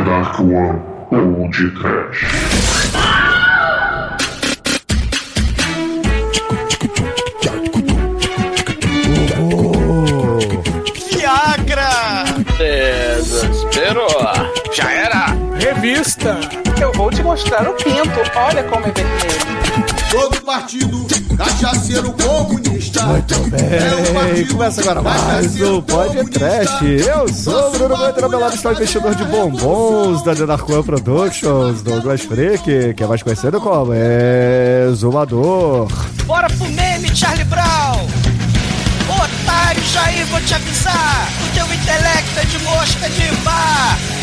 The Dark One ou de Trash. Viagra! Desespero! Já era! Revista! Eu vou te mostrar o pinto. Olha como é vermelho. Todo partido cachaceiro comunista. Muito bem, começa agora mais um podcast. Eu sou o Bruno Belado, estou investidor de bombons da Denarcoa Productions, Douglas Freak, que é mais conhecido como Exumador. Bora pro meme, Charlie Brown! Otário, Jair, vou te avisar! O teu intelecto é de mosca de bar!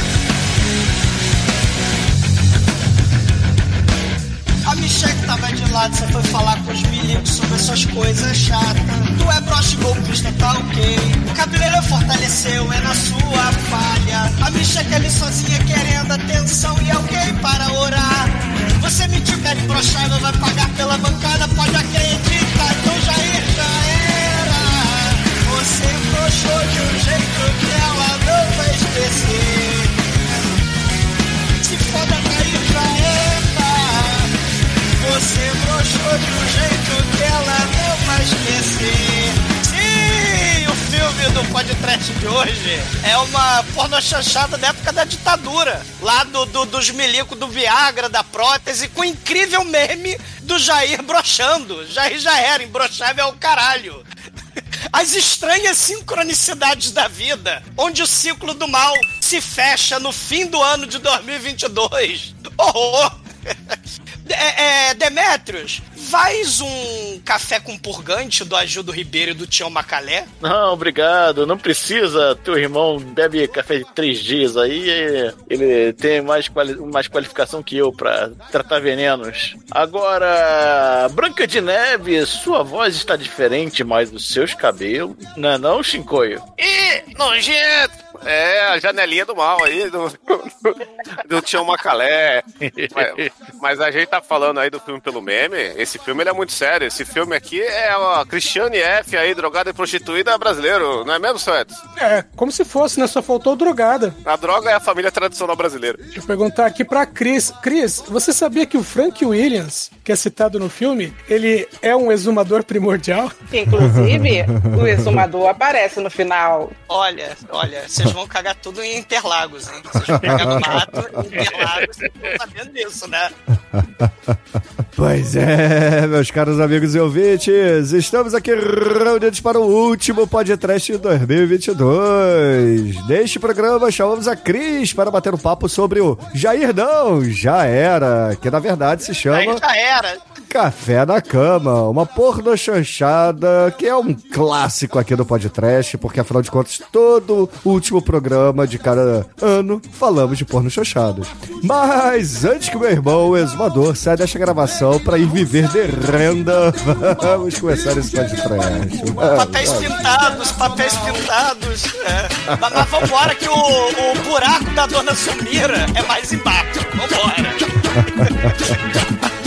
Lado, você foi falar com os milicos sobre essas coisas chatas. Tu é broche golpista, tá ok. O cabeleiro fortaleceu, é na sua falha. A Michelle ali sozinha querendo atenção e alguém para orar. Você mentiu, cara imbrochável, vai pagar pela bancada, pode acreditar. Então já era. Você broxou de um jeito que ela não vai esquecer. Se foda, era. Você broxou de um jeito que ela não vai esquecer. Sim, o filme do podcast de hoje é uma pornochanchada da época da ditadura. Lá do, do, dos milicos do Viagra, da prótese, com o incrível meme do Jair broxando. Jair já era, imbrochável é o caralho. As estranhas sincronicidades da vida, onde o ciclo do mal se fecha no fim do ano de 2022. Horror! É, é, Demetrios, faz um café com purgante do Ajudo Ribeiro e do Tião Macalé? Não, obrigado. Não precisa. Teu irmão bebe café de três dias aí. Ele tem mais, quali mais qualificação que eu pra tratar venenos. Agora, Branca de Neve, sua voz está diferente, mas os seus cabelos. Não é não, Shinkoio? Ih, nojento! É, a janelinha do mal aí, do, do, do Tião Macalé. mas, mas, a gente tá falando aí do filme pelo meme. Esse filme ele é muito sério. Esse filme aqui é a Cristiane F aí, drogada e prostituída brasileiro, não é mesmo, seu Edson? É, como se fosse, né? Só faltou drogada. A droga é a família tradicional brasileira. Deixa eu perguntar aqui pra Cris. Cris, você sabia que o Frank Williams, que é citado no filme, ele é um exumador primordial? Inclusive, o exumador aparece no final. Olha, olha, vocês vão cagar tudo em Interlagos, hein? Vocês vão pegar no mato, Interlagos, vocês estão sabendo disso, né? Pois é, meus caros amigos e ouvintes, estamos aqui reunidos para o último podcast de 2022. Neste programa chamamos a Cris para bater um papo sobre o Jair Não, Já Era, que na verdade se chama... Jair Já Era. Café na Cama, uma porno chanchada que é um clássico aqui do podcast, porque afinal de contas, todo último programa de cada ano falamos de porno chanchadas. Mas antes que meu irmão, o exumador, saia desta gravação para ir viver de renda, vamos começar esse podcast. Papéis pintados, papéis pintados. É. Mas, mas vambora que o, o buraco da dona Sumira é mais embaixo. Vambora.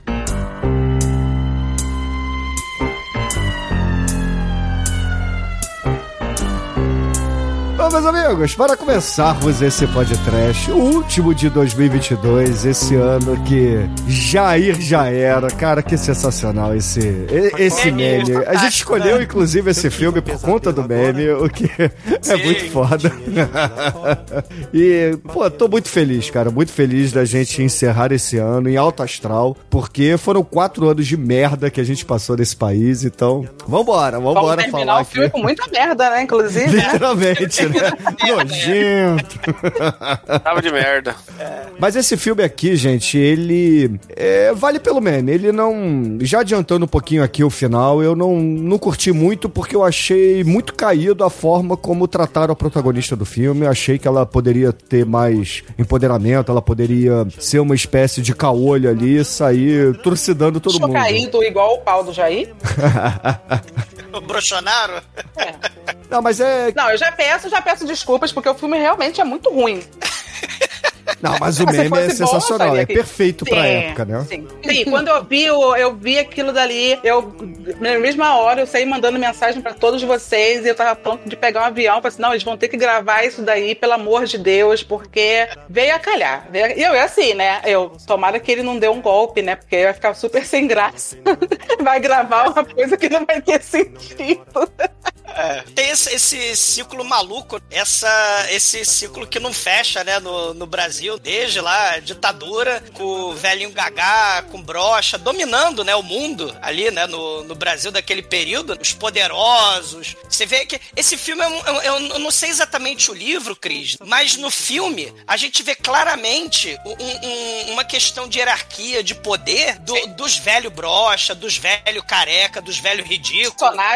Meus amigos, para começarmos esse podcast, o último de 2022, esse ano que Jair já era, cara, que sensacional esse, esse meme. A gente escolheu, inclusive, esse filme por conta do meme, o que é muito foda. E, pô, tô muito feliz, cara, muito feliz da gente encerrar esse ano em alto astral, porque foram quatro anos de merda que a gente passou nesse país, então, vambora, vambora Vamos falar o aqui. filme com muita merda, né? Inclusive. né? Literalmente, né? Nojento. Tava de merda. Mas esse filme aqui, gente, ele é, vale pelo meme. Ele não. Já adiantando um pouquinho aqui o final, eu não, não curti muito porque eu achei muito caído a forma como trataram a protagonista do filme. Eu achei que ela poderia ter mais empoderamento, ela poderia ser uma espécie de caolho ali e sair trucidando todo Deixou mundo. caído igual o pau do Jair. O Brochonaro? Não, mas é. Não, eu já peço, já peço desculpas, porque o filme realmente é muito ruim. Não, mas o meme é bom, sensacional, eu é perfeito pra Sim, época, né? Sim. Sim, quando eu vi, eu, eu vi aquilo dali, eu, na mesma hora, eu saí mandando mensagem pra todos vocês e eu tava pronto de pegar um avião. Falei assim, não, eles vão ter que gravar isso daí, pelo amor de Deus, porque veio a calhar. Veio a- E eu, é assim, né? Eu, tomara que ele não dê um golpe, né? Porque vai ficar super sem graça. vai gravar uma coisa que não vai ter sentido. É, tem esse, esse ciclo maluco, essa, esse ciclo que não fecha, né, no, no Brasil, desde lá, a ditadura, com o velhinho gagá, com brocha, dominando, né, o mundo ali, né, no, no Brasil daquele período, os poderosos. Você vê que esse filme, é um- é um- eu, eu não sei exatamente o livro, Cris, mas no filme a gente vê claramente um- um- uma questão de hierarquia, de poder do- dos velhos brocha, dos velhos careca, dos velhos ridículos.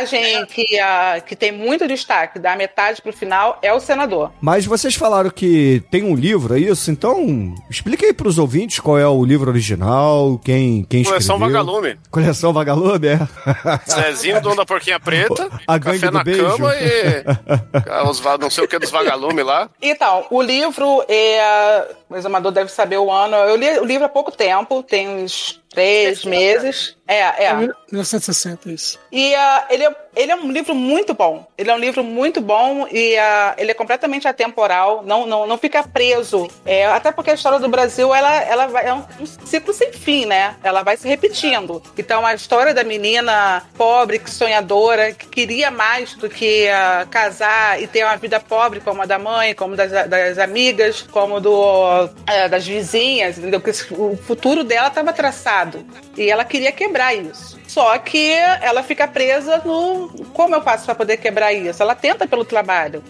personagem que, ah, que tem muito destaque, da metade pro final, é o senador. Mas vocês falaram que tem um livro, é isso? Então, explica aí pros ouvintes qual é o livro original, quem, quem escreveu. Coleção Vagalume. Coleção Vagalume, é. Zezinho, dono da porquinha preta, A café na beijo. cama e os, va- não sei o que dos vagalume lá. Então, o livro, é, o examador deve saber o ano. Eu li o livro há pouco tempo, tem uns três meses. É, é. 1960, isso. E ah, ele, é, ele é um livro muito bom. Ele é um livro muito bom e ah, ele é completamente atemporal. Não, não, não fica preso. É, até porque a história do Brasil ela, ela vai, é um, um ciclo sem fim, né? Ela vai se repetindo. Então a história da menina pobre, que sonhadora, que queria mais do que ah, casar e ter uma vida pobre como a da mãe, como das, das amigas, como do, das vizinhas, entendeu? Que o futuro dela estava traçado. E ela queria quebrar isso. Só que ela fica presa no. Como eu faço para poder quebrar isso? Ela tenta pelo trabalho.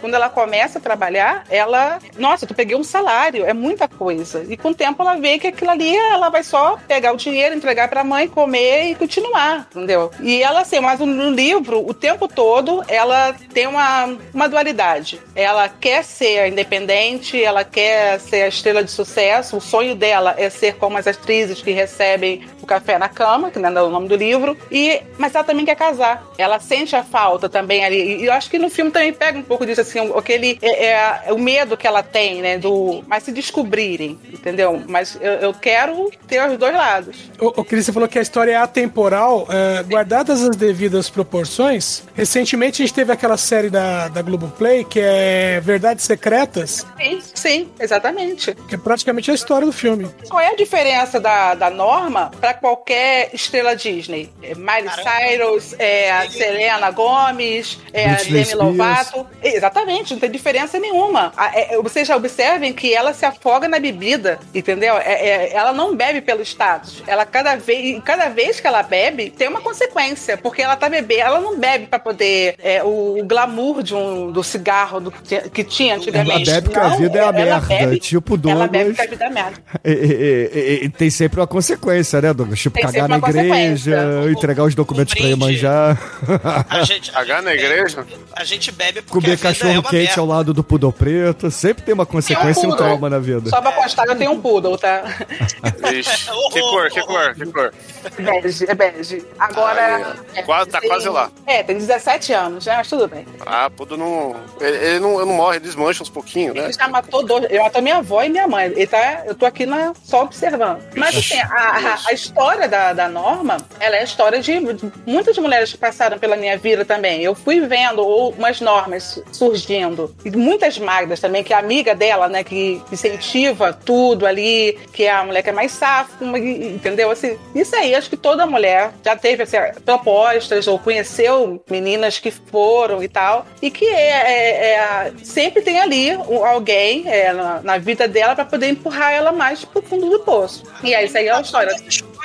Quando ela começa a trabalhar, ela. Nossa, tu peguei um salário, é muita coisa. E com o tempo ela vê que aquilo ali ela vai só pegar o dinheiro, entregar pra mãe, comer e continuar, entendeu? E ela, assim, mas no livro, o tempo todo, ela tem uma, uma dualidade. Ela quer ser independente, ela quer ser a estrela de sucesso. O sonho dela é ser como as atrizes que recebem o café na cama, que não é o nome do livro. E, mas ela também quer casar. Ela sente a falta também ali. E eu acho que no filme também pega um pouco disso, assim, aquele é, é, o medo que ela tem, né? Do. Mas se descobrirem, entendeu? Mas eu, eu quero ter os dois lados. O, o Cris, você falou que a história é atemporal, é, guardadas as devidas proporções. Recentemente a gente teve aquela série da, da Globoplay que é Verdades Secretas, Sim, sim, exatamente. que é praticamente a história do filme. Qual é a diferença da, da norma para qualquer estrela Disney? É Miley Cyrus, é a Selena Gomes, é a Demi. Lovato. Exatamente, não tem diferença nenhuma. A- é- vocês já observem que ela se afoga na bebida, entendeu? É- é- ela não bebe pelo status. Ela cada vez, cada vez que ela bebe, tem uma consequência, porque ela tá bebendo, ela não bebe para poder é, o, o glamour de um, do cigarro do, que tinha- antigamente. Ela bebe que a vida é a merda, bebe- tipo Ela bebe Douglas. que a vida é merda. E, e- e- e tem sempre uma consequência, né, Douglas? Tipo, Tem cagar na igreja, entregar os documentos Um pra brinde. Iemanjá, A gente, Cagar na bebe- igreja? A gente bebe porque a comer é cachorro uma quente merda. ao lado do pudor preto. Sempre tem uma consequência e um poodle. trauma na vida. Só pra constar, eu tenho um poodle, tá? Ixi, que cor, que cor, que cor? Bege, é bege. Agora. Aí, quase- tá tem- quase lá. É, tem 17 anos, né? Mas tudo bem. Ah, pudo não. Ele, ele não, ele não morre, desmancha uns pouquinhos, né? Ele já matou dois. Ele matou minha avó e minha mãe. Ele tá, eu tô aqui na, só observando. Mas assim, a, a- a história da, da Norma, ela é a história de, muitas mulheres que passaram pela minha vida também. Eu fui vendo umas normas surgindo. E muitas magdas também, que é amiga dela, né? Que incentiva tudo ali, que é a mulher que é mais safra, entendeu? Assim, isso aí, acho que toda mulher já teve assim, propostas ou conheceu meninas que foram e tal. E que é, é- é- sempre tem ali alguém é, na, na vida dela para poder empurrar ela mais pro fundo do poço. E aí, isso aí é a história.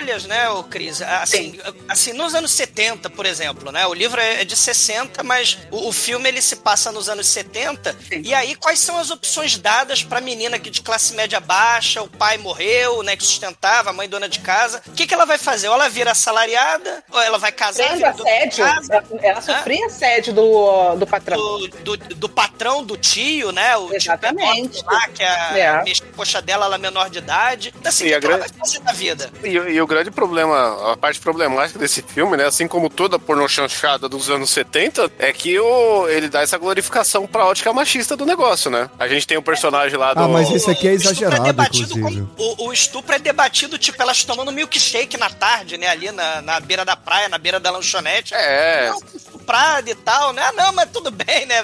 As escolhas, né, Cris? Assim, assim, nos anos 70, por exemplo, né? O livro é de 60, mas o, o filme ele se passa nos anos 70. E aí, quais são as opções dadas pra menina que de classe média baixa, o pai morreu, né, que sustentava, a mãe dona de casa. O que, que ela vai fazer? Ou ela vira assalariada, ou ela vai casar, Sendo assédio, ela, ela sofria assédio do, do patrão. do, do, do patrão, do tio, né? O Exatamente. tio lá, que é, É. a coxa dela, ela é menor de idade. Assim, E o a que ela grande- vai fazer na vida? E, e o grande problema, a parte problemática desse filme, né? Assim como toda pornochanchada dos anos 70, é que o, ele dá essa glorificação pra ótica machista do negócio, né? A gente tem o personagem lá do. Ah, mas esse aqui é O estupro exagerado, debatido inclusive. como- o, o estupro é debatido, tipo, elas tomando milkshake na tarde, né? Ali na, na beira da praia, na beira da lanchonete. É. Não, estuprado e tal, né? Ah, não, mas tudo bem, né?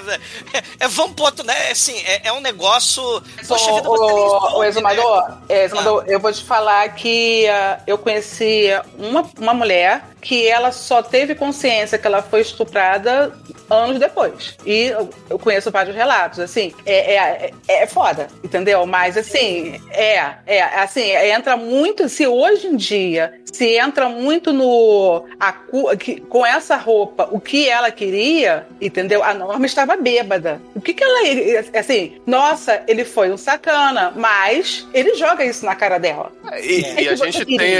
É, é, vamos pro outro, né? Assim, é, é um negócio. Poxa vida, você nem o, o soube, exumador, né? é, exumador, eu vou te falar que ah, eu conheci uma, uma mulher que ela só teve consciência que ela foi estuprada anos depois. E eu, conheço vários relatos, assim, é, é, é, é foda, entendeu? Mas assim, é, é, assim, entra muito, se hoje em dia, se entra muito no a que- com essa roupa, o que ela queria, entendeu? A norma estava bêbada. O que que ela, assim, nossa, ele foi um sacana, mas ele joga isso na cara dela. E, É e a você gente queria.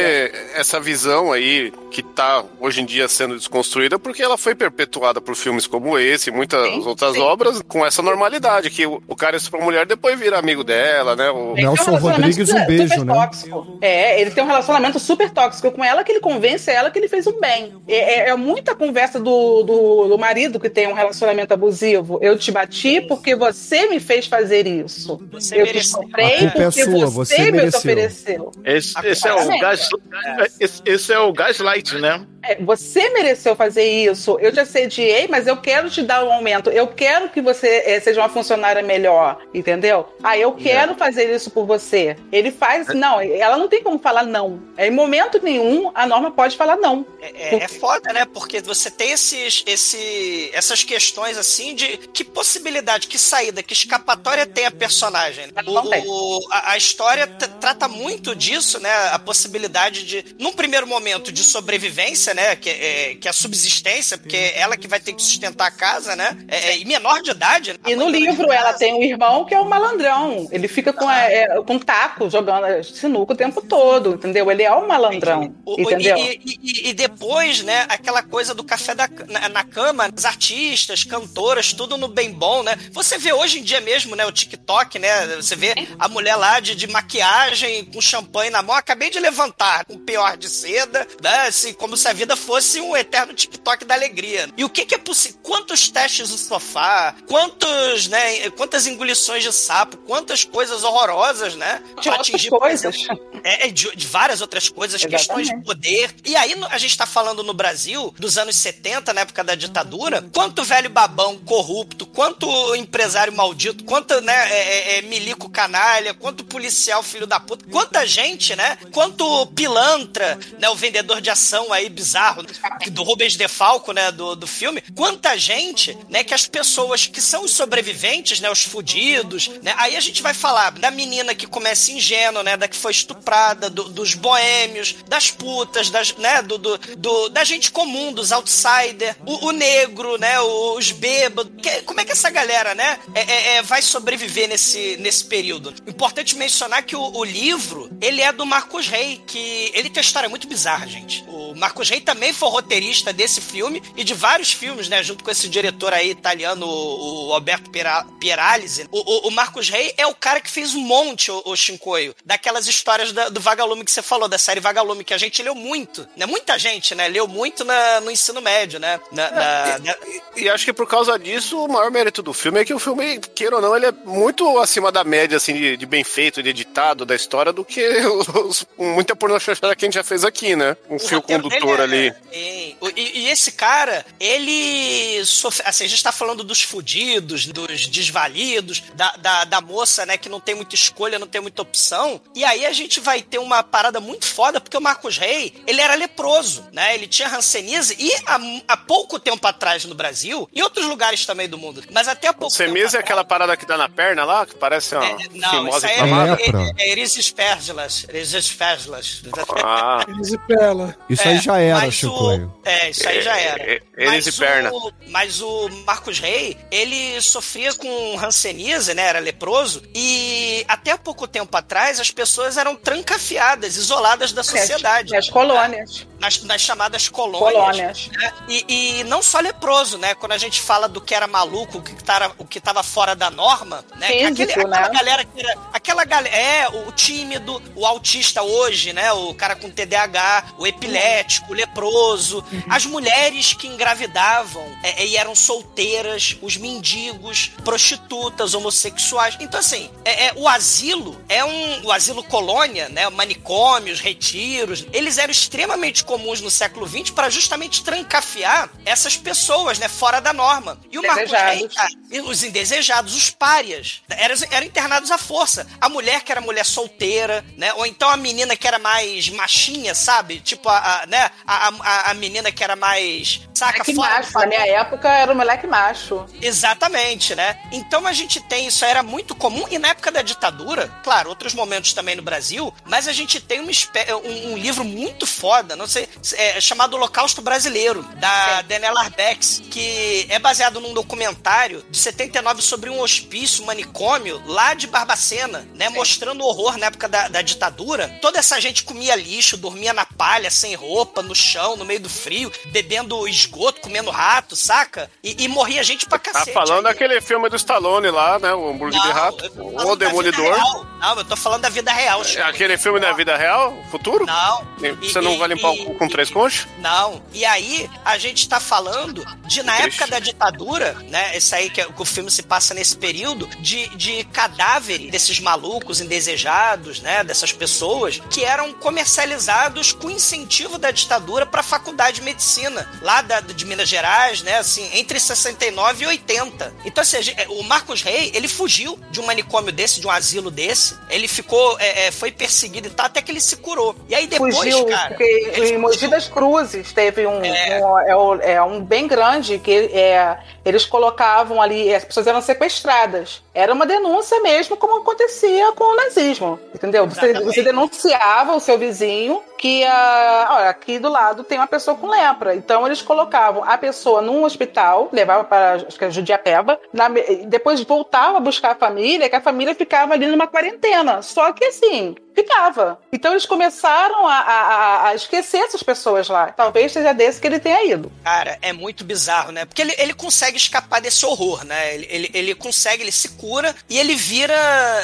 Essa visão aí que tá hoje em dia sendo desconstruída porque ela foi perpetuada por filmes como esse e muitas Sim, outras sim. obras com essa normalidade, que o, o cara estupra a mulher depois vira amigo dela, né? O, Nelson Rodrigues, um beijo, super né? tóxico. É, ele tem um relacionamento super tóxico com ela que ele convence ela que ele fez um bem. É, é- é muita conversa do, do, do marido que tem um relacionamento abusivo. Eu te bati porque você me fez fazer isso. Você eu te mereceu. comprei A culpa é porque sua, você, você me ofereceu. Esse, esse é o Exatamente. Gas, esse, esse é o gaslight, né? É, você mereceu fazer isso. Eu te assediei, mas eu quero te dar um aumento. Eu quero que você eh, seja uma funcionária melhor, entendeu? Ah, eu quero fazer isso por você. Ele faz. Não, ela não tem como falar não. Em momento nenhum, a norma pode falar não. É, é- é foda, né? Porque você tem esses, esse, essas questões assim de que possibilidade, que saída, que escapatória tem a personagem. né? Não O- tem. a, a história trata muito disso, né? A possibilidade de, num primeiro momento, de sobrevivência, né? Que, é, que é a subsistência, porque é ela que vai ter que sustentar a casa, né? É, é, e menor de idade. né? E no livro ela tem um irmão que é um malandrão. Ele fica com, a- é, com taco jogando sinuca o tempo todo, entendeu? Ele é um malandrão, O- o- entendeu? E, e- e- e depois, né, aquela coisa do café da, na, na cama, as artistas, cantoras, tudo no bem bom, né? Você vê hoje em dia mesmo, né, o TikTok, né? Você vê a mulher lá de, de maquiagem, com champanhe na mão, acabei de levantar, com pior de seda, né? Assim, como se a vida fosse um eterno TikTok da alegria. E o que, que é possível? Quantos testes no sofá, quantos, né, quantas engolições de sapo, quantas coisas horrorosas, né? De atingir, coisas. exemplo, é, é de, de várias outras coisas, questões de Exatamente. poder. E aí a gente tá falando no Brasil, dos anos 70, na época da ditadura, quanto velho babão corrupto, quanto empresário maldito, quanto, né, é, é, é, milico canalha, quanto policial filho da puta, quanta gente, né, quanto pilantra, né, o vendedor de ação aí bizarro, do Rubens Defalco, né, do, do filme, quanta gente, né, que as pessoas que são os sobreviventes, né, os fudidos, né, aí a gente vai falar da menina que começa ingênua, né, da que foi estuprada, do- dos boêmios, das putas, das, né, do, do, do- da gente comum, dos outsiders, o, o negro, né, os bêbados, Que- como é que essa galera, né, é- é- é, vai sobreviver nesse, nesse período? Importante mencionar que o, o livro, ele é do Marcos Rey, que ele tem uma história muito bizarra, gente. O Marcos Rey também foi roteirista desse filme e de vários filmes, né, junto com esse diretor aí italiano, o, o Alberto Pieralisi. O, o, o Marcos Rey é o cara que fez um monte, o, o Shinkoio, daquelas histórias da- do Vagalume que você falou, da série Vagalume, que a gente leu muito, né? Muita gente, né? Leu muito na- no ensino médio, né? Na- na- na- E acho que por causa disso, o maior mérito do filme é que o filme, queira ou não, ele é muito acima da média, assim, de, de bem feito, de editado da história, do que os, muita pornochanchada que a gente já fez aqui, né? Um O fio condutor ali. é- é- o- E, e esse cara, ele sofre. Assim, a gente tá falando dos fudidos, dos desvalidos, da, da, da moça, né, que não tem muita escolha, não tem muita opção. E aí a gente vai ter uma parada muito foda, porque o Marcos Rey, ele era leproso, né? Ele tinha hanseníase e há, há pouco tempo atrás no Brasil, e outros lugares também do mundo, mas até há pouco tempo Semisa é aquela parada que dá na perna lá, que parece uma É, não, isso fimose aí inflamada. é, Lepra. é, é Eris Perlas. Ah, Elisipela. Isso aí já era, mas Chicoio. o- É, isso aí já era. Eles mas e perna. O, mas o Marcos Rey, ele sofria com hanseníase, né? Era leproso. E até pouco tempo atrás, as pessoas eram trancafiadas, isoladas da sociedade. As colônias. Nas, nas chamadas colônias. Colônias. né? E, e não só leproso, né? Quando a gente fala do que era maluco, o que tava, o que tava fora da norma, né? Físico, Aquele- aquela né? galera que era. Aquela galera. É, o tímido, o autista hoje, né? O cara com TDAH, o epilético, o leproso, as mulheres que engravidavam é, e eram solteiras, os mendigos, prostitutas, homossexuais. Então, assim, é, é, o asilo é um. O asilo colônia, né? Manicômios, retiros, eles eram extremamente comuns no século XX para justamente trancafiar essas pessoas, né? Fora da norma. E o Marcos os indesejados, os párias, eram, eram internados à força. A mulher que era mulher solteira, né? Ou então a menina que era mais machinha, sabe? Tipo, a, a- né? A, a, a menina que era mais. Saca? Moleque fora macho. Na minha época era o moleque macho. Exatamente, né? Então a gente tem, isso era muito comum, e na época da ditadura, claro, outros momentos também no Brasil, mas a gente tem uma espé- um, um livro muito foda, não sei, é, chamado Holocausto Brasileiro, da Daniela Arbex, que é baseado num documentário de 79 sobre um hospício, um manicômio, lá de Barbacena, né? Mostrando o horror na época da, da ditadura. Toda essa gente comia lixo, dormia na palha, sem roupa, no chão, no meio do frio, bebendo esgoto, comendo rato, saca? E, e morria gente pra Tá cacete. falando aí. daquele filme do Stallone lá, né? O Hambúrguer de Não, Rato. tô falando O Demolidor. Não, eu tô falando da vida real, Chico. Aquele filme da vida real? Futuro? Não. Você E- não e- vai limpar o cu com três conchas? Não. E aí, a gente tá falando de, na Triste. época da ditadura, né? Esse aí que, que o filme se passa nesse período, de, de cadáveres desses malucos indesejados, né? Dessas pessoas que eram comercializados com incentivo da ditadura pra faculdade de medicina, lá da, de Minas Gerais, né? Assim, entre 69 e 80. Então, assim, gente- o Marcos Rey, ele fugiu de um manicômio desse, de um asilo desse. Ele ficou, é, é, foi perseguido e tal, até que ele se curou. E aí depois, Fugiu, cara. porque em Mogi das Cruzes teve um, É. um, é, é um bem grande que é, eles colocavam ali, as pessoas eram sequestradas. Era uma denúncia mesmo, como acontecia com o nazismo, entendeu? Você, você denunciava o seu vizinho que ah, olha, aqui do lado tem uma pessoa com lepra. Então eles colocavam a pessoa num hospital, levavam para acho que é Judiapeba, na depois voltava a buscar a família, que a família ficava ali numa quarentena. Só que assim, ficava. Então eles começaram a, a- a- esquecer essas pessoas lá. Talvez seja desse que ele tenha ido. Cara, é muito bizarro, né? Porque ele, ele consegue escapar desse horror, né? Ele, ele, ele consegue, ele se cura e ele vira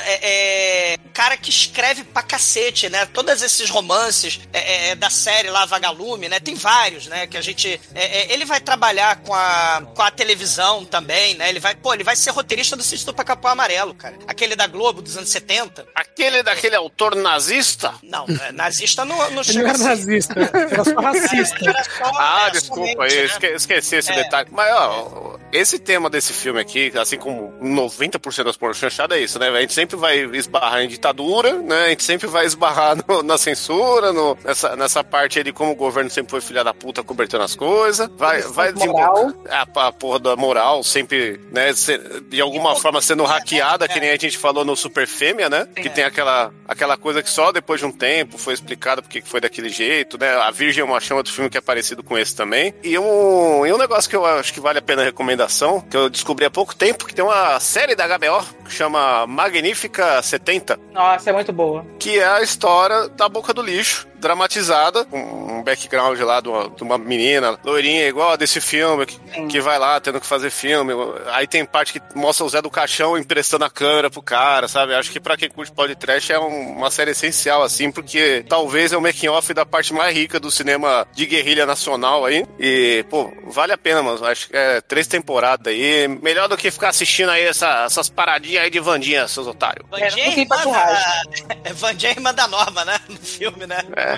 é, é, cara que escreve pra cacete, né? Todos esses romances é, é, da série lá, Vagalume, né? Tem vários, né? Que a gente. é, é, ele vai trabalhar com a, com a televisão também, né? Ele vai, pô, ele vai ser roteirista do Sítio do Capão Amarelo, cara. Aquele da Globo dos anos 70. Aquele daquele autor nazista? Não, é, nazista não, não Ele não chega era a ser. nazista, era só racista. Era só- Ah, desculpa né? esque- esqueci esse É. detalhe. Mas, ó, esse tema desse filme aqui, assim como 90% das porções chanchadas, é isso, né? A gente sempre vai esbarrar em ditadura, né? A gente sempre vai esbarrar no- na censura, no- nessa, nessa parte aí de como o governo sempre foi filha da puta cobertando as coisas. Vai, vai Moral. desembocar a, a porra da moral, sempre, né? de alguma forma sendo hackeada, que nem a gente falou no Super Fêmea, né? Que tem aquela, aquela coisa que só depois de um tempo foi explicada porque que foi daquele jeito, né? A Virgem é uma chama do filme que é parecido com esse também. E um, e um negócio que eu acho que vale a pena a recomendação, que eu descobri há pouco tempo, que tem uma série da HBO que chama Magnífica 70, Nossa, é muito boa. que é a história da boca do lixo, dramatizada, com um background lá de uma, de uma menina loirinha, igual a desse filme, que, que vai lá tendo que fazer filme. Aí tem parte que mostra o Zé do Caixão emprestando a câmera pro cara, sabe? Acho que pra quem curte podcast é um- uma série essencial, assim, porque talvez é o making off da parte mais rica do cinema de guerrilha nacional aí. E, pô, vale a pena, mano. Acho que é três temporadas aí. Melhor do que ficar assistindo aí essa- essas paradinhas aí de Vandinha, seus otários. Van É, pra irmã da... É Van Jay irmã da Norma, né? No filme, né? É.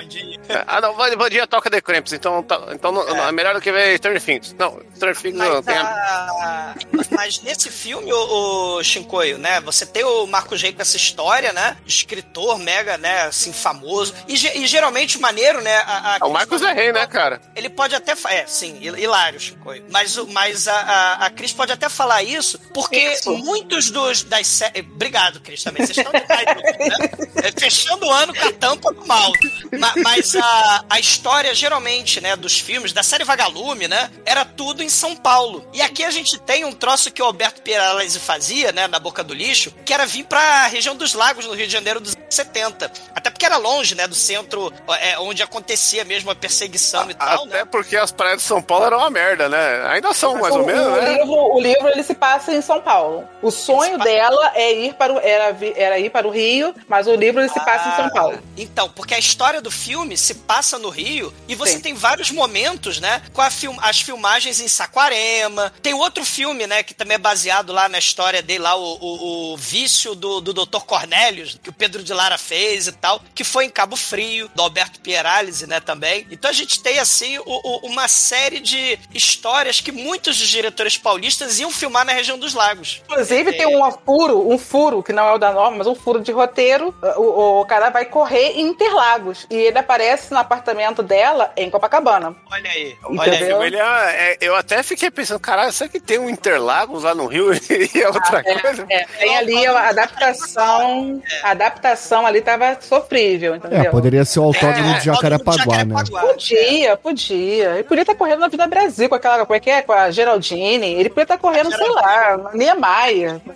É, Ah, não, Van- Vandinha toca The Cramps, então, tá- então não- não, é. melhor do que ver Stranger Things. Não, Stranger Things não Mas, tem. a- mas nesse filme, o, o Shinkoio, né? Você tem o Marcos Rey com essa história, né? Escritor mega, né? Assim, famoso. E, e geralmente o maneiro, né? A, a Ah, o Marcos é rei, né, cara? Ele pode até. fa- É, sim, hi- hilário, Chicoio. Mas, o- mas a, a, a Cris pode até falar isso, porque Isso. muitos dos das séries. Obrigado, Cris, também. Vocês estão de né? É, Fechando o ano com a tampa do mal. Ma- Mas a, a história geralmente, né, dos filmes, da série Vagalume, né, era tudo em São Paulo. E aqui a gente tem um troço que o Alberto Piralese fazia, né, na Boca do Lixo, que era vir pra região dos lagos, no Rio de Janeiro dos 70. Até porque era longe, né, do centro é, onde acontecia mesmo a perseguição e tal, Até né? porque as praias de São Paulo eram uma merda, né? Ainda são, mais o, ou menos, o né? livro, o livro ele se passa em São Paulo. O sonho dela é ir para o, era, vi- era ir para o Rio, mas o livro ele se passa em São Paulo. Então, porque a história do filme se passa no Rio e você Sim. tem vários momentos, né? Com a film- as filmagens em Saquarema. Tem outro filme, né? Que também é baseado lá na história dele, lá, o, o- o vício do, do Dr. Cornélios, que o Pedro de Lara fez e tal, que foi em Cabo Frio, do Alberto Pieralisi, né? Também. Então a gente tem, assim, o- o- uma série de histórias que muitos dos diretores paulistas iam filmar na região dos lagos. Inclusive tem um furo, um furo, que não é o da norma, mas um furo de roteiro. O, o cara vai correr em Interlagos. E ele aparece no apartamento dela em Copacabana. Olha aí, olha aí. Entendeu? Ele é- é- eu até fiquei pensando, caralho, será que tem um Interlagos lá no Rio e é outra coisa? É, tem ali a adaptação. A ali tava sofrível, entendeu? É, poderia ser o autódromo É, de Jacarepaguá, né? Podia, podia. Ele podia estar correndo na Vida Brasil com aquela, como é que é? Com a Geraldine. Ele podia estar correndo, sei lá, na Niemeyer.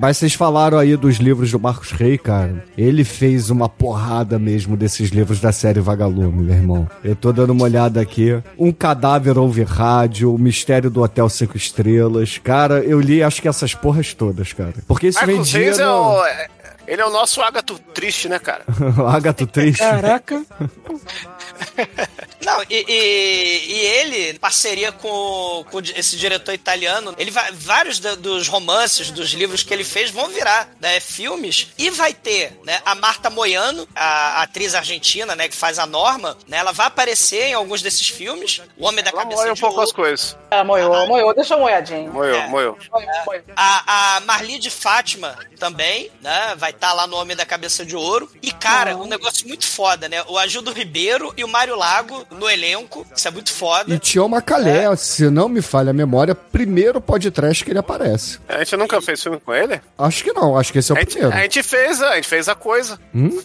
Mas vocês falaram aí dos livros do Marcos Rey, cara. Ele fez uma porrada mesmo desses livros da série Vagalume, meu irmão. Eu tô dando uma olhada aqui. Um cadáver ouve rádio, o mistério do Hotel Cinco Estrelas. Cara, eu li acho que essas porras todas, cara. Porque isso Marcos vendia Reis é o, é- ele é o nosso Agato triste, né, cara? Agato Triste. Caraca. Não, e, e- e ele, em parceria com, com esse diretor italiano, ele vai, vários da- dos romances, dos livros que ele fez vão virar né, filmes. E vai ter né, a Marta Moiano, a, atriz argentina, né, que faz a Norma, né, ela vai aparecer em alguns desses filmes. O Homem da Ela Cabeça moe um de pouco as coisas. Ela moiou, moiou, deixa eu moiadinho. Moeu, É. moeu. Moiou. A, a Marli de Fátima também, né? Vai estar lá no Homem da Cabeça de Ouro. E, cara, um negócio muito foda, né? O Agildo Ribeiro e o Mário Lago no elenco. Isso é muito foda. E Tião Macalé, se não me falha a memória, primeiro podcast que ele aparece. A gente nunca fez filme com ele? Acho que não, acho que esse é o A gente, primeiro. a gente fez, a gente fez a coisa. Hum?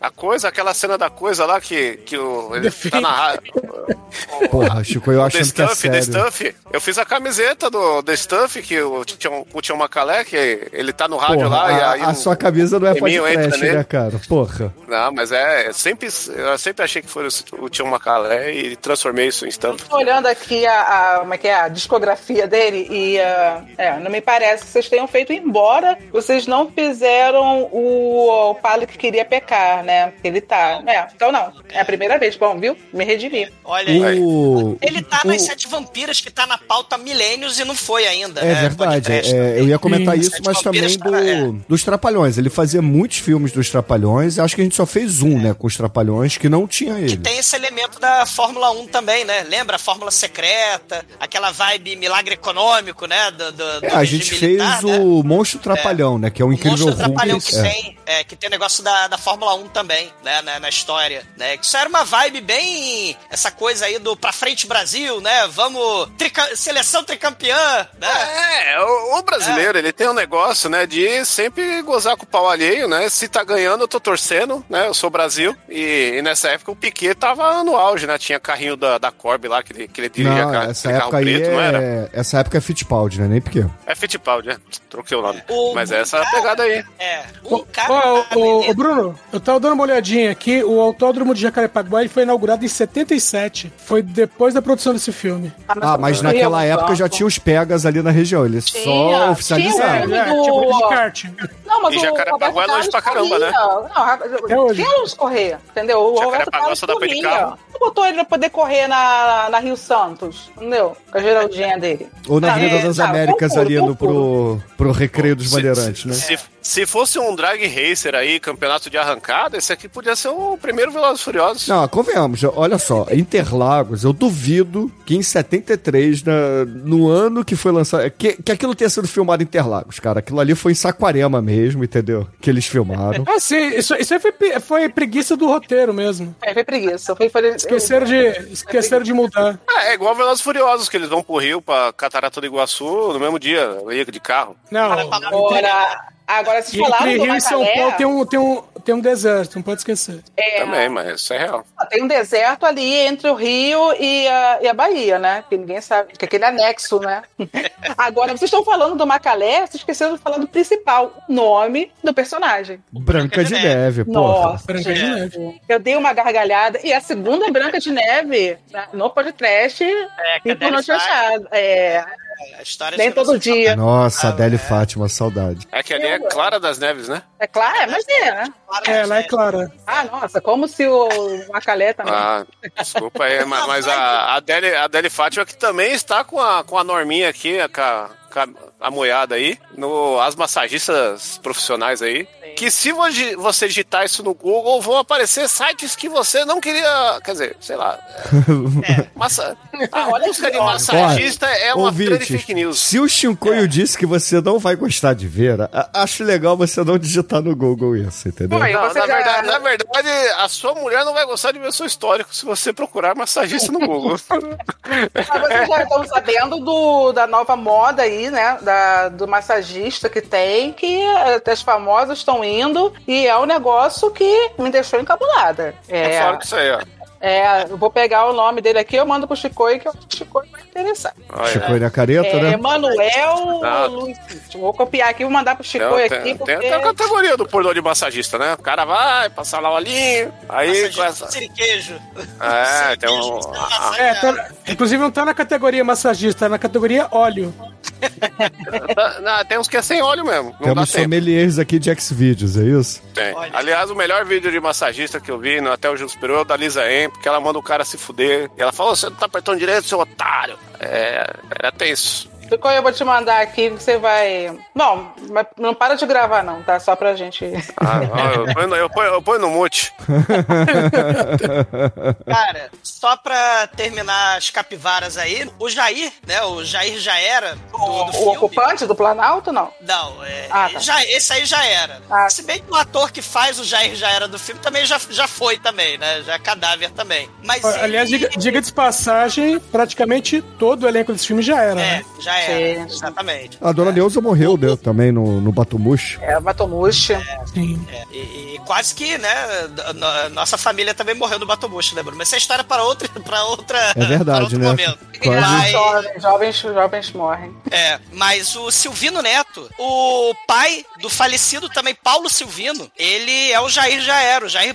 A coisa, aquela cena da coisa lá que, que o, ele tá na rádio. Porra, Chico, eu The achando que é Stuff, The sério. Stuff. Eu fiz a camiseta do The Stuff, que o Tião, o Tião Macalé, que ele tá no rádio Porra, lá. e a, aí a o- sua camisa não é podcast, né, cara? Porra. Não, mas é. eu Sempre, eu sempre achei que fosse o Tião Macalé e transformei isso em Stuff. Tô olhando aqui a, a- como é que é, a discografia dele e ah, é, não me parece que vocês tenham feito, embora vocês não fizeram o, o Palo que queria pecar, né? Ele tá. É, então não. É a primeira vez. Bom, viu? Me redimi. Olha aí. O, Ele tá o- nas Sete Vampiras, que tá na pauta milênios e não foi ainda. É né? verdade, é, eu ia comentar Sim. isso, mas também tá- do, dos Trapalhões. Ele fazia muitos filmes dos Trapalhões, acho que a gente só fez um, né, com os Trapalhões, que não tinha Que ele. tem esse elemento da Fórmula 1 também, né? Lembra a Fórmula Secreta, aquela vibe milagre econômico, né? Do, do, do É, a regime gente militar, fez né? o Monstro Trapalhão, né, que é o O incrível Monstro Trapalhão que é. tem, é, que tem o negócio da, da Fórmula 1 também, né, na, na história, né? Isso era uma vibe bem essa coisa aí do pra frente Brasil, né? Vamos trica- seleção tricampeã, né? É, o, o brasileiro, ele tem um negócio, né, de sempre gozar com o pau alheio, né? Se tá ganhando, eu tô torcendo, né? Eu sou Brasil. E, e nessa época o Piquet tava no auge, né? Tinha carrinho da, da Corby lá, que ele, que ele dirigia Não, ca- essa época aí preto, não era? é, essa época é Fittipaldi, né, nem porque. É Fittipaldi, né? Troquei o nome. O- Mas essa é a pegada aí. É, Ô, cara. ô, vendendo- ô, Bruno, eu tava dando uma olhadinha aqui. O Autódromo de Jacarepaguá foi inaugurado em 77. Foi depois da produção desse filme. Ah, mas naquela época já tinha os Pegas ali na região, eles Tinha, só tinha, oficializaram. É, do- tipo de kart. Não, mas E o Jacarepaguá é longe pra caramba, né? Não, Até hoje. tinha correr, entendeu? O Roberto Jacarepaguá Carlos só dá pra ir de corria. carro. Não botou ele pra poder correr na, na Rio Santos, entendeu? Com a Geraldinha dele. Ou na Avenida é, das Américas confundo, ali no, confundo. pro, pro Recreio dos Se- Bandeirantes, né? Se, se fosse um drag racer aí, campeonato de esse aqui podia ser o primeiro Velozes e Furiosos. Não, convenhamos, olha só, Interlagos, eu duvido que em 73, na, no ano que foi lançado, que, que aquilo tenha sido filmado em Interlagos, cara. Aquilo ali foi em Saquarema mesmo, entendeu? Que eles filmaram. Ah, sim, isso, isso aí foi, foi preguiça do roteiro mesmo. É, foi preguiça. Foi, foi, Esqueceram de, esqueceram de mudar. É, é igual Velozes e Furiosos, que eles vão pro Rio, pra Catarata do Iguaçu, no mesmo dia, ia de carro. Não, Agora, agora se falaram entre do Rio e São Paulo tem um, tem, um, tem um deserto, não pode esquecer. É, Também, mas isso é real. tem um deserto ali entre o Rio e a, e a Bahia, né? Que ninguém sabe, que é aquele anexo, né? Agora, vocês estão falando do Macalé, vocês esqueceram de falar do principal, o nome do personagem. Branca de Neve, porra. Nossa, Branca de. Neve. Eu dei uma gargalhada. E a segunda Branca de Neve, né, no podcast, É, e faz, Achada. É, a história nem todo dia. Nossa, Ah, Adélia é. Fátima, saudade. É que ali é Clara das Neves, né? É claro, é, mas é, né? É, ela é clara. Ah, nossa, como se o Macalé também. Ah, desculpa aí, mas, mas a a Adele, a Adele Fátima que também está com a, com a norminha aqui, com a, com a, a moiada aí, no, as massagistas profissionais aí. Que se vo- você digitar isso no Google, vão aparecer sites que você não queria. Quer dizer, sei lá. Massa, a Olha busca de massagista é uma grande Ouvintes, fake news. se o Shinkoio disse que você não vai gostar de ver, acho legal você não digitar no Google isso, entendeu? Pô, Não, na, já- verdade, na verdade, a sua mulher não vai gostar de ver seu histórico se você procurar massagista no Google. Mas vocês já estão sabendo do, da nova moda aí, né? Da, do massagista que tem, que eh, as famosas estão indo e é um negócio que me deixou encabulada. É, É, fora disso aí, ó. é, eu vou pegar o nome dele aqui, eu mando pro Chicoio, que o Chicoio vai interessar. Olha, Chicoio na careta, É, né? Emanuel Ah. Luiz. Vou copiar aqui, vou mandar pro Tem, tem, aqui, tem porque... até a categoria do pornô de massagista, né? O cara vai passar lá o olhinho, aí começa. Siriquejo. É, tem um. É, tá- inclusive não tá na categoria massagista, tá na categoria óleo. Tá- não, tem uns que é sem óleo mesmo. Não Temos dá tempo. sommeliers aqui de Xvideos, é isso? Tem. Olha. Aliás, o melhor vídeo de massagista que eu vi no Até o Gil Superou é o da Lisa M, porque ela manda o cara se fuder. E ela fala: "Ô, você não tá apertando direito, seu otário. É, era tenso. Chicoio, eu vou te mandar aqui, que você vai... Não, mas não para de gravar não, tá? Só pra gente... Ah, ó, eu, ponho, no- eu, ponho, eu ponho no mute. Cara, só pra terminar as capivaras aí, o Jair, né? O Jair já era do, do O filme. ocupante do Planalto, não? Não, é, Ah, tá. já, esse aí já era. Ah. Se bem que o ator que faz o Jair já era do filme também já, já foi também, né? Já é cadáver também. Mas ele- Aliás, diga, diga de passagem, praticamente todo o elenco desse filme já era, É, né? já era, Sim. exatamente. A dona Neuza morreu né, também no, no Batumush. É, Batomushi. Sim. É, e, e quase que, né, no- nossa família também morreu no Batobucho, né, Bruno? Mas essa é história para outra, para outra, É verdade, para outro né? momento. Quase- Mas- Jovens, jovens, jovens morrem. É, mas o Silvino Neto, o pai do falecido também, Paulo Silvino, ele é o Jair já era. O Jair,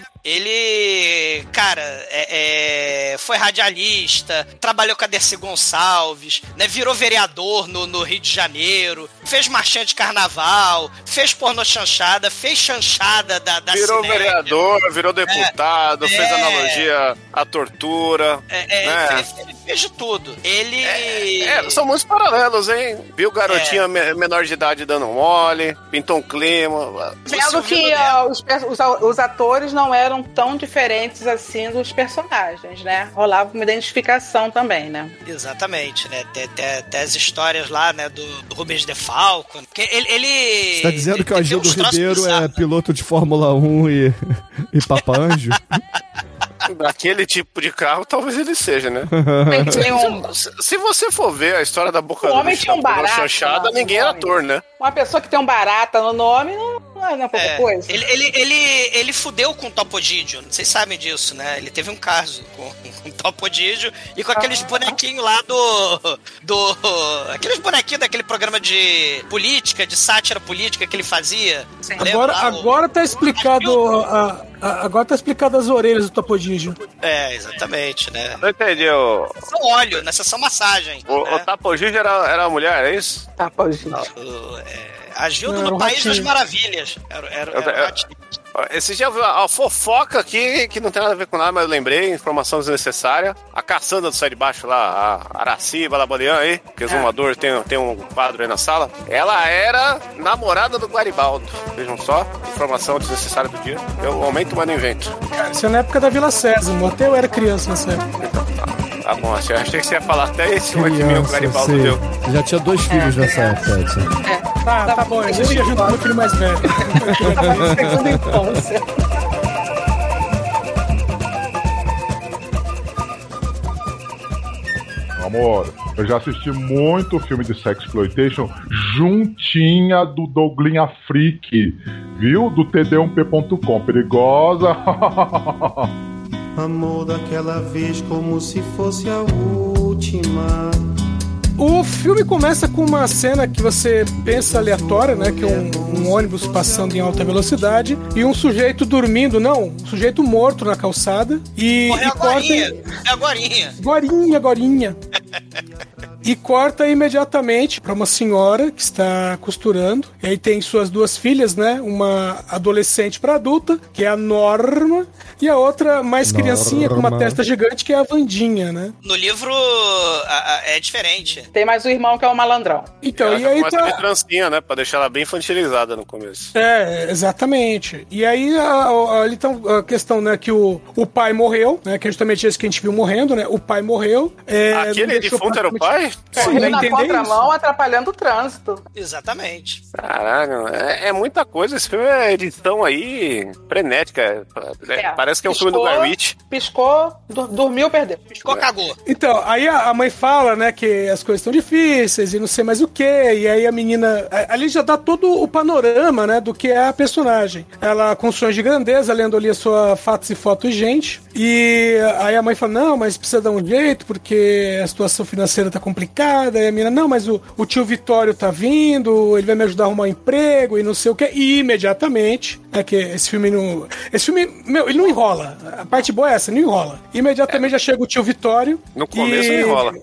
ele, cara, é- é, foi radialista, trabalhou com a Dercy Gonçalves, né, virou vereador no, no Rio de Janeiro, fez marchinha de carnaval, fez pornô chanchada, fez chanchada da, da Virou Cinética. vereador, virou deputado, fez É. analogia à tortura. É, é, né? fez, ele fez de tudo. Ele. É, são muitos paralelos, hein? Viu garotinha É. me- menor de idade dando mole, pintou um clima. Sendo que ó, os, os, os atores não eram tão diferentes assim dos personagens, né? Rolava uma identificação também, né? Exatamente, né? Tem as histórias lá, né, do, do Rubens de Falco. Que ele, ele. Você tá dizendo que o ele Agildo Ribeiro é bizarros. piloto de Fórmula 1 e, e Papa Anjo? Daquele tipo de carro, talvez ele seja, né? Um, Se, se você for ver a história da boca O do homem bicho tinha um barato chanchada, ninguém era ator, né? uma pessoa que tem um barata no nome não, não é, não é pouca É, coisa. ele, ele, ele, ele fudeu com o Topodídio, vocês sabem disso, né? Ele teve um caso com, com o Topodídio e com aqueles Ah. bonequinhos lá do. do aqueles bonequinhos daquele programa de política, de sátira política que ele fazia. Agora, lá o- agora tá explicado. a- a- agora tá explicado as orelhas do Topodígio. É, exatamente, né? Não entendi. O, São óleo, né? São massagem. o, né? o era, era uma mulher, é isso? Tá, pô, é, Não, era no um País ratinho. das Maravilhas. Era, era, Eu- era eu- ratinho. Esse dia eu vi uma uma fofoca aqui que não tem nada a ver com nada, mas eu lembrei, informação desnecessária. A caçanda do Sai de Baixo lá, a Araciba Laborian aí, que exumador tem, tem um quadro aí na sala. Ela era namorada do Guaribaldo. Vejam só, informação desnecessária do dia. Eu aumento, mas não invento. Isso é na época da Vila Sésamo, até eu era criança nessa época. Tá bom, achei, achei que você ia falar até esse cima de mim, o Criança, Garibaldo sim. deu. Já tinha dois filhos nessa época, Edson. Tá, tá bom, eu ia junto com meu filho mais velho. Segunda infância. Amor, eu já assisti muito filme de sexploitation juntinha do Douglinha Freak. Viu? Do td1p.com. Perigosa. Amor daquela vez como se fosse a última. O filme começa com uma cena que você pensa aleatória, né? Que é um, um ônibus passando em alta velocidade e um sujeito dormindo, não, um sujeito morto na calçada e, Morreu e corta. agorinha. É agorinha. Gorinha, gorinha. E corta imediatamente para uma senhora que está costurando. E aí tem suas duas filhas, né? Uma adolescente para adulta, que é a Norma, e a outra mais Norma. criancinha com uma testa gigante, que é a Vandinha, né? No livro a- a- é diferente. Tem mais o irmão que é o malandrão. Então, Ela e já aí tá. trancinha, né? Pra deixar ela bem infantilizada no começo. É, exatamente. E aí a, a, ali tá a questão, né, que o, o pai morreu, né, que é justamente esse que a gente viu morrendo, né, o pai morreu. É, Aquele defunto era o pai? Sim, Correndo na contramão, atrapalhando o trânsito. Exatamente. Caralho, é, é muita coisa. Esse filme é edição aí frenética. É, Parece que é um filme do Piscou, Guy Ritchie. Piscou, dormiu, perdeu. Piscou, cagou. Então, aí a, a mãe fala, né, que as coisas estão difíceis e não sei mais o que, e aí a menina. Ali já dá todo o panorama, né, do que é a personagem. Ela com sonhos de grandeza, lendo ali a sua fatos e fotos gente. E aí a mãe fala: não, mas precisa dar um jeito, porque a situação financeira tá complicada. E a menina, não, mas o, o tio Vitório tá vindo, ele vai me ajudar a arrumar um emprego e não sei o que. E imediatamente, é que esse filme não. Esse filme, meu, ele não enrola. A parte boa é essa, não enrola. Imediatamente já chega o tio Vitório. No começo e- não enrola.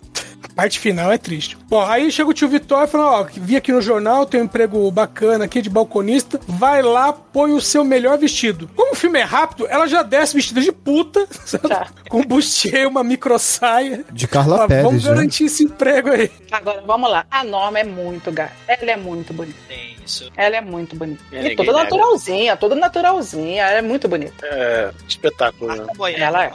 Parte final é triste. Bom, aí chega o tio Vitório e fala: Ó, vi aqui no jornal, tem um emprego bacana aqui de balconista. Vai lá, põe o seu melhor vestido. Como o filme é rápido, ela já desce vestida de puta, sabe? Já. com bustier, uma micro saia. De Carla Fala, Pérez, Vamos né? garantir esse emprego aí. Agora, vamos lá. A Norma é muito gata. Ela é muito bonita. Tem isso. Ela é muito bonita. É, e toda naturalzinha, toda naturalzinha. Ela é muito bonita. É, espetáculo. Né? Ela é.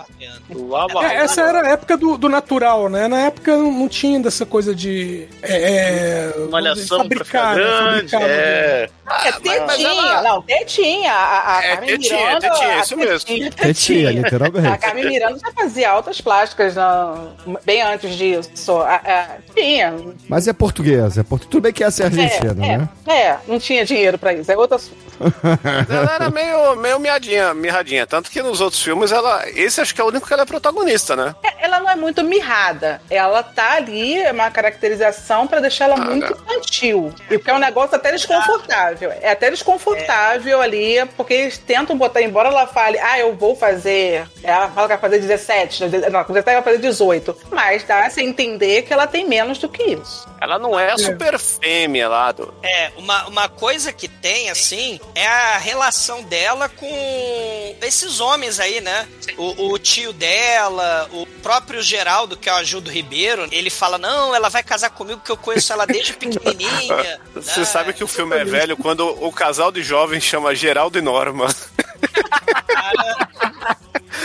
Lava É, essa era a época do, do natural, né? Na época não não tinha dessa coisa de. É, é, malhação ficar né? Fabricar, É. É tetinha, mas ela- não, tetinha. A, a É Carmen tetinha, Miranda. tetinha, a isso mesmo. tetinha, Tetinha, literalmente. A Carmen Miranda já fazia altas plásticas não, bem antes disso. A, a, tinha. Mas é português, é português. Tudo bem que essa é argentina, é, né? é, é, não tinha dinheiro pra isso. É outro assunto. Ela era meio, meio miadinha, mirradinha. Tanto que nos outros filmes, ela. Esse acho que é o único que ela é protagonista, né? É, Ela não é muito mirrada. Ela tá ali, é uma caracterização pra deixar ela Ah, muito né? infantil. E porque é um negócio até desconfortável. É até desconfortável ali, porque eles tentam botar, embora ela fale, ah, eu vou fazer. Ela fala que vai fazer 17, não, com 17 vai fazer 18. Mas dá a entender que ela tem menos do que isso. Ela não é a super fêmea lá do. É, uma, uma coisa que tem, assim, é a relação dela com esses homens aí, né? O, o tio dela, o próprio Geraldo, que é o Ajudo Ribeiro, ele fala: Não, ela vai casar comigo que eu conheço ela desde pequenininha. Você né? sabe que o filme é velho quando o casal de jovens chama Geraldo e Norma.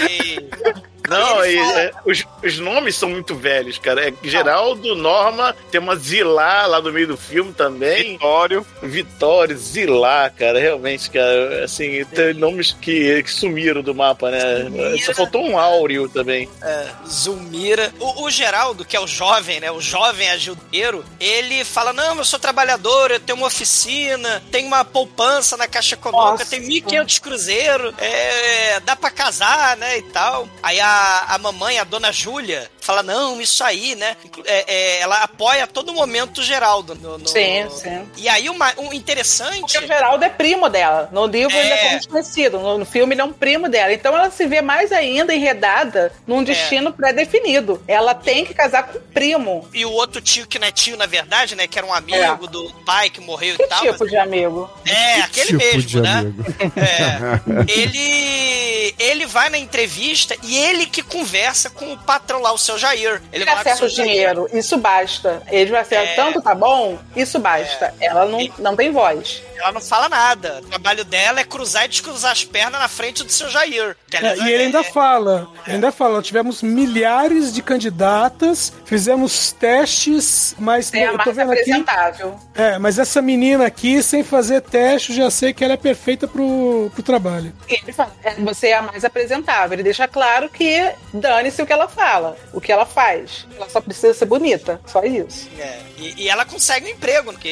E- Não, e, fala- é, os, os nomes são muito velhos, cara. É Geraldo, Norma, tem uma Zilá lá no meio do filme também. Vitório. Vitória, Zilá, cara, realmente, cara, assim, tem nomes que, que sumiram do mapa, né? Só faltou um Áureo também. É, Zulmira. O, o Geraldo, que é o jovem, né? O jovem ajudeiro, ele fala: Não, eu sou trabalhador, eu tenho uma oficina, tenho uma poupança na Caixa Econômica, Nossa. tenho 1.500 cruzeiro, é, dá pra casar, né? E tal. Aí a, a mamãe, a dona Júlia, fala: Não, isso aí, né? É, é, ela apoia a todo momento o Geraldo. No, no- Sim, sim. E aí, uma, um interessante. Porque o Geraldo é primo dela. No livro ele é É. como desconhecido. No, no filme ele é um primo dela. Então ela se vê mais ainda enredada num destino pré-definido. Ela tem que casar com o primo. E o outro tio, que não é tio, na verdade, né? Que era um amigo do pai que morreu Que e tal. tipo mas- de amigo? É, aquele tipo mesmo, de né? amigo. É. Ele ele vai na entrevista e ele que conversa com o patrão lá, o seu Jair. Ele Ele acerta o seu Jair. dinheiro, isso basta. Ele vai acertar É. tanto, tá bom? Isso basta. Ela não, não tem voz. Ela não fala nada. O trabalho dela é cruzar e descruzar as pernas na frente do seu Jair. É, e ele ainda fala, ele ainda fala, tivemos milhares de candidatas, fizemos testes, mas É a eu tô vendo aqui. É, mas essa menina aqui, sem fazer teste, eu já sei que ela é perfeita pro, pro trabalho. Ele fala, é, você é a mais apresentável. Ele deixa claro que dane-se o que ela fala, o que ela faz. Ela só precisa ser bonita, só isso. É, e, e ela consegue um emprego, porque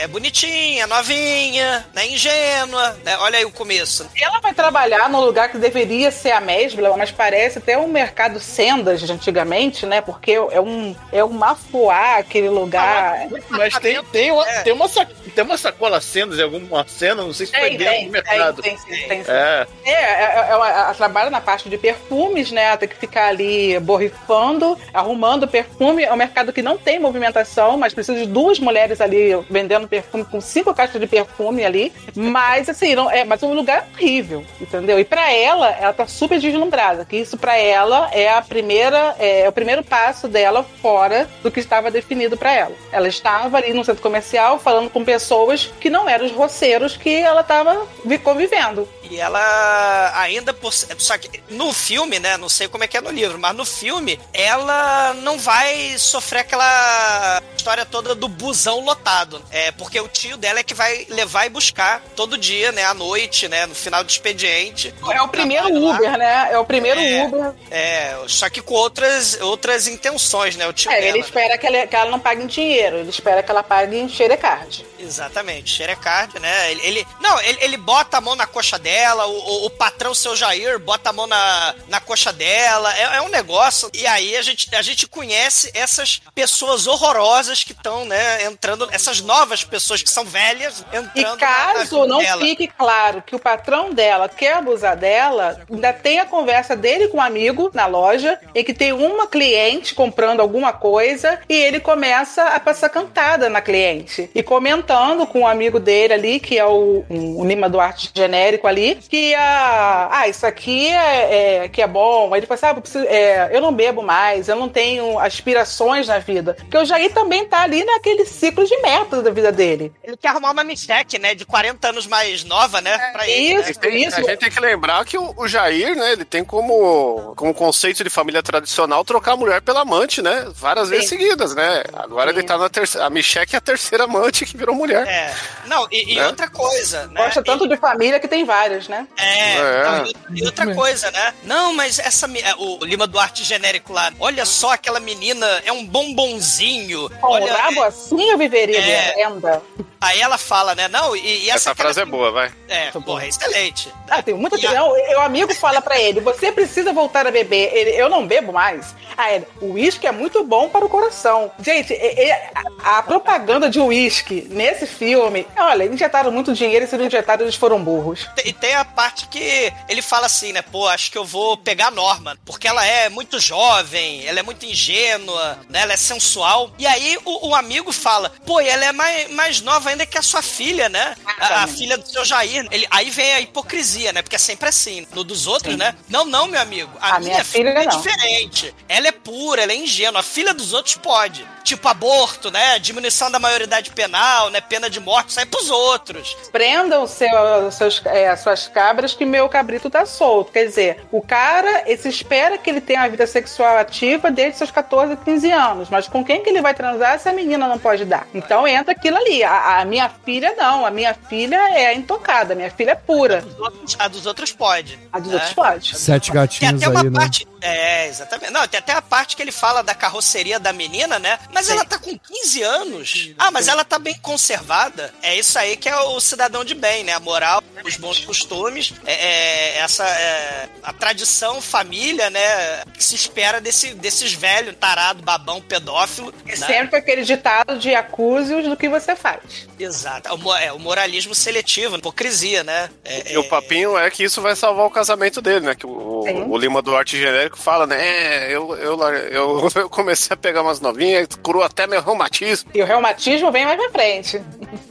é bonitinha, novinha, né, ingênua, né? Olha aí o começo. Ela vai trabalhar num lugar que deveria ser a Mesbla, mas parece até um mercado sendas de antigamente, né? Porque é um, é um mafuá aquele lugar. Mas tem, tem, uma, tem, uma, sac- tem uma sacola cenas em alguma cena, não sei se foi Tem, dentro tem, do mercado. tem, tem, tem, sim. É. É, é, é, ela, ela trabalha na parte de perfumes, né? Tem que ficar ali borrifando, arrumando perfume. É um mercado que não tem movimentação, mas precisa de duas mulheres ali vendendo perfume com cinco caixas de perfume ali. Mas assim, não, é, mas é um lugar horrível, entendeu? E pra ela, ela tá super deslumbrada, que isso pra ela é a primeira, é, o primeiro passo dela fora do que estava definido pra ela. Ela estava ali no centro comercial falando com pessoas que não eram os roceiros que ela estava vi- convivendo. E ela ainda por só que no filme, né, não sei como é que é no livro, mas no filme ela não vai sofrer aquela história toda do busão lotado, é porque o tio dela é que vai levar e buscar todo dia, né, à noite, né, no final do expediente. É o primeiro Trabalho lá. Uber, né? É o primeiro É. Uber. É, só que com outras outras intenções, né, o tio É, dela. ele né? espera que ela, que ela não pague em dinheiro, ele espera que ela pague em xerecard. Exatamente, xerecard, né? Ele, ele- não, ele, ele bota a mão na coxa dela, o, o, o patrão seu Jair bota a mão na, na coxa dela, é, é um negócio. E aí a gente, a gente conhece essas pessoas horrorosas que estão, né, entrando, essas novas pessoas que são velhas E entrando na- na caso não dela. fique claro que o patrão dela quer abusar dela, ainda tem a conversa dele com um amigo na loja, em que tem uma cliente comprando alguma coisa e ele começa a passar cantada na cliente. E comentando com um amigo dele ali, que é o, um, o Lima Duarte genérico ali, que a, ah, isso aqui é, é- que é bom. Aí ele fala assim, ah, eu, preciso- é, eu não bebo mais, eu não tenho aspirações na vida. Porque o Jair também tá ali naquele ciclo de meta da vida dele. Ele quer arrumar uma Micheque, né, de 40 anos mais nova, né, pra ele. Isso, A gente, a gente tem que lembrar que o, o Jair, né, ele tem como, como conceito de família tradicional trocar a mulher pela amante, né? Várias vezes seguidas, né? Agora ele tá na terceira. A Micheque é a terceira amante que virou mulher. É. Não, e, e Né? outra coisa, né? Gosta tanto de família que tem várias, né? É, É. não, e- e outra coisa, né? Não, mas essa. é, O Lima Duarte genérico lá, olha só aquela menina, é um bombonzinho. Com olha, o rabo assim eu viveria de É. renda. Aí ela fala, né? Não, e, e essa. Essa frase é boa, vai. É, porra, é excelente. Ah, tem muita E a- O amigo fala pra ele: você precisa voltar a beber. Ele, eu não bebo mais. Ah, ele, o uísque é muito bom para o coração. Gente, e- e- a, a propaganda de uísque nesse filme, olha, injetaram muito dinheiro e se não injetaram, eles foram burros. E tem a parte que ele fala assim, né? Pô, acho que eu vou pegar a Norma, porque ela é muito jovem, ela é muito ingênua, né? Ela é sensual. E aí o, o amigo fala, pô, ela é mais, mais nova ainda que a sua filha, né? A, a filha do seu Jair. Ele, aí vem a hipocrisia, né? Porque é sempre assim. No dos outros, né? Não, não, meu amigo. A, A minha, minha filha, filha é não. diferente. Ela é pura, ela é ingênua. A filha dos outros pode. Tipo aborto, né? Diminuição da maioridade penal, né? Pena de morte, é pros outros. Prendam seu, seus, é, suas cabras que meu cabrito tá solto. Quer dizer, o cara ele se espera que ele tenha uma vida sexual ativa desde seus 14, 15 anos. Mas com quem que ele vai transar se a menina não pode dar? Então entra aquilo ali. A, a minha filha não. A minha filha é intocada. A minha filha é pura. Dos outros- A dos outros pode. A dos né? outros pode. Sete Tem gatinhos até uma aí, né? parte. É, exatamente. Não, tem até a parte que ele fala da carroceria da menina, né? Mas ela tá com 15 anos. Ah, mas ela tá bem conservada. É isso aí que é o cidadão de bem, né? A moral, os bons costumes, é, é essa. é, a tradição, família, né? Que se espera desse, desses velhos, tarado, babão, pedófilo. É né? sempre aquele ditado de acuse-os do que você faz. Exato. O, é, o moralismo seletivo, hipocrisia, né? É, E o papinho é que isso vai salvar o casamento dele, né? Que o, Sim. o Lima Duarte genérico fala, né? É, eu, eu, eu, eu comecei a pegar umas novinhas, curou até meu reumatismo. E o reumatismo vem mais pra frente.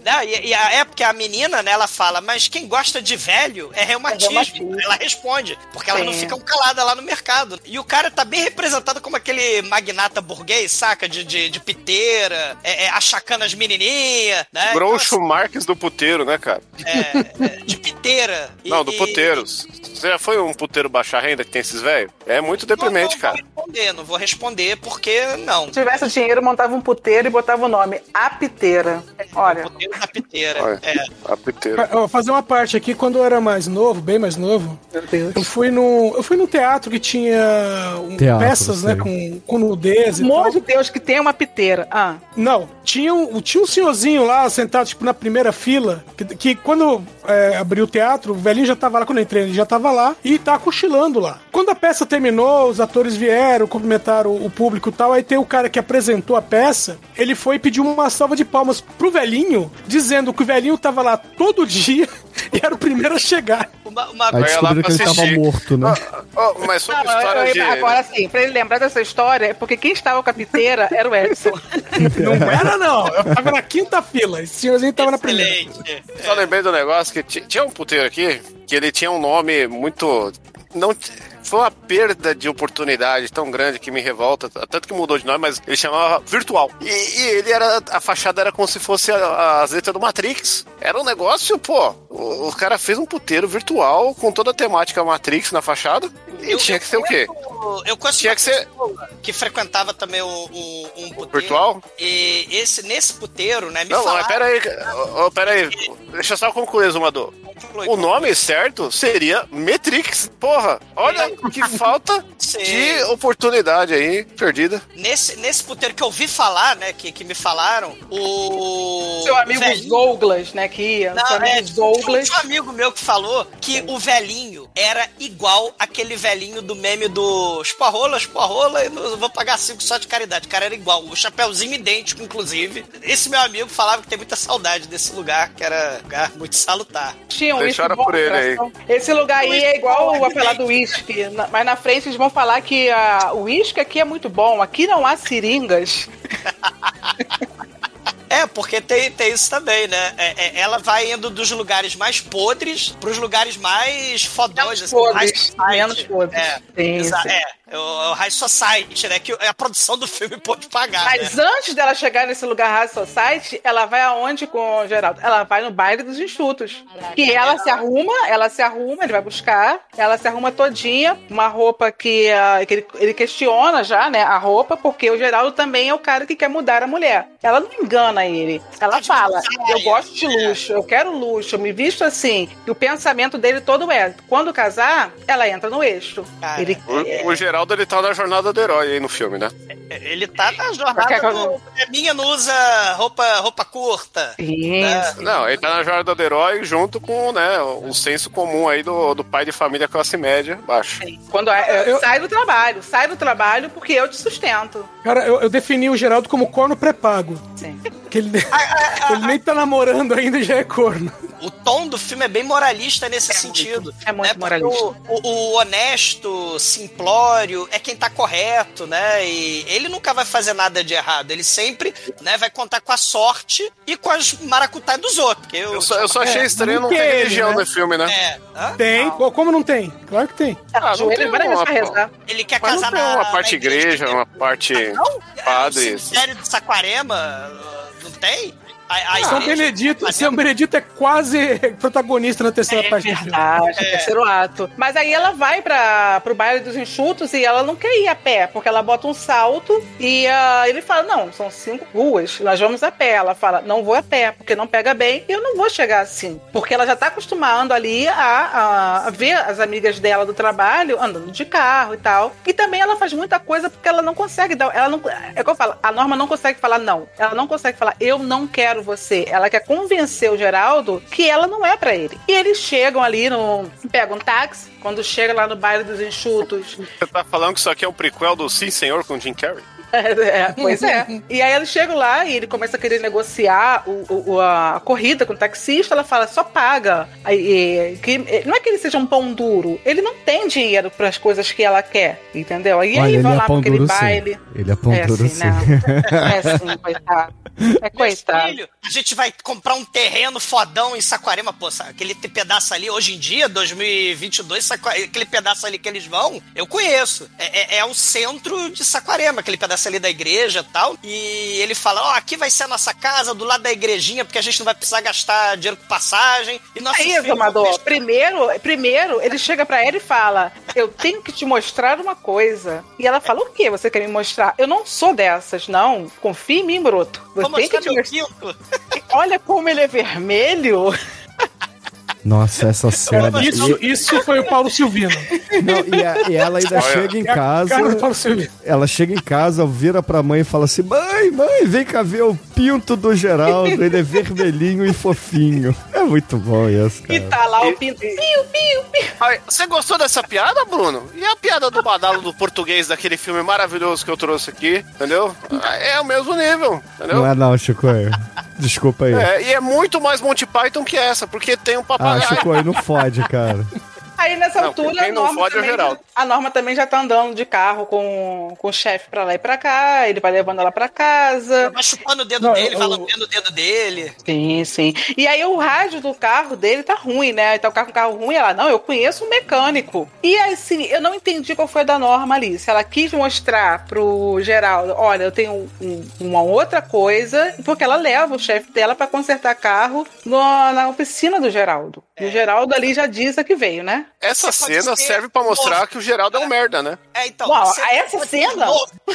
Não, e, e a, é porque a menina, né, ela fala, mas quem gosta de velho é reumatismo. É reumatismo. Ela responde, porque elas Sim. não ficam caladas lá no mercado. E o cara tá bem representado como aquele magnata burguês, saca? De, de, de piteira, é, é, achacando as menininhas, né? Groucho Marques do puteiro, né, cara? Então, é, é, de piteira. E- Não, do e- puteiros. Você já foi um puteiro baixa renda que tem esses velhos? É muito deprimente, não, cara. Não vou responder, não vou responder porque não. Se tivesse dinheiro, montava um puteiro e botava o nome A Piteira. Olha. O puteiro da piteira. Olha. É. A piteira. Ó, fazer uma parte aqui, quando eu era mais novo, bem mais novo, eu fui no, eu fui num teatro que tinha um, Teatro, peças, né, com, com nudez e Pelo amor de Deus, que tem uma piteira. Ah. Não, tinha um, tinha um senhorzinho lá sentado, tipo, na primeira fila, que, que quando é, abriu o teatro, o velhinho já tava lá, quando eu entrei, ele já tava lá, e tava cochilando lá. Quando a peça terminou, os atores vieram, cumprimentaram o, o público e tal, aí tem o cara que apresentou a peça, ele foi e pediu uma salva de palmas pro velhinho, dizendo que o velhinho tava lá todo dia e era o primeiro a chegar. Uma, uma Aí pra que ele tava morto, né? Oh, mas sobre Não, história eu- de. agora sim, pra ele lembrar dessa história, é porque quem estava com a piteira era o Edson. Não era, não. Eu tava na quinta fila, esse senhorzinho tava na primeira. Excelente. Só lembrei do negócio que ti- tinha um puteiro aqui que ele tinha um nome muito. Não. Foi uma perda de oportunidade tão grande que me revolta, tanto que mudou de nome, mas ele chamava Virtual. E, e ele era. A fachada era como se fosse a- as letras do Matrix. Era um negócio, pô. O, o cara fez um puteiro virtual com toda a temática Matrix na fachada. E tinha que ser o quê? Eu, eu conheço Tinha uma que ser- que frequentava também um, um, um puteiro. Virtual? E esse, nesse puteiro, né, me Não, não, mas falaram... pera aí. ô, pera aí. Deixa eu só concluir, Zumador. O nome certo seria Matrix. Porra, olha que falta Sim. de oportunidade aí perdida. Nesse, nesse puteiro que eu ouvi falar, né, que, que me falaram, o... Seu amigo velhinho- Douglas, né, que ia. Não, seu amigo é, Douglas. Tinha um amigo meu que falou que o velhinho era igual aquele velhinho do meme do Esparrola, Esparrola, eu não vou pagar cinco só de caridade. O cara era igual, o chapéuzinho idêntico, inclusive. Esse meu amigo falava que tem muita saudade desse lugar, que era um lugar muito salutar. Tinha um Deixaram uísque por ele aí. Esse lugar aí é igual a falar do na- mas na frente eles vão falar que ah, o uísque aqui é muito bom, aqui não há seringas. É, porque tem, tem isso também, né? É, é, ela vai indo dos lugares mais podres pros lugares mais fodões, assim, podres, society. menos podres. É, Sim, sim. é o, é o High Society, né? Que a produção do filme pode pagar, Mas né? antes dela chegar nesse lugar High Society, ela vai aonde com o Geraldo? Ela vai no baile dos enxutos. Que ela se arruma, ela se arruma, ele vai buscar, ela se arruma todinha, uma roupa que, ah, que ele, ele questiona já, né, a roupa, porque o Geraldo também é o cara que quer mudar a mulher. Ela não engana ele. Ela fala, eu gosto de é. luxo, eu quero luxo, eu me visto assim. E o pensamento dele todo é, quando casar, ela entra no eixo. Cara, ele, O, o Geraldo, ele tá na jornada do herói aí no filme, né? Ele tá na jornada do... A minha não usa roupa, roupa curta. Isso. Não, ele tá na jornada do herói junto com, né, o senso comum aí do, do pai de família classe média baixo. Quando é, é, sai do trabalho, sai do trabalho porque eu te sustento. Cara, eu, eu defini o Geraldo como corno pré-pago. Sim. Que ele, ele nem tá namorando ainda e já é corno. O tom do filme é bem moralista nesse sentido. é muito né? Porque moralista. O, o- o honesto, simplório, é quem tá correto, né? E ele nunca vai fazer nada de errado. Ele sempre né, vai contar com a sorte e com as maracutaias dos outros. Eu, Eu só, eu só achei É, estranho não não ter tem, religião né? no filme, né? É. Hã? Tem. Pô, Como não tem? Claro que tem. Ah, não Joelho tem uma- rezar. Ele quer Mas não casar tem na uma parte na igreja, uma parte padre. É, o cemitério de Saquarema, não tem? A, a São igreja- Benedito, São Benedito é quase protagonista na terceira parte do filme. Verdade, terceiro ato. Mas aí ela vai para pro baile dos enxutos e ela não quer ir a pé, porque ela bota um salto e ah, ele fala: Não, são cinco ruas, nós vamos a pé. Ela fala: Não vou a pé, porque não pega bem e eu não vou chegar assim. Porque ela já tá acostumando ali a, a- a ver as amigas dela do trabalho andando de carro e tal. E também ela faz muita coisa porque ela não consegue dar. Ela não, é o que eu falo: a norma não consegue falar não. Ela não consegue falar: Eu não quero você. Ela quer convencer o Geraldo que ela não é pra ele. E eles chegam ali no. pegam um táxi. Quando chega lá no baile dos enxutos, Você tá falando que isso aqui é um prequel do Sim Senhor com Jim Carrey? É, pois é. E aí eles chegam lá e ele começa a querer negociar o, o- a corrida com o taxista. Ela fala, só paga. Aí, e- que, não é que ele seja um pão duro, ele não tem dinheiro para as coisas que ela quer, entendeu? E Olha, aí ele vão é lá pão pra aquele duro sim. baile. Ele é pão É duro assim, sim. não. É sim, coitado. É coitado. filho, a gente vai comprar um terreno fodão em Saquarema, pô, sabe? aquele pedaço ali, hoje em dia, 2022, Saqua- aquele pedaço ali que eles vão, eu conheço. É, é- é o centro de Saquarema, aquele pedaço ali da igreja e tal. E ele fala: Ó, aqui vai ser a nossa casa, do lado da igrejinha, porque a gente não vai precisar gastar dinheiro com passagem. E nosso É isso, Amador. Primeiro, primeiro, ele chega pra ela e fala: Eu tenho que te mostrar uma coisa. E ela fala: O que você quer me mostrar? Eu não sou dessas, não. Confia em mim, broto. Eu Vou mostrar meu pinto. Olha como ele é vermelho. Nossa, essa cena. Isso, E, isso foi o Paulo Silvino. não, e, a- e ela ainda chega em casa. Paulo Silvino. Ela chega em casa, vira pra mãe e fala assim: Mãe, mãe, vem cá ver o pinto do Geraldo. Ele é vermelhinho e fofinho. É muito bom isso, E cara. tá lá o pinto. Piu, piu, piu. Você gostou dessa piada, Bruno? E a piada do badalo do português daquele filme maravilhoso que eu trouxe aqui, entendeu? É o mesmo nível, entendeu? Não é não, Chico. Desculpa aí. É, e é muito mais Monty Python que essa, porque tem um Ah, papagaio. Chico, aí não fode, cara. Aí nessa Não, altura, a Norma, fode é também, Geraldo. a Norma também já tá andando de carro com, com o chefe pra lá e pra cá. Ele vai levando ela pra casa. Vai chupando o dedo Não, dele, eu- vai lambendo o dedo dele. Sim, sim. E aí o rádio do carro dele tá ruim, né? Então o carro com carro ruim, ela, não, eu conheço um mecânico. E assim, eu não entendi qual foi a da norma ali. Se ela quis mostrar pro Geraldo, olha, eu tenho um- uma outra coisa, porque ela leva o chefe dela pra consertar carro no- na oficina do Geraldo. E o Geraldo ali já diz a que veio, né? Essa cena ser serve pra mostrar que o Geraldo é um merda, né? É, então. Uau, você essa cena?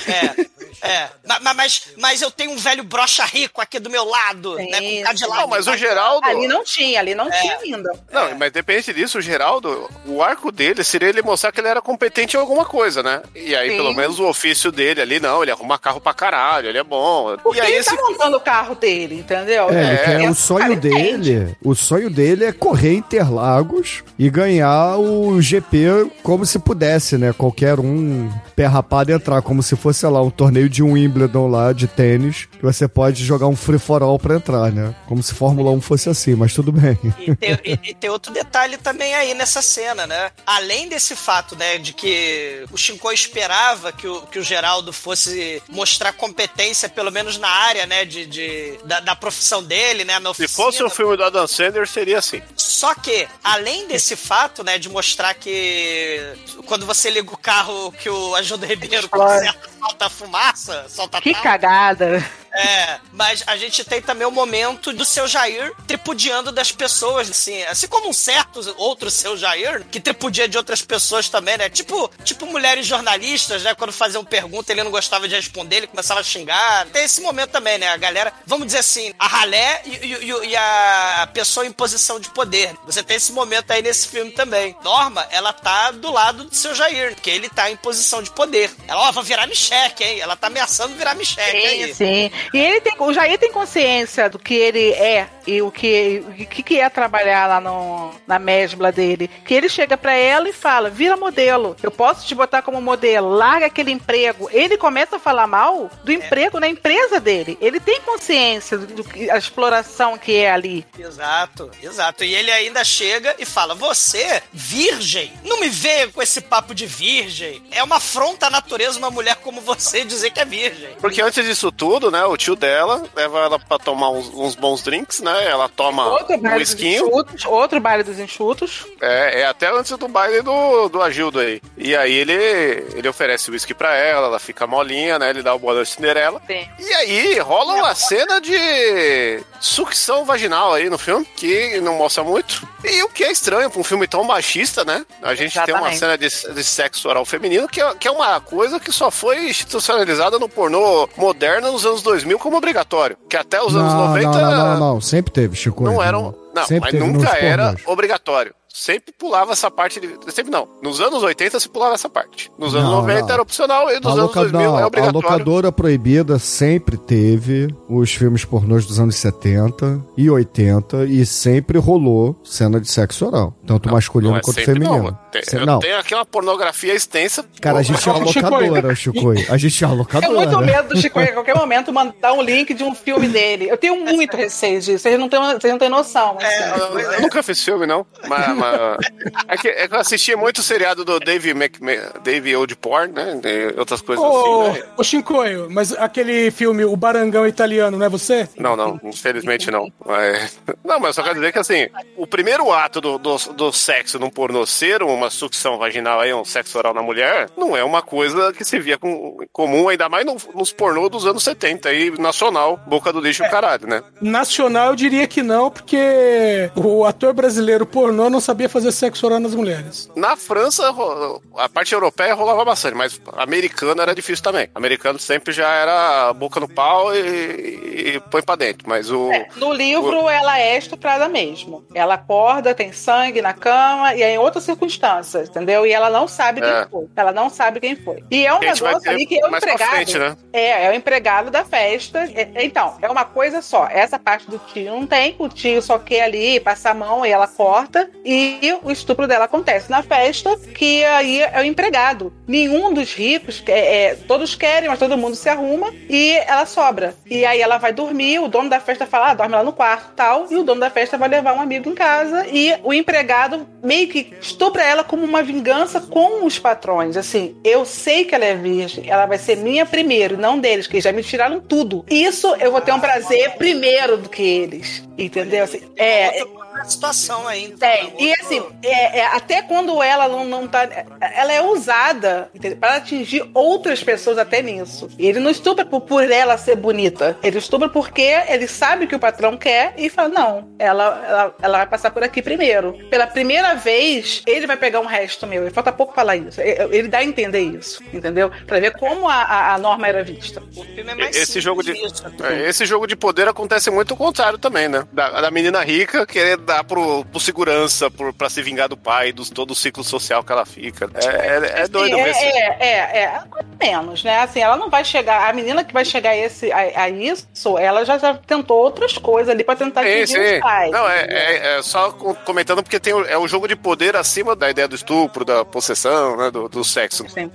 É, é. Ma- ma- Mas, mas eu tenho um velho brocha rico aqui do meu lado, Sim, né? Com Cadillac. Não, mas o Geraldo. Ali não tinha, ali não tinha ainda. Não, mas depende disso, o Geraldo, o arco dele seria ele mostrar que ele era competente em alguma coisa, né? E aí, Sim. pelo menos, o ofício dele ali, não, ele arruma carro pra caralho, ele é bom. Porque e aí, ele esse. tá montando o carro dele, entendeu? É, quer- É, o sonho cara, entende. dele, o sonho dele é correr Interlagos e ganhar o GP como se pudesse, né? Qualquer um pé rapado entrar, como se fosse, sei lá, um torneio de Wimbledon lá de tênis, que você pode jogar um free for all pra entrar, né? Como se Fórmula 1 fosse assim, mas tudo bem. E tem, e- e tem outro detalhe também aí nessa cena, né? Além desse fato, né, de que o Shinkoi esperava que o, que o Geraldo fosse mostrar competência, pelo menos na área, né, de, de- da, da profissão dele, né, na Se oficina. fosse um filme do Adam Sandler, seria assim. Só que, além desse fato, né, de mostrar que quando você liga o carro que o Ajuda Ribeiro conserta, solta fumaça, solta Que tal. cagada. É, mas a gente tem também o momento do seu Jair tripudiando das pessoas, assim, assim como um certo outro seu Jair, que tripudia de outras pessoas também, né? Tipo, tipo mulheres jornalistas, né? Quando faziam pergunta, ele não gostava de responder, ele começava a xingar. Tem esse momento também, né? A galera, vamos dizer assim, a ralé e, e- e a pessoa em posição de poder. Você tem esse momento aí nesse filme também. Norma, ela tá do lado do seu Jair, porque ele tá em posição de poder. Ela, ó, vai virar Micheque, hein? Ela tá ameaçando virar Micheque aí. Sim, sim. E ele tem, o Jair tem consciência do que ele é e o que, o que, que é trabalhar lá no, na mesbla dele. Que ele chega pra ela e fala: vira modelo. Eu posso te botar como modelo, larga aquele emprego. Ele começa a falar mal do emprego na empresa dele. Ele tem consciência do, do que a exploração que é ali. Exato, exato. E ele ainda chega e fala: Você, virgem, não me veio com esse papo de virgem. É uma afronta à natureza uma mulher como você dizer que é virgem. Porque antes disso tudo, né, o tio dela leva ela pra tomar uns, uns bons drinks, né? Ela toma Outro um baile dos esquinho. enxutos. Outro baile dos enxutos. É, é até antes do baile do, do Agildo aí. E aí ele, ele oferece whisky pra ela, ela fica molinha, né? Ele dá o boa noite Cinderela. Sim. E aí rola uma cena de sucção vaginal aí no filme, que não mostra muito. E o que é estranho pra um filme tão machista, né? A gente tem uma Exatamente. cena de, de sexo oral feminino, que é, que é uma coisa que só foi institucionalizada no pornô moderno nos anos 2000 como obrigatório. Que até os anos não, 90 não, não, não, não, sempre teve, Chico. não eram. Não, sempre mas nunca era obrigatório. Sempre pulava essa parte. De, sempre não. Nos anos 80 se pulava essa parte. Nos anos Não, 90 não. era opcional e nos A, anos loca- 2000 não, é a obrigatório. locadora proibida sempre teve os filmes pornôs dos anos 70 e 80 e sempre rolou cena de sexo oral, tanto masculino Não é quanto feminino. não. Tem, eu não, tenho aqui uma pornografia extensa. cara, a gente é uma locadora, Chico. A gente é uma Eu locadora. tenho muito medo do Chico a qualquer momento mandar um link de um filme dele. Eu tenho muito receio disso. Vocês não têm, vocês não têm noção. mas- É, Eu, eu nunca fiz filme, não. Mas, é, que, é que eu assisti muito seriado do Dave, Mc, Dave Old Porn, né? E outras coisas assim, né? ô Shinkoio, mas aquele filme, O Barangão Italiano, não é você? Não, não, infelizmente não. Mas- Não, mas só quero dizer que assim, o primeiro ato do, do, do sexo num pornô ser uma sucção vaginal aí, um sexo oral na mulher, não é uma coisa que se via com, comum, ainda mais no- nos pornô dos anos 70 aí, nacional, boca do lixo e caralho, né? Nacional eu diria que não, porque o ator brasileiro pornô não sabia fazer sexo oral nas mulheres. Na França, a parte europeia rolava bastante, mas americano era difícil também. Americano sempre já era boca no pau e, e põe pra dentro. Mas o. É, no livro, ela é estuprada mesmo. Ela acorda, tem sangue na cama e é em outras circunstâncias, entendeu? E ela não sabe quem É. foi. Ela não sabe quem foi. E é um negócio ali que é o empregado. frente, né? É, é o empregado da festa. É- Então, é uma coisa só. Essa parte do tio não tem. O tio só quer ali passar a mão e ela corta. E o estupro dela acontece na festa, que aí é o empregado. Nenhum dos ricos, é, é, todos querem, mas todo mundo se arruma e ela sobra. E aí ela vai dormir, o dono da festa fala, ah, dorme lá no quarto tal. E o dono da festa vai levar um amigo em casa. E o empregado meio que estupra ela como uma vingança com os patrões. Assim, eu sei que ela é virgem, ela vai ser minha primeiro, não deles, que já me tiraram tudo. Isso eu vou ter um prazer primeiro do que eles. Entendeu? Assim, é, Outra situação aí. então. tem. E assim, é, é, até quando ela não, não tá. Ela é usada para atingir outras pessoas até nisso. E ele não estupra por, por ela ser bonita. Ele estupra porque ele sabe que o patrão quer e fala: não, ela, ela, ela vai passar por aqui primeiro. Pela primeira vez, ele vai pegar um resto meu. E falta pouco falar isso. Ele dá a entender isso, entendeu? Pra ver como a, a, a norma era vista. O filme é mais Esse jogo de nisso. é, esse jogo de poder acontece muito o contrário também, né? Da, da menina rica querer dar pro, pro segurança, pro, pra se vingar do pai, dos todo o ciclo social que ela fica. É, é, é doido Sim, ver é, esse- é, é, é, menos, né? Assim, ela não vai chegar. A menina que vai chegar a, esse, a, a isso, ela já, já tentou outras coisas ali pra tentar Sim, atingir sim. os pais. Não, é, é- é só co- comentando porque tem o, é o jogo de poder acima da ideia do estupro, da possessão, né? Do, do sexo. Sim.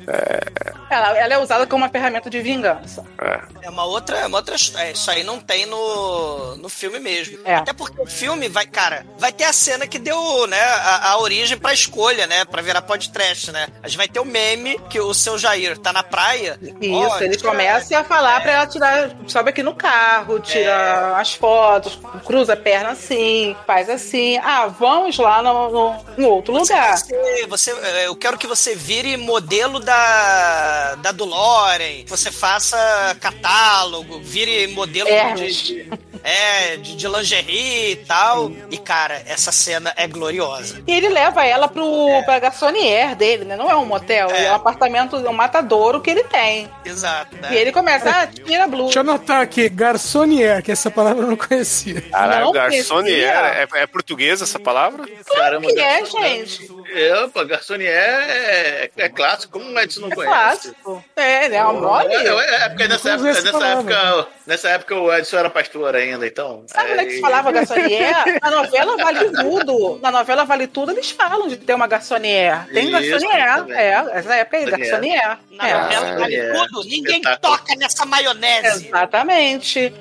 Ela, ela é usada como uma ferramenta de vingança. É. É uma outra, é uma outra história. Isso aí não tem no, no filme mesmo. É. Até porque o filme vai, cara, vai ter a cena que deu, né, a, a origem pra escolha, né, pra virar podcast, né. A gente vai ter o meme que o seu Jair tá na praia. Isso, ó, ele começa a falar pra ela tirar, sobe aqui no carro, tira as fotos, cruza a perna assim, faz assim. Ah, vamos lá no, no, em outro lugar. Você, você, eh, eu quero que você vire modelo da, da Duloren, que você faça catálogo, vire modelo Hermes. de, de- é, de, de lingerie e tal. E, cara, essa cena é gloriosa. E ele leva ela pro, pra garçonier dele, né? Não é um motel, é, É. um apartamento, é um matadouro que ele tem. Exato, né? E ele começa, ah, tira a blusa. Deixa eu anotar aqui, garçonier, que essa palavra eu não conhecia. Caralho, Não garçonier. É, é portuguesa essa palavra? Caramba, que é, gente? É, pô, garçonier é, é clássico. Como o Edson não É conhece? clássico. É, né? É uma mole. É, é, é, porque nessa época, nessa, época, nessa época o Edson era pastor ainda, então. Sabe onde é que é, falava garçonier? Na novela Vale Tudo. Na novela Vale Tudo, eles falam de ter uma garçonier. Tem Isso, garçonier. também. É, essa época aí, Garçonier. garçonier. Na É. novela vale é. tudo, ninguém Espetáculo. toca nessa maionese. Exatamente.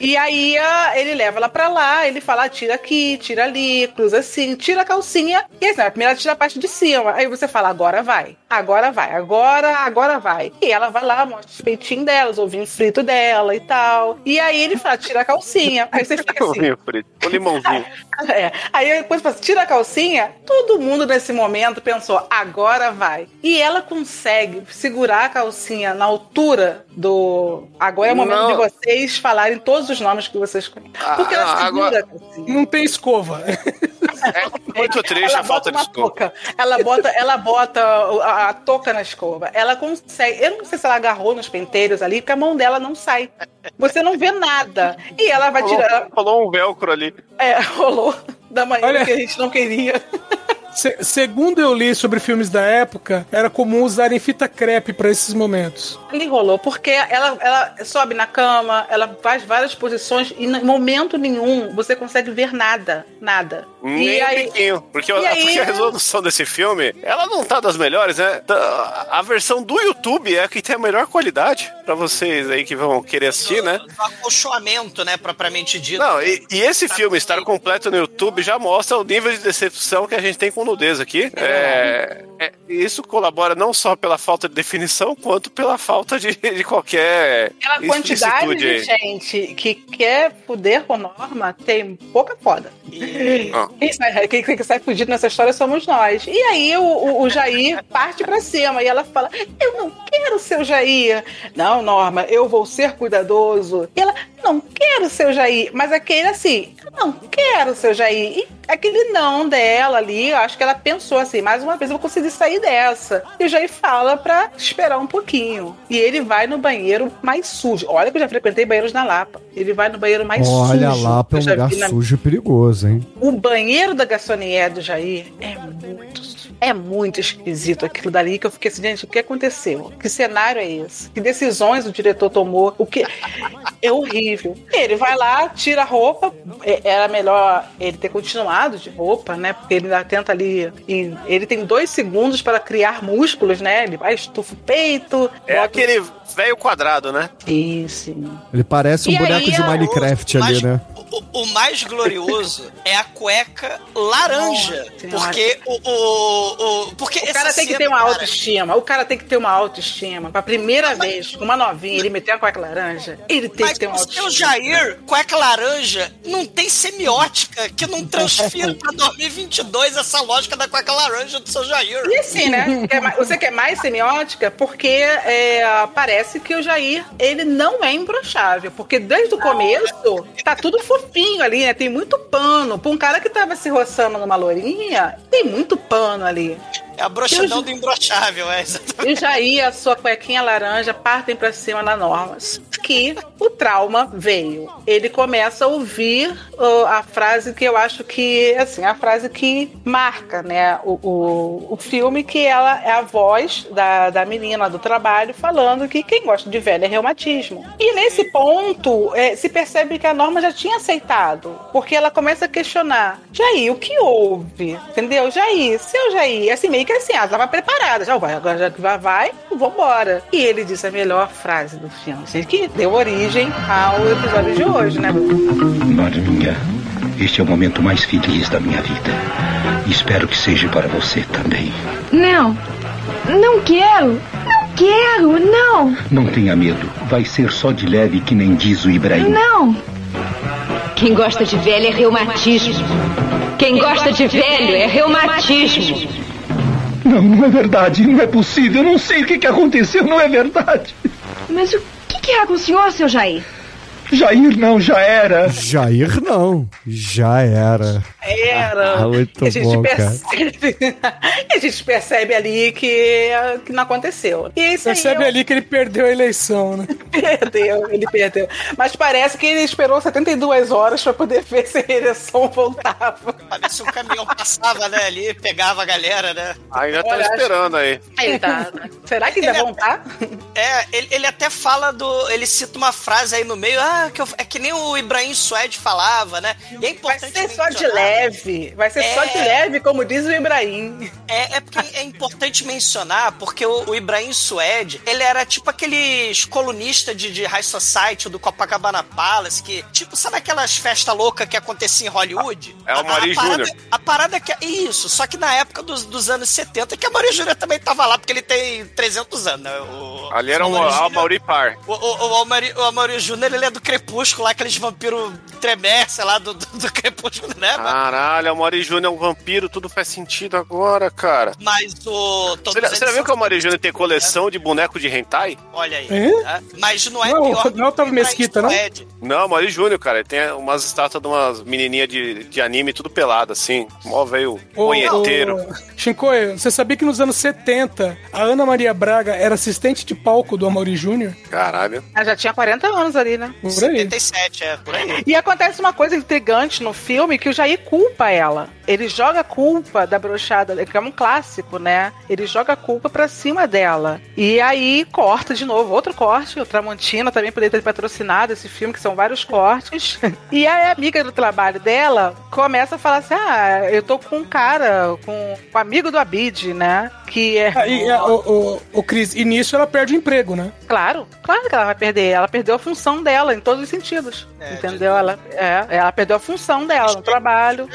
E aí ele leva ela pra lá, ele fala, tira aqui, tira ali, cruza assim, tira a calcinha. E assim, a primeira tira a parte de cima. Aí você fala, agora vai, agora vai, agora, agora vai. E ela vai lá, mostra os peitinhos dela, os ovinhos fritos dela e tal. E aí ele fala, tira a calcinha. Aí você fica assim, Ovinho frito. O limãozinho. é. Aí depois fala, tira a calcinha. Todo mundo nesse momento pensou, agora vai. E ela consegue segurar a calcinha na altura do. Agora é o momento Não. de vocês falarem todos os nomes que vocês conhecem. Porque ela Ah, segura agora- a calcinha. Não tem escova. É muito triste ela a falta de escova. Ela bota, ela bota a, a touca na escova. Ela consegue. Eu não sei se ela agarrou nos penteiros ali, porque a mão dela não sai. Você não vê nada. E ela vai tirar. Rolou, um velcro ali. É, rolou da maneira Olha. que a gente não queria. Se- segundo eu li sobre filmes da época, era comum usarem fita crepe pra esses momentos. Ali rolou, porque ela, ela sobe na cama, ela faz várias posições e em momento nenhum você consegue ver nada. Nada. Nem aí, biquinho. Porque, e aí- porque a resolução desse filme, ela não tá das melhores, né? Tá- A versão do YouTube é a que tem a melhor qualidade pra vocês aí que vão querer assistir, né? Do acolchoamento, né, propriamente dito. Não, e, e esse filme estar completo no YouTube já mostra o nível de decepção que a gente tem com nudez aqui. É, É, isso colabora não só pela falta de definição, quanto pela falta de, de qualquer Pela quantidade de gente que quer fuder com norma, tem pouca foda. Ah. Quem sai, quem, quem sai fudido nessa história somos nós. E aí o, o, o Jair parte pra cima e ela fala: Eu não quero ser o Jair. Não, Norma, eu vou ser cuidadoso. E ela: Não quero ser o Jair. Mas aquele assim: Eu não quero ser o Jair. E aquele não dela ali, eu acho que ela pensou assim: Mais uma vez eu vou conseguir sair dessa. E o Jair fala pra esperar um pouquinho. E ele vai no banheiro mais sujo. Olha que eu já frequentei banheiros na Lapa. Ele vai no banheiro mais Olha sujo. lá, que é um lugar na sujo e perigoso, hein? o banheiro da garçonier do Jair é muito. É muito esquisito aquilo dali que eu fiquei assim, gente, o que aconteceu? Que cenário é esse? Que decisões o diretor tomou? O que. É horrível. Ele vai lá, tira a roupa. É- Era melhor ele ter continuado de roupa, né? Porque ele ainda tenta ali. e Ele tem dois segundos para criar músculos, né? Ele vai, estufa o peito. É bota- aquele velho quadrado, né? Isso. Ele parece um E boneco aí, de Minecraft ali, Mas né? O, o mais glorioso é a cueca laranja. Porque o. o, o porque O cara tem que ter uma autoestima. O cara tem que ter uma autoestima. Pra primeira vez, com uma novinha, ele meter uma cueca laranja, ele tem Mas que ter uma o autoestima. seu Jair, cueca laranja, não tem semiótica que não transfira pra 2022 essa lógica da cueca laranja do seu Jair. E assim, né? Você quer mais semiótica? Porque é, parece que o Jair, ele não é imbrochável. Porque desde o começo, tá tudo fofinho ali, né? Tem muito pano. Pra um cara que tava se roçando numa lourinha, tem muito pano ali. É a broxadão do imbrochável, é exatamente. E Jair e a sua cuequinha laranja partem pra cima da Norma. Que o trauma veio. Ele começa a ouvir ó, a frase que eu acho que, assim, a frase que marca, né, o, o, o filme, que ela é a voz da, da menina do trabalho falando que quem gosta de velho é reumatismo. E nesse ponto, é, se percebe que a Norma já tinha aceitado. Porque ela começa a questionar: Jair, o que houve? Entendeu? Jair, seu Jair, assim, meio que assim, ela tava preparada, já vai, agora já que vai, vai, vambora. E ele disse a melhor frase do filme, que deu origem ao episódio de hoje, né? Norminha, este é o momento mais feliz da minha vida. Espero que seja para você também. Não, não quero, não quero, não, Não tenha medo, vai ser só de leve que nem diz o Ibrahim. não. Quem gosta de velho é reumatismo. Quem gosta de velho é reumatismo. Não, não é verdade, não é possível. Eu não sei o que, que aconteceu, não é verdade. Mas o que, é com o senhor, seu Jair? Jair não, já era. Jair não. Já era. Era. Ah, muito a gente bom, percebe, a gente percebe ali que, que não aconteceu. E isso aí Percebe é- ali que ele perdeu a eleição, né? Perdeu, ele perdeu. Mas parece que ele esperou 72 horas pra poder ver se a ereção voltava. Se o caminhão passava, né, ali, pegava a galera, né? Ainda tá esperando aí. Aí tá. Será que ainda Ele é- vão estar? É, ele, ele até fala do. Ele cita uma frase aí no meio, ah, que eu- é que nem o Ibrahim Suede falava, né? E é Vai importante. ser só de leve. Vai ser só de É. leve, como diz o Ibrahim. É, é porque é importante mencionar, porque o, o Ibrahim Suede, ele era tipo aqueles colunista de, de High Society do Copacabana Palace, que, tipo, sabe aquelas festas loucas que acontecia em Hollywood? É o Mauri parada- Júnior. A parada que. Isso, só que na época dos, dos anos 70, que a Mauri Júnior também tava lá, porque ele tem 300 anos, né? O, Ali era o um Amaury Mauri Par. o, o, o, Amaury, o Amaury Júnior, ele é do Crepúsculo, lá, aqueles vampiros tremé, sei lá, do, do, do Crepúsculo, né? Caralho, o Mauri Júnior é um vampiro, tudo faz sentido agora, cara. Mas o. todos Você você já viu que o Mauri Júnior tem coleção de boneco de hentai? Olha aí. É? tá? Mas não é Não, pior. não é o Otávio Mesquita, não? Suede. Não, Mauri Júnior, cara, ele tem umas estátuas de umas menininhas de, de anime tudo pelado, assim. Mó velho Ô, punheteiro. Shinkoio, você sabia que nos anos 70 a Ana Maria Braga era assistente de palco do Amaury Júnior? Caralho. Ela já tinha 40 anos ali, né? Por aí. 77, é, por aí. E acontece uma coisa intrigante no filme que o Jair culpa ela. Ele joga a culpa da brochada, que é um clássico, né? Ele joga a culpa pra cima dela. E aí corta de novo, outro corte. O Tramontina também poderia ter patrocinado esse filme, que são vários cortes. E a amiga do trabalho dela começa a falar assim: Ah, eu tô com um cara, com o amigo do Abid, né? Que é. Aí, o, o, o Cris, e nisso ela perde o emprego, né? Claro, claro que ela vai perder. Ela perdeu a função dela todos os sentidos. entendeu? Ela, é, ela perdeu a função dela no trabalho.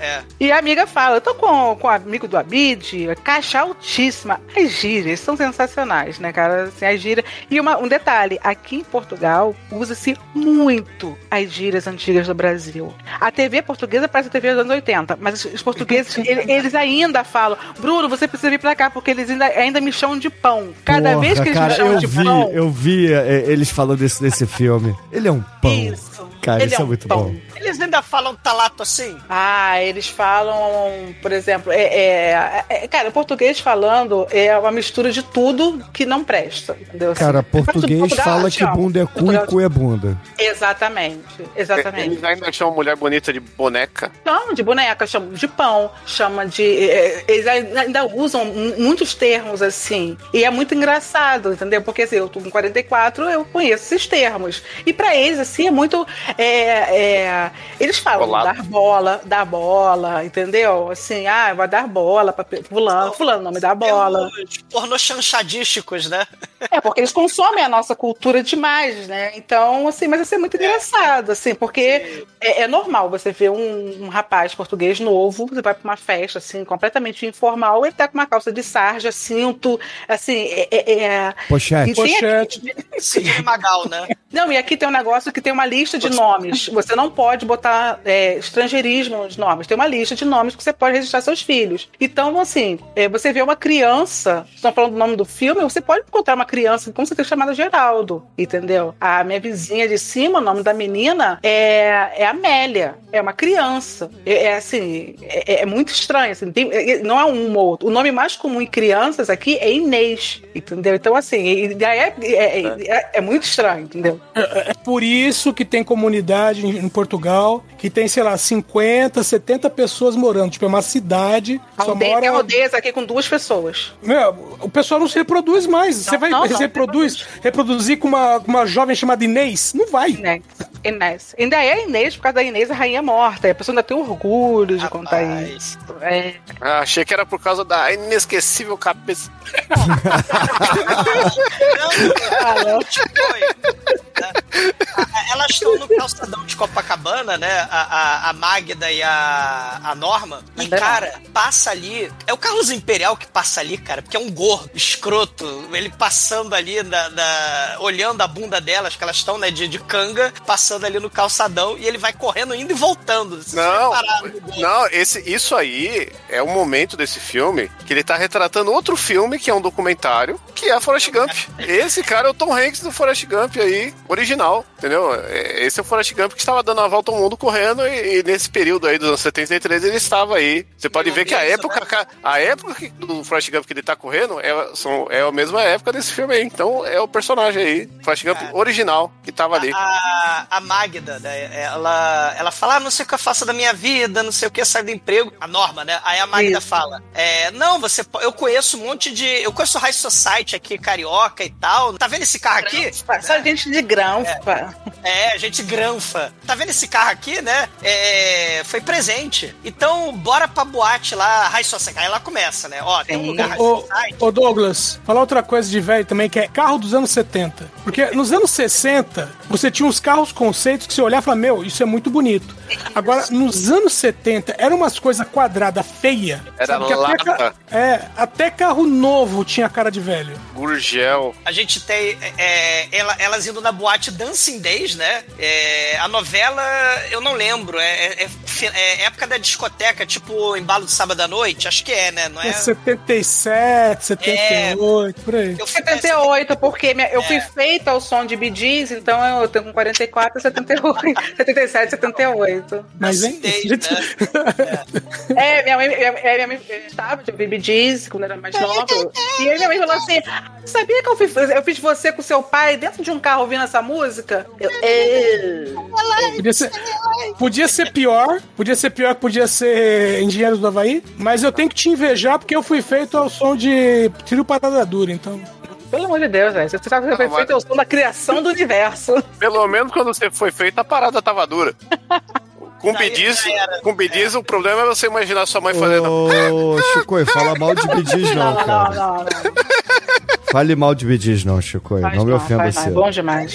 É. E a amiga fala: Eu tô com, com o amigo do Abid, caixa altíssima. As gírias são sensacionais, né, cara? Assim, as gírias. E uma- um detalhe: aqui em Portugal usa-se muito as gírias antigas do Brasil. A TV portuguesa parece a TV dos anos 80, mas os, portugueses, ele- eles ainda falam: Bruno, você precisa vir pra cá, porque eles ainda, ainda me chamam de pão. Cada Porra, vez que eles cara, me chamam eu de vi, pão. eu vi é, eles falando desse, desse filme. Ele é um pão. Cara, Ele isso é é, um muito pão. bom. Eles ainda falam talato assim? Ah, eles falam, por exemplo, é, é- é- cara, o português falando é uma mistura de tudo que não presta, entendeu? Cara, Assim, português Portugal, fala te que bunda é cu e cu é bunda. Exatamente, exatamente. Eles ainda chamam mulher bonita de boneca. Chamam de boneca, chamam de pão, chama de. é, Eles ainda usam mu- muitos termos assim. E é muito engraçado, entendeu? Porque assim, eu tô com 44, eu conheço esses termos. E pra eles, assim, é muito. é, é, eles falam Bolado. dar bola, dar bola, entendeu? Assim, ah, vai dar bola pra fulano, fulano, não me dá bola. Pornô chanchadísticos, né? É, porque eles consomem a nossa cultura demais, né? Então, assim, mas isso é muito engraçado, assim, porque é, é normal você ver um, um rapaz português novo, você vai pra uma festa, assim, completamente informal, ele tá com uma calça de sarja, cinto, assim, é... é, é... Pochete. E tem Pochete. Sim, Magal, né? Não, e aqui tem um negócio que tem uma lista de nomes. Você não pode botar é, estrangeirismo nos nomes. Tem uma lista de nomes que você pode registrar seus filhos. Então, assim, é, você vê uma criança, estão falando do nome do filme, você pode encontrar uma criança, como você tem chamada Geraldo, entendeu? A minha vizinha de cima, o nome da menina é, é Amélia. É uma criança. É, é, assim, é, é muito estranho. Assim, tem- é- não é um ou outro. O nome mais comum em crianças aqui é Inês, entendeu? Então, assim, é, é, é- é muito estranho, entendeu? É, é por isso que tem comunidade em, em Portugal que tem, sei lá, 50, 70 pessoas morando. Tipo, é uma cidade. Só Aldeia, mora... Tem aldeias aqui com duas pessoas. Meu, o pessoal não se reproduz mais. Você vai não, não, se reproduz, reproduzir com uma, com uma jovem chamada Inês? Não vai. Inês. Inês. Ainda é Inês, por causa da Inês, a rainha morta. E a pessoa ainda tem orgulho de contar isso. É. Ah, achei que era por causa da inesquecível cabeça. Não, tipo, foi, né? A- Elas estão no calçadão de Copacabana, né? A, a, a Magda e a, a Norma. E, Ainda não. cara, passa ali. É o Carlos Imperial que passa ali, cara, porque é um gordo, escroto. Ele passando ali, na, na- olhando a bunda delas, que elas estão, né, de, de canga, passando ali no calçadão. E ele vai correndo, indo e voltando. Não, gordo? não, esse, isso aí é um momento desse filme que ele tá retratando outro filme, que é um documentário, que é Forrest Gump. Esse cara é o Tom Hanks do Forrest Gump aí, original, entendeu? É, Esse é o Forrest Gump que estava dando a volta ao mundo correndo e, e nesse período aí dos anos 73 ele estava aí. Você pode ver que a época, ca- a época que- do Forrest Gump que ele tá correndo é, são, é a mesma época desse filme aí. Então é o personagem aí, Forrest Gump original, que tava ali. A, a Magda, né, ela, ela fala, ah, não sei o que eu faço da minha vida, não sei o que, sai do emprego. A Norma, né? Aí a Magda Isso. fala, é, não, você, eu conheço um monte de, eu conheço High Society aqui, carioca e tal. Tá vendo esse carro aqui? Só gente de granfa. É, gente granfa. Tá vendo esse carro aqui, né? É, foi presente. Então, bora pra boate lá, High Society. Aí ela começa, né? Ó, tem um lugar High Ô, Society. ô Douglas, falar outra coisa de velho também, que é carro dos anos 70. Porque nos anos 60, você tinha uns carros conceitos que você olhava e falava, meu, isso é muito bonito. Agora, nos anos 70, eram umas coisas quadradas, feia. Era até, lata. ca- é, até carro novo tinha cara de velho. Gurgel. A gente tem é, ela- elas indo na boate Dancing Days, né? É, a novela, eu não lembro. É, é- é é época da discoteca, tipo embalo de sábado à noite? Acho que é, né? Não é? É 77, 78, por aí. Eu fui 78, porque minha- eu fui feita ao som de Bee Gees, então eu tenho com 44, 78, 77, 78. Mas, hein? Days, né? É, minha mãe, minha, minha mãe gostava de ouvir Bee Gees quando era mais nova. E aí minha mãe falou assim: sabia que eu fiz, eu fiz você com seu pai dentro de um carro ouvindo essa música? Eu, "É." Podia ser, podia ser pior, podia ser pior que podia ser Engenheiros do Havaí, mas eu tenho que te invejar porque eu fui feito ao som de trio parada dura, então. Pelo amor de Deus, velho. Você sabe que você foi feito ao som da criação do universo. Pelo menos quando você foi feita, a parada tava dura. Com bidis, com bidis, o problema é você imaginar sua mãe fazendo. Ô, Chico, fala mal de bidis não, cara. não, não. Fale mal de Bidis, não, Chico. Faz não me ofenda é bom demais.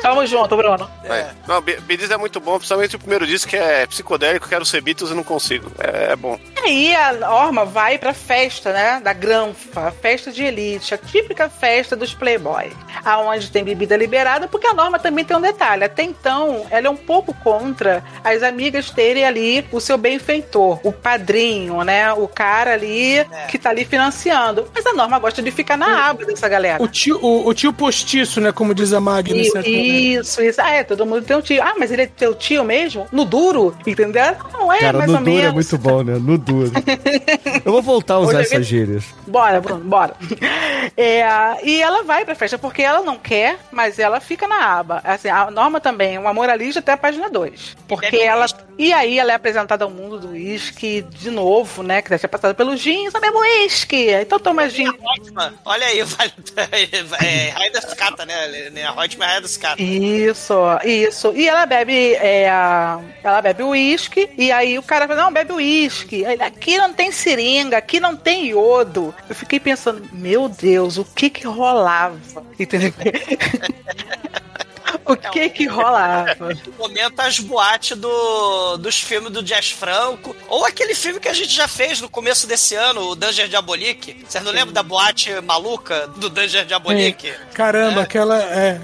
Tamo junto, Bruno. É. Não, Beatles é muito bom, principalmente o primeiro disco que é psicodélico, quero ser Beatles e não consigo. É, é bom. Aí a Orma vai pra festa, né? Da Granfa, a festa de elite, a típica festa dos playboys. Aonde tem bebida liberada, porque a Norma também tem um detalhe. Até então, ela é um pouco contra as amigas terem ali o seu benfeitor, o padrinho, né? O cara ali que tá ali financiando. Mas a Norma gosta de ficar na aba dessa galera. O tio, o, o tio postiço, né? Como diz a Magna. momento. isso, isso. Ah, é, todo mundo tem um tio. Ah, mas ele é teu tio mesmo? No duro? Entendeu? Não é, Cara, mais no ou duro menos. é muito bom, né? No duro. Eu vou voltar a usar Hoje é essas vi- gírias. Bora, Bruno, bora. É, e ela vai pra festa porque ela não quer, mas ela fica na aba. Assim, a Norma também é uma moralista até a página 2. Porque ela. E aí ela é apresentada ao mundo do uísque de novo, né? Que deve ser passada pelo gin, só mesmo uísque. Então toma gin. Ótima. Olha aí, vale. É, Raia da Sucata, né? né, A Hotman é Raia da Sucata. Isso, isso. E ela bebe, é, ela bebe uísque, e aí o cara fala, não, bebe uísque. Aí Aqui não tem seringa, aqui não tem iodo. Eu fiquei pensando, meu Deus, o que que rolava? Entendeu? o que que rolava? Momento as boates do, dos filmes do Jazz Franco. Ou aquele filme que a gente já fez no começo desse ano, o Danger Diabolique. Vocês não lembram da boate maluca do Danger Diabolique? Caramba, aquela é.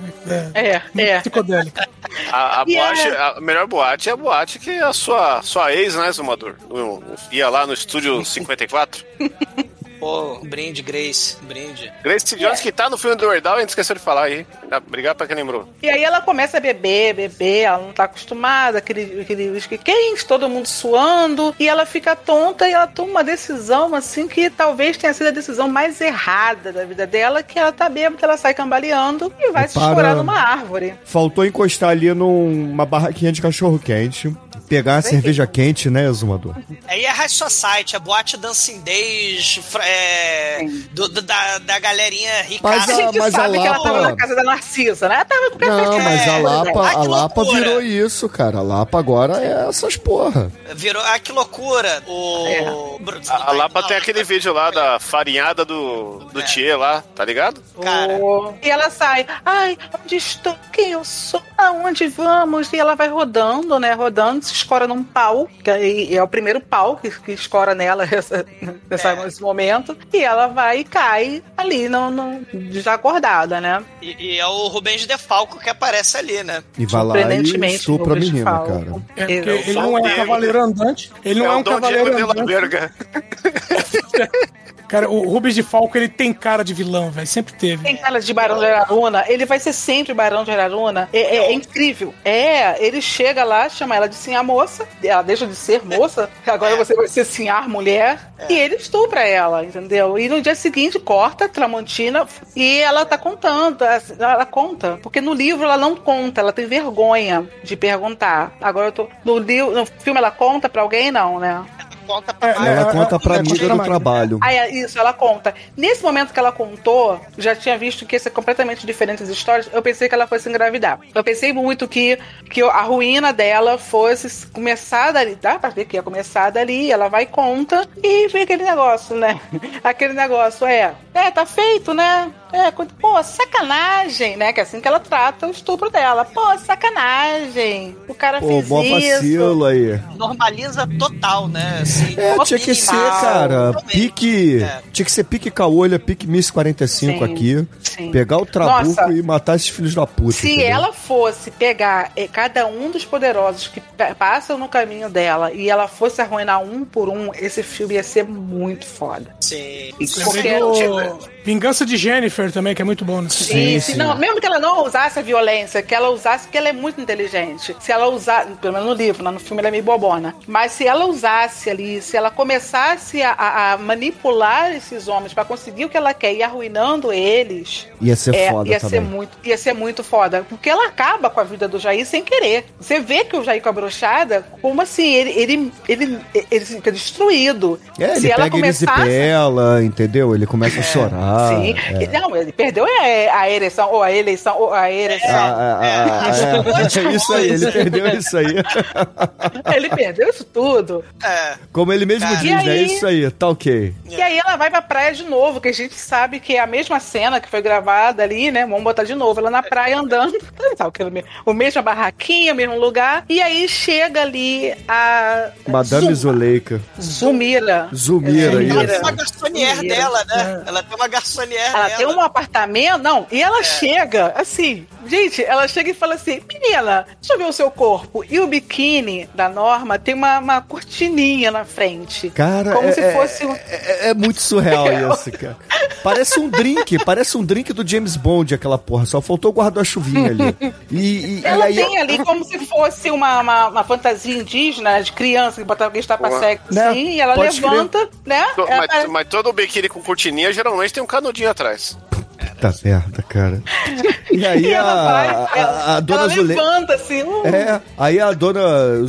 É, é, é. psicodélica. A, a boate, é- a melhor boate é a boate que a sua, sua ex, né, Zumador? Ia lá no estúdio 54. Pô, um brinde, Grace, um brinde. Grace Jones, que tá no filme do Werdal, a gente esqueceu de falar aí. Obrigado pra quem lembrou. E aí ela começa a beber, beber, ela não tá acostumada, aquele, aquele whisky quente, todo mundo suando, e ela fica tonta e ela toma uma decisão, assim, que talvez tenha sido a decisão mais errada da vida dela, que ela tá bêbada, ela sai cambaleando e vai se Para- escorar numa árvore. Faltou encostar ali numa barraquinha de cachorro quente. Pegar a cerveja quente, né, Exumador? Aí é High Society, a boate Dancing é, do- do- da, da galerinha rica. Mas a gente mas a sabe que ela tava Lapa- na casa da Narcisa, né? Ela tava com Não, mas a Lapa, que a Lapa loucura. virou isso, cara. A Lapa agora é essas porra. Virou. Ah, que loucura. O. Bruno, não A, a Lapa tem aquele vídeo lá da farinhada do, do Thier lá, tá ligado? Oh. E ela sai, ai, onde estou? Quem eu sou? Aonde vamos? E ela vai rodando, né? Rodando, se escora num pau, que é, é o primeiro pau que, que escora nela essa, nessa- nesse momento. E ela vai e cai ali, no, no, desacordada, né? E, e é o Rubens Defalco que aparece ali, né? E vai lá e Surpreendentemente, estupra a menina, Falco. cara. É Eu ele não é um cavaleiro andante. Ele não é, é um cavaleiro de andante. Verga. Cara, o Rubens de Falco, ele tem cara de vilão, velho. Sempre teve. Tem cara de Barão de Araruna, ele vai ser sempre Barão de Araruna. É, é- é incrível. É, ele chega lá, chama ela de sinhá moça, ela deixa de ser moça, agora você vai ser sinhar mulher, e ele estupra ela, entendeu? E no dia seguinte corta Tramontina e ela tá contando, ela conta, porque no livro ela não conta, ela tem vergonha de perguntar. Agora eu tô. No, livro, no filme ela conta pra alguém, não, né? Conta É, Ela conta pra amiga do pra trabalho. Ah, é, isso, ela conta. Nesse momento que ela contou, já tinha visto que ia ser completamente diferente as histórias, eu pensei que ela fosse engravidar. Eu pensei muito que, que a ruína dela fosse começar dali, dá pra ver que ia começar dali, ela vai e conta, e vem aquele negócio, né? Aquele negócio, é, é, tá feito, né? É, co- pô, sacanagem, né? Que é assim que ela trata o estupro dela. Pô, sacanagem. O cara Pô, fez isso. vacilo aí. Normaliza total, né? Assim, É, tinha que ser, cara, pique. É. Tinha que ser pique caolha, pique Miss 45 Sim, aqui. sim. Pegar o trabuco Nossa. e matar esses filhos da puta. Se entendeu? ela fosse pegar eh, cada um dos poderosos que pa- passam no caminho dela e ela fosse arruinar um por um, esse filme ia ser muito foda. Sim. Porque- do Vingança de Jennifer também, que é muito bom nesse Sim, sim. Não, mesmo que ela não usasse a violência, que ela usasse, porque ela é muito inteligente. Se ela usar, pelo menos no livro, né, no filme ela é meio bobona. Mas se ela usasse ali, se ela começasse a, a- a manipular esses homens pra conseguir o que ela quer e ir arruinando eles. Ia ser é, foda ia também. ser muito Ia ser muito foda. Porque ela acaba com a vida do Jair sem querer. Você vê que o Jair com a brochada, como assim, ele, ele, ele, ele fica destruído. É, se ele ela pega começasse. pela, entendeu? Ele começa a chorar. Sim. é. Não, Não, ele perdeu a, a ereção, ou a eleição, ou a ereção. Ah, ah, ah, ah, é. isso aí, ele perdeu isso aí. Ele perdeu isso tudo. É. Como ele mesmo diz, né? aí- Isso aí, tá ok. E aí ela vai pra praia de novo, que a gente sabe que é a mesma cena que foi gravada ali, né? Vamos botar de novo. Ela na praia andando, o mesmo barraquinha, o mesmo lugar. E aí chega ali a Madame Zum- Zuleika. Zumira. Zumira, Ela isso. tem uma garçonière Zumira. dela, né? Ela tem uma garçonière Ela dela. tem um apartamento, não, e ela chega, assim, gente, ela chega e fala assim, menina, deixa eu ver o seu corpo. E o biquíni da Norma tem uma, uma cortininha na frente. Cara, Como é, se é- fosse um... é, é muito surreal isso, cara. Parece um drink, parece um drink do James Bond, aquela porra. Só faltou guardar a chuvinha ali. E, e- e Ela aí, tem ali como se fosse uma, uma, uma fantasia indígena de criança que botava aquele Porra. tapa-sexo Né? assim, e ela Pode crer. levanta, né? Ela Mas, parece- mas todo biquíni com cortininha geralmente tem um canudinho atrás. Tá merda, cara. E aí E a, ela vai, a, ela, a dona ela Zuleika. levanta assim, uh, É, aí a dona.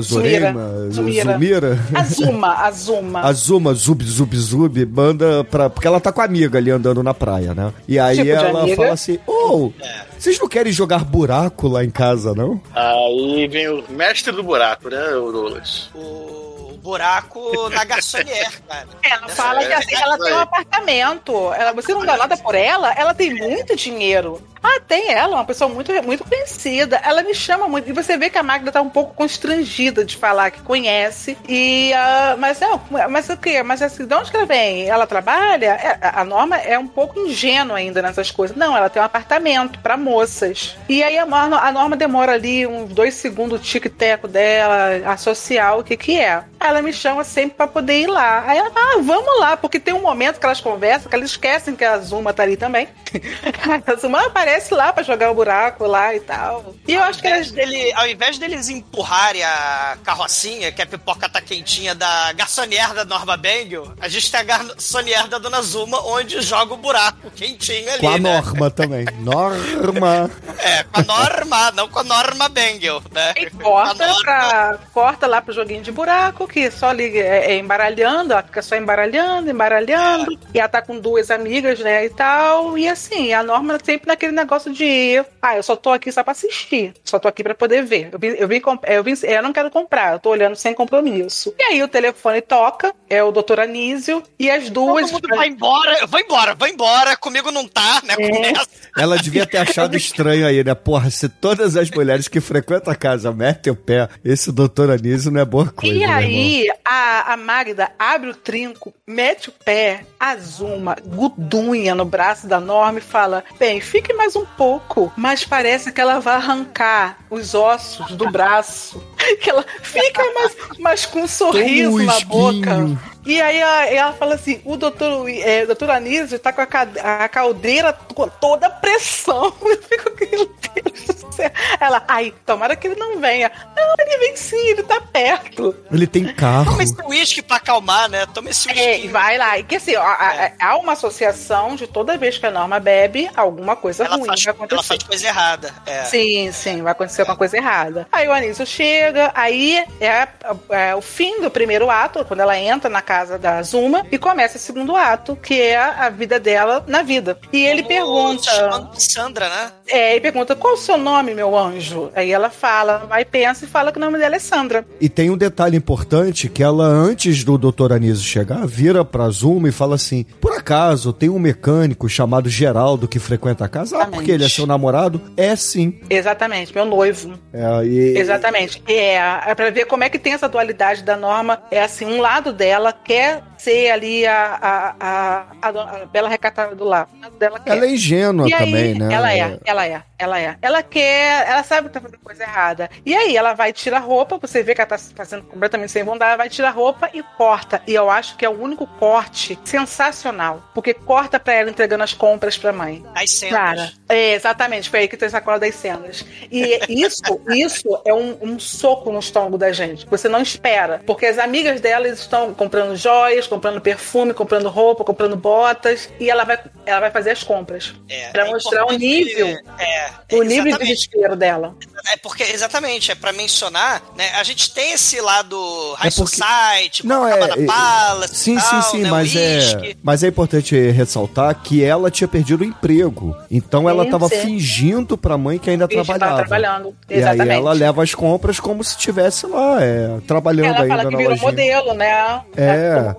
Zoreima, Zumira. Zumira, Azuma, Azuma. a Zuma, Zub, Zub, Zub, manda pra. Porque ela tá com a amiga ali andando na praia, né? E aí Tipo ela fala assim: Ô, vocês não querem jogar buraco lá em casa, não? Aí vem o mestre do buraco, né, o Douglas? O buraco na garçonière, cara. Ela fala que assim, ela tem um apartamento. Ela, você não dá nada por ela, ela tem muito dinheiro. Ah, tem ela, uma pessoa muito, muito conhecida. Ela me chama muito. E você vê que a Magda tá um pouco constrangida de falar que conhece. E, ah, mas é, mas o quê? Mas assim, de onde que ela vem? Ela trabalha? É, a Norma é um pouco ingênua ainda nessas coisas. Não, ela tem um apartamento pra moças. E aí a Norma, a Norma demora ali uns dois segundos o tic-teco dela, associar o que que é. Ela me chama sempre pra poder ir lá. Aí ela ah, vamos lá, porque tem um momento que elas conversam que elas esquecem que a Zuma tá ali também. a Zuma aparece lá pra jogar o buraco lá e tal. E eu acho que Ao elas. invés dele, ao invés deles empurrarem a carrocinha, que a pipoca tá quentinha da garçonière da Norma Bengel, a gente tem a garçonière da Dona Zuma, onde joga o buraco quentinho ali, Com a né? Norma também. Norma. É, com a Norma, não com a Norma Bengel, né? E corta, pra, corta lá pro joguinho de buraco, que só liga, é, é embaralhando, ela fica só embaralhando, embaralhando. E ela tá com duas amigas, né, e tal. E assim, a Norma sempre naquele negócio de, ah, eu só tô aqui só pra assistir. Só tô aqui pra poder ver. Eu vim, eu vim, eu vim, eu não quero comprar, eu tô olhando sem compromisso. E aí o telefone toca, é o doutor Anísio, e as duas. Todo mundo vai embora, eu vou embora, vou embora, comigo não tá, né? É. Começa. Ela devia ter achado estranho aí, né? Porra, se todas as mulheres que frequentam a casa metem o pé, esse doutor Anísio não é boa coisa. E irmão. aí, a, a Magda abre o trinco, mete o pé, azuma, gudunha no braço da Norma e fala: Bem, fique mais um pouco. Mas parece que ela vai arrancar os ossos do braço. Que ela fica mais, mais com um sorriso na boca. E aí a- ela fala assim: o doutor, é, o doutor Anísio tá com a, a caldeira com toda a pressão. Eu fico, meu Deus. Ela, ai, tomara que ele não venha. Não, ele vem sim, ele tá perto. Ele tem carro. Toma esse uísque pra acalmar, né? Toma esse É, uísque. e vai lá. E que assim, ó, a- há uma associação de toda vez que a Norma bebe, alguma coisa Ela ruim faz, vai acontecer. ela faz coisa errada. É. Sim, sim, vai acontecer alguma coisa errada. Aí o Anísio chega, aí é, é o fim do primeiro ato, quando ela entra na casa da Zuma, e começa o segundo ato, que é a vida dela na vida. E ele pergunta. chamando Sandra, né? É, ele pergunta: qual o seu nome, meu anjo? Aí ela fala, vai, pensa e fala que o nome dela é Sandra. E tem um detalhe importante que ela, antes do Dr. Anísio chegar, vira pra Zuma e fala assim: Por acaso tem um mecânico chamado Geraldo que frequenta a casa? Ah, porque ele é seu namorado? É sim. Exatamente, meu noivo. É, e- Exatamente. É, é pra ver como é que tem essa dualidade da norma. É assim, um lado dela quer ser ali a, a, a, a, dona- a bela recatada do lado dela quer. Ela é ingênua E aí, também, né? Ela é, ela é, ela é. Ela quer, ela sabe que tá fazendo coisa errada. E aí ela vai tirar roupa, você vê que ela tá fazendo completamente sem vontade, ela vai tirar roupa e corta. E eu acho que é o único corte sensacional. Porque corta pra ela entregando as compras pra mãe. As cenas. Cara, é, exatamente, foi aí que tem essa cola das cenas. E isso, isso é um, um soco no estômago da gente. Você não espera. Porque as amigas dela estão comprando joias, comprando perfume, comprando roupa, comprando botas, e ela vai, ela vai fazer as compras. É, pra é mostrar o nível, É, o nível de exatamente. desespero dela. É porque, exatamente, é pra mencionar, né? A gente tem esse lado High É porque- Society, Não, é. É- Palace, sim, e sim, tal, sim, né, mas é, mas é importante ressaltar que ela tinha perdido o emprego. Então ela Sim, tava sim. fingindo pra mãe que ainda Finge trabalhava. trabalhando, E aí exatamente. ela leva as compras como se estivesse lá, é, trabalhando Ela ainda fala que na virou lojinha. modelo, né? É.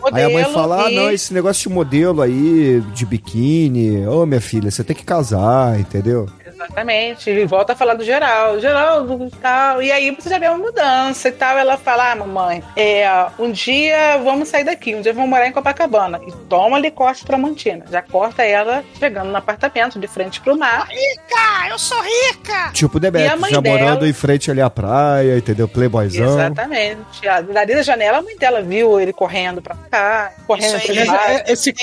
Modelo Aí a mãe fala: ah, não, esse negócio de modelo aí, de biquíni, ô minha filha, você tem que casar, entendeu? Exatamente, e volta a falar do Geraldo, Geraldo e tal. E aí você já vê uma mudança e tal. Ela fala: Ah, mamãe, é, um dia vamos sair daqui, um dia vamos morar em Copacabana. E toma ali corte pra Mantina. Já corta ela chegando no apartamento, de frente pro mar. Rica, eu sou rica! Tipo, E a Demetrius, mãe já morando dela- em frente ali à praia, entendeu? Playboyzão. Exatamente. A- Dali da janela, a mãe dela viu ele correndo pra cá, correndo Isso pra aí baixo. É, esse,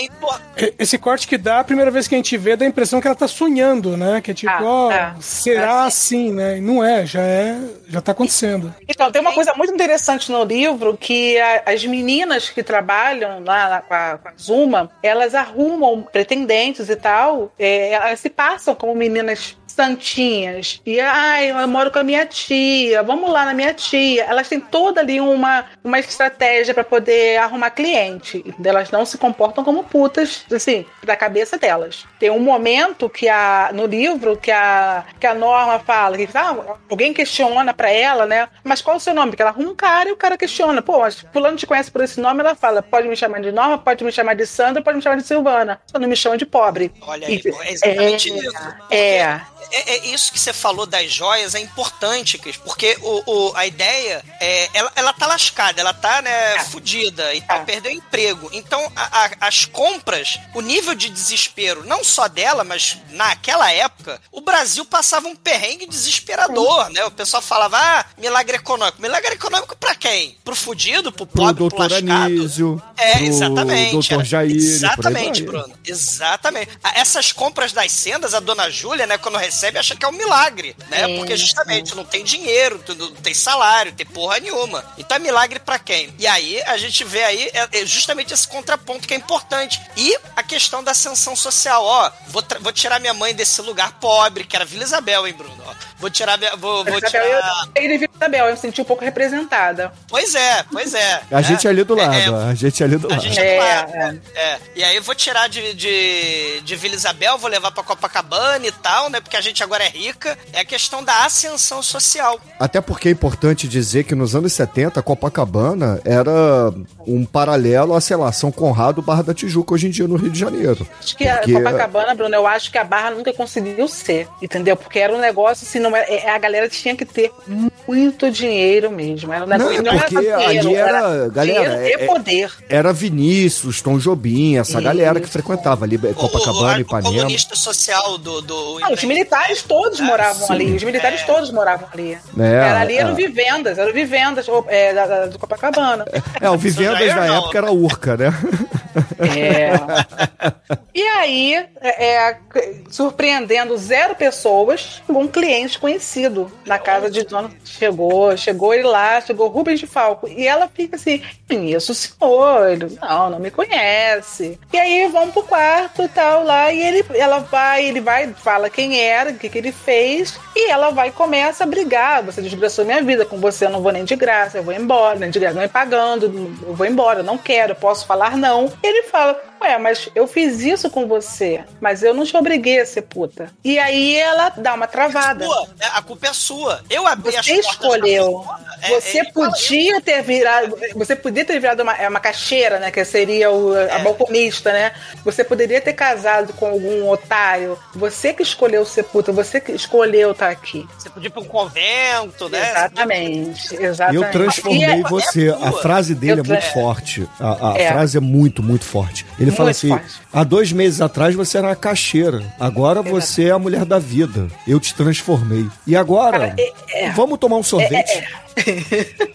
esse corte que dá, a primeira vez que a gente vê, dá a impressão que ela tá sonhando, né? Que é tipo, Ah, ó, tá. será assim, né? E não é, já é, já tá acontecendo. Então, tem uma coisa muito interessante no livro que a- as meninas que trabalham lá na- com, a, com a Zuma, elas arrumam pretendentes e tal, é, elas se passam como meninas santinhas. E, ai, eu moro com a minha tia, vamos lá na minha tia. Elas têm toda ali uma, uma estratégia para poder arrumar cliente. Elas não se comportam como putas, assim, da cabeça delas. Tem um momento que a, no livro que a, que a Norma fala, que ah, alguém questiona pra ela, né? Mas qual o seu nome? Porque ela arruma um cara e o cara questiona. Pô, mas fulano te conhece por esse nome? Ela fala, pode me chamar de Norma, pode me chamar de Sandra, pode me chamar de Silvana. Só não me chama de pobre. Olha aí, E- é exatamente é, isso. É. É, é isso que você falou das joias é importante, Cris, porque o, o- a ideia é. Ela, ela tá lascada, ela tá, né, fudida e tal, perdeu o emprego. Então, a- a- as compras, o nível de desespero, não só dela, mas naquela época, o Brasil passava um perrengue desesperador, né? O pessoal falava, ah, milagre econômico. Milagre econômico pra quem? Pro fudido, pro Pro pobre, pro doutor lascado? Anísio, É, pro exatamente. doutor Jair. Exatamente. Bruno. Exatamente. Essas compras das sendas, a dona Júlia, né, quando recebe, acha que é um milagre, né? É, Porque justamente não tem dinheiro, não tem salário, tem porra nenhuma. Então é milagre pra quem? E aí a gente vê aí é, é justamente esse contraponto que é importante. E a questão da ascensão social, ó, vou, vou tirar minha mãe desse lugar pobre, que era Vila Isabel, hein, Bruno? Ó, vou tirar minha, vou, vou Isabel, tirar... eu, ele viu Isabel, eu me senti um pouco representada. Pois é, pois é. A gente é ali do É, lado, é, a gente é ali do a lado. gente é, do lado. É. E aí eu vou tirar de, de, de Vila Isabel, vou levar pra Copacabana e tal, né? Porque a gente agora é rica. É a questão da ascensão social. Até porque é importante dizer que nos anos 70, Copacabana era um paralelo à, sei lá, São Conrado Barra da Tijuca hoje em dia no Rio de Janeiro. Acho que Porque- a Copacabana, Bruno, eu acho que a Barra nunca conseguiu ser, entendeu? Porque era um negócio assim, não é, é- a galera tinha que ter muito dinheiro mesmo. Era um Não, é não, porque era dinheiro, ali era- galera, dinheiro é- e poder. Era Vinícius, Tom Jobim, essa galera que frequentava ali Copacabana, o, o Ipanema. comunista social do. do Não, os militares todos moravam sim. ali. Os militares todos moravam ali. É, era ali, é. eram vivendas, eram vivendas é, da, da- do Copacabana. É, o Vivendas na não. época era Urca, né? É. E aí, é, é, surpreendendo zero pessoas, um cliente conhecido na casa de dona. Chegou, chegou ele lá, chegou Rubens de Falco. E ela fica assim: conheço o senhor. Não, não me conhece. E aí vão pro quarto e tal lá. E ele, ela vai, ele vai, fala quem era, o que, que ele fez. E ela vai e começa a brigar. Você desgraçou minha vida, com você eu não vou nem de graça, eu vou embora, nem de graça, não é pagando, eu vou embora, eu não quero, eu posso falar não. E ele fala: Ué, mas eu fiz isso com você, mas eu não te obriguei a ser puta. E aí ela dá uma travada. Sua, é, a culpa é sua. Eu abri as Você portas escolheu. fora, é, Você fala, podia ter virado. Você podia ter virado uma, é, uma caixeira, né? Que seria o, a balconista, né? Você poderia ter casado com algum otário. Você que escolheu ser puta, você que escolheu estar aqui. Você podia ir pra um convento, né? Exatamente, exatamente. Eu transformei é- você. A frase dele Eu é muito forte. A, a É. frase é muito, muito forte. Ele fala Muito assim: forte. há dois meses atrás você era uma caixeira. Agora você é a mulher da vida. Eu te transformei. E agora, Cara, é- é. vamos tomar um sorvete?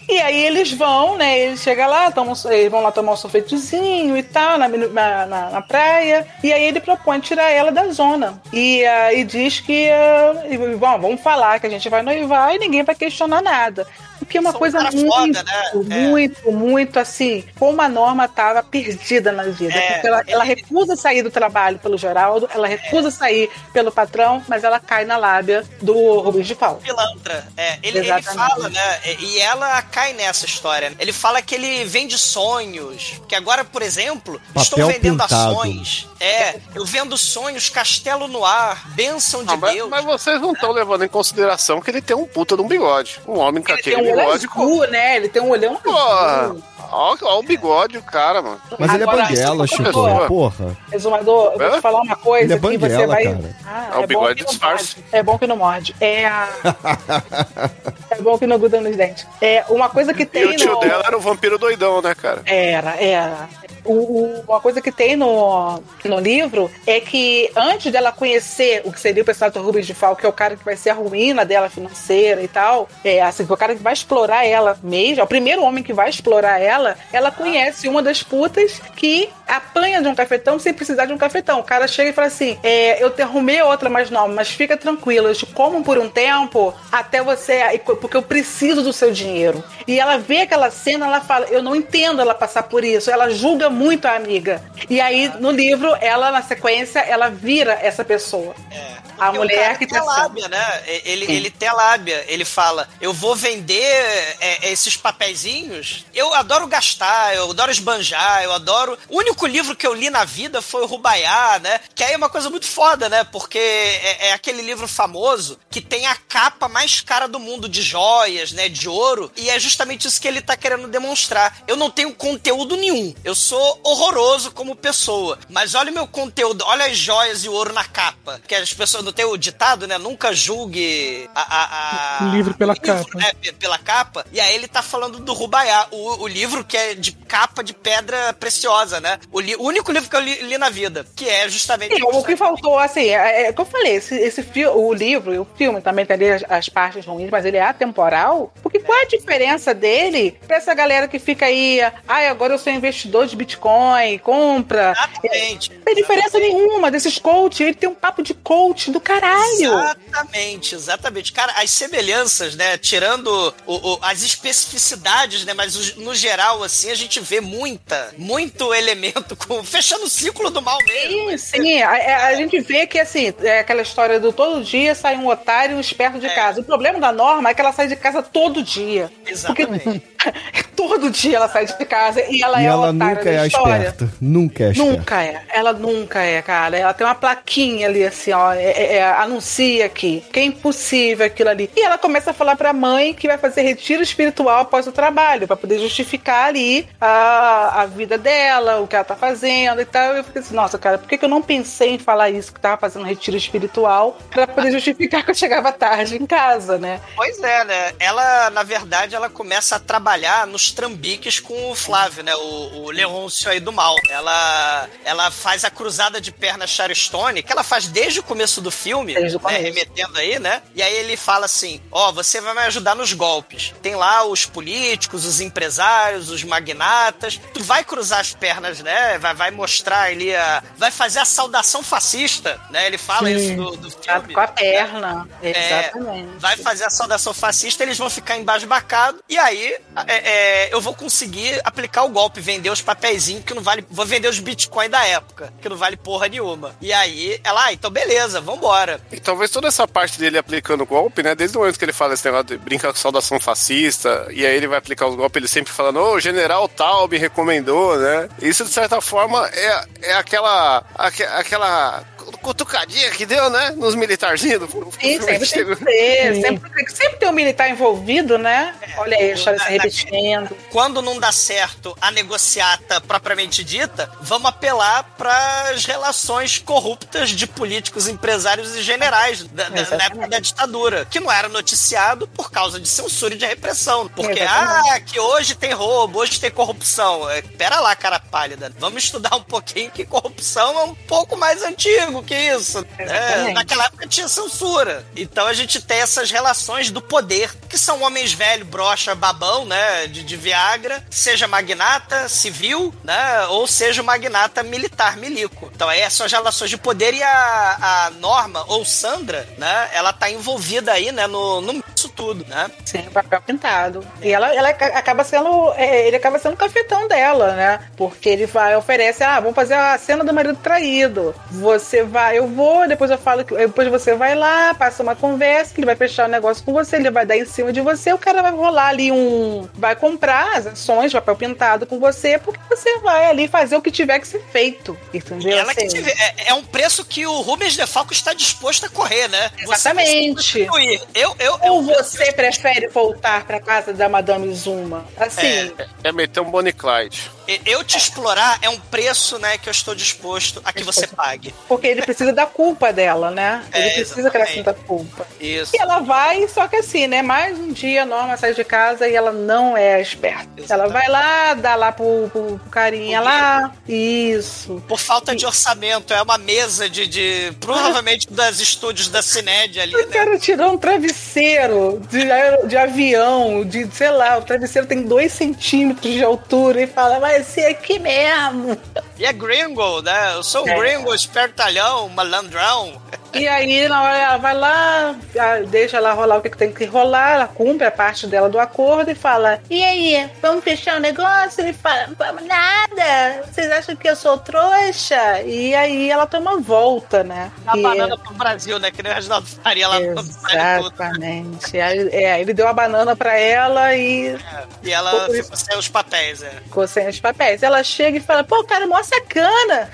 E aí eles vão, né? Eles chegam lá, tomam, eles vão lá tomar um sorvetezinho e tal, na, na, na- praia. E aí ele propõe tirar ela da zona. E, aí diz que. ah, e, bom, vamos falar que a gente vai noivar e ninguém vai questionar nada. Que é uma um coisa cara muito, foda, né? É. muito, muito assim, como a Norma tava perdida na vida. É, porque ela, ela recusa sair do trabalho pelo Geraldo, ela recusa sair pelo patrão, mas ela cai na lábia do Rubens de Paulo. pilantra. É, ele, ele fala, né? E ela cai nessa história. Ele fala que ele vende sonhos. Que agora, por exemplo, estou Papel vendendo pintado. ações. É, eu vendo sonhos, castelo no ar, bênção de Ah, mas, Deus. mas vocês não estão levando em consideração que ele tem um puta de um bigode. Um homem com Ele aquele tem um bigode. azul, né? Ele tem um olhão Porra, azul. ó, ó o bigode, o cara, mano. Mas ele é Agora, banguela, é Chico. uma Porra. Exumador, eu vou É? te falar uma coisa Ele é que você banguela, vai. cara. Ah, É o bom bigode disfarce. É bom que não morde. É a. é bom que não gruda nos dentes. É uma coisa que E tem o tio no. dela era o vampiro doidão, né, cara? Era, era. O, uma coisa que tem no, no livro é que antes dela conhecer o que seria o personagem do Rubens de Fal, que é o cara que vai ser a ruína dela financeira e tal, é assim, é o cara que vai explorar ela mesmo, é o primeiro homem que vai explorar ela, ela conhece uma das putas que apanha de um cafetão sem precisar de um cafetão. O cara chega e fala assim: é, eu te arrumei outra mais nova, mas fica tranquila, eu te como por um tempo até você. Porque eu preciso do seu dinheiro. E ela vê aquela cena, ela fala: eu não entendo ela passar por isso. Ela julga muito a amiga. E aí, no livro, ela, na sequência, ela vira essa pessoa. A mulher que tem tá lábia, né? Ele, ele tem a lábia. Ele fala: Eu vou vender é, esses papeizinhos. Eu adoro gastar, eu adoro esbanjar, eu adoro. O único livro que eu li na vida foi o Rubaiá, né? Que aí é uma coisa muito foda, né? Porque é, é aquele livro famoso que tem a capa mais cara do mundo de joias, né? De ouro. E é justamente isso que ele tá querendo demonstrar. Eu não tenho conteúdo nenhum. Eu sou horroroso como pessoa. Mas olha o meu conteúdo, olha as joias e o ouro na capa. Que as pessoas não têm o ditado, né? Nunca julgue a, a- a- O livro pela o livro, capa. né, pela capa. E aí ele tá falando do Rubaiá, o, o livro que é de capa de pedra preciosa, né? O, li- o único livro que eu li, li na vida, que é justamente Sim, o que faltou, assim, é, é o que eu falei, esse, esse fi- o livro e o filme também tem ali as, as partes ruins, mas ele é atemporal. Porque qual é a diferença dele pra essa galera que fica aí, ai, agora eu sou investidor de Bitcoin, compra. Exatamente. Não tem diferença nenhuma desses coach, ele tem um papo de coach do caralho. Exatamente, exatamente. Cara, as semelhanças, né? Tirando o- o- as especificidades, né? Mas no geral, assim, a gente vê muita, muito elemento com. fechando o ciclo do mal mesmo. Sim, sim. A, a- a gente vê que, assim, é aquela história do todo dia sai um otário e um esperto de casa. O problema da Norma é que ela sai de casa todo dia. Exatamente. Porque todo dia ela sai de casa e ela E é ela otária nunca é a história. esperta. Nunca é esperta. Nunca é. Ela nunca é, cara. Ela tem uma plaquinha ali, assim, ó. é- é- anuncia. Que é impossível aquilo ali. E ela começa a falar pra mãe que vai fazer retiro espiritual após o trabalho, pra poder justificar ali a, a vida dela, o que ela tá fazendo e tal. Eu fiquei assim, nossa, cara, por que, que eu não pensei em falar isso, que tava fazendo retiro espiritual, pra poder justificar que eu chegava tarde em casa, né? Pois é, né? Ela, na verdade, ela começa a trabalhar nos trambiques com o Flávio, né? O, o Leôncio aí do mal. Ela, ela faz a cruzada de perna Charestone, que ela faz desde o começo do filme, né? remetendo aí, né? E aí ele fala assim: Ó, você vai me ajudar nos golpes. Tem lá os políticos, os empresários, os magnatas. Tu vai cruzar as pernas, né? Vai, vai mostrar ali a. Vai fazer a saudação fascista, né? Ele fala Sim. isso do, do filme. Com a perna. É, Exatamente. vai fazer a saudação fascista, eles vão ficar embasbacados, e aí é, é, eu vou conseguir aplicar o golpe, vender os papeizinhos que não vale. Vou vender os bitcoins da época, que não vale porra nenhuma. E aí, ela, ah, então beleza, vambora. E talvez toda essa parte dele aplicando golpe, né? Desde o momento que ele fala esse negócio de brincar com saudação fascista, e aí ele vai aplicar os golpes, ele sempre falando, ô, o general tal me recomendou, né? Isso, de certa forma, é, é aquela. aque- aquela cutucadinha que deu, né? Nos militarzinhos do, do Sim, sempre tem chegou. que ter. Sempre, tem que- sempre tem um militar envolvido, né? Olha aí a história se repetindo. Quando não dá certo a negociata propriamente dita, vamos apelar para as relações corruptas de políticos, empresários e generais da, da- na época da ditadura, que não era noticiado por causa de censura e de repressão. Porque, Exatamente. ah, que hoje tem roubo, hoje tem corrupção. É, Pera lá, cara pálida. Vamos estudar um pouquinho que corrupção é um pouco mais antigo que isso. É, naquela época tinha censura. Então a gente tem essas relações do poder, que são homens velhos, brocha, babão, né? De, de Viagra, seja magnata civil, né? Ou seja magnata militar, milico. Então aí são as relações de poder e a, a Norma, ou Sandra, né? Ela tá envolvida aí, né? No, no isso tudo, né? Sim, papel pintado. E ela, ela acaba sendo. é, ele acaba sendo o cafetão dela, né? Porque ele vai, oferece, ah, vamos fazer a cena do marido traído. Você vai, eu vou, depois eu falo que. Depois você vai lá, passa uma conversa, que ele vai fechar o negócio com você, ele vai dar em cima de você, o cara vai rolar ali um. Vai comprar as ações, papel pintado com você, porque você vai ali fazer o que tiver que ser feito. Entendeu? Ela que Assim, vê- é, é um preço que o Rubens de Falco está disposto a correr, né? Exatamente. Eu, eu, Ou você prefere voltar pra casa da Madame Zuma? Assim, É meter um Bonnie Clyde. Eu te explorar é um preço, né, que eu estou disposto a que você pague. porque ele precisa da culpa dela, né? Ele É, precisa que ela exatamente. sinta culpa. Isso. E ela vai, só que assim, né? Mais um dia a Norma sai de casa e ela não é esperta. Ela vai lá, dá lá pro, pro, pro carinha lá. Isso. Por falta de orçamento, é uma mesa de, de provavelmente das estúdios da Cined ali, O né? cara tirou um travesseiro de, de avião, de, sei lá, o travesseiro tem dois centímetros de altura e fala, vai ser aqui mesmo. E é gringo, né? Eu sou um É. gringo, espertalhão, malandrão. E aí, na hora ela vai lá, deixa ela rolar o que tem que rolar, ela cumpre a parte dela do acordo e fala: E aí, vamos fechar o negócio? Ele fala: Vamos nada, vocês acham que eu sou trouxa? E aí ela toma volta, né? Dá E- banana pro Brasil, né? Que nem o Reginaldo Faria lá no Exatamente. É, ele deu a banana pra ela e E ela ficou sem os papéis, é. ficou sem os papéis. Ela chega e fala: Pô, cara, mó sacana.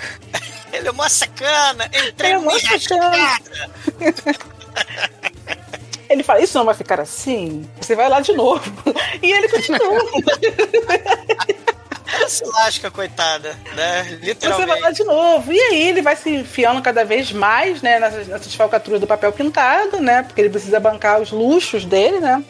Ele é uma sacana, entrei Ele é mó sacana. Ele fala, isso não vai ficar assim? Você vai lá de novo. E ele continua. Se lasca, coitada, né? Você vai Literalmente. lá de novo. E aí ele vai se enfiando cada vez mais, né, nessa, nessa desfalcatura do papel pintado, né? Porque ele precisa bancar os luxos dele, né?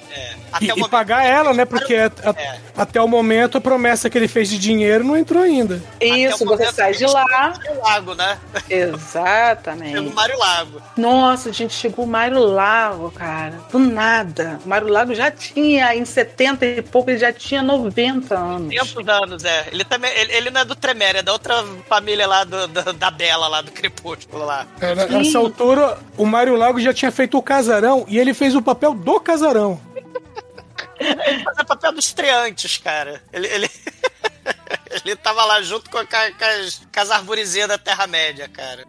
E, e pagar ela, né? Porque a- a- até o momento a promessa que ele fez de dinheiro não entrou ainda. Isso, você sai de lá. Mário Lago, né? Exatamente. Pelo Mário Lago. Nossa, gente, chegou o Mário Lago, cara. Do nada. O Mário Lago já tinha, em 70 e pouco, ele já tinha 90 anos. 500 anos, é. Ele também. Ele, ele não é do Tremere, é da outra família lá do, do- da Bela, lá do Crepúsculo lá. É, na- Nessa altura, o Mário Lago já tinha feito o casarão e ele fez o papel do casarão. Ele fazia papel dos estreantes, cara. Ele. ele... Ele tava lá junto com, a, com as, com as da Terra-média, cara.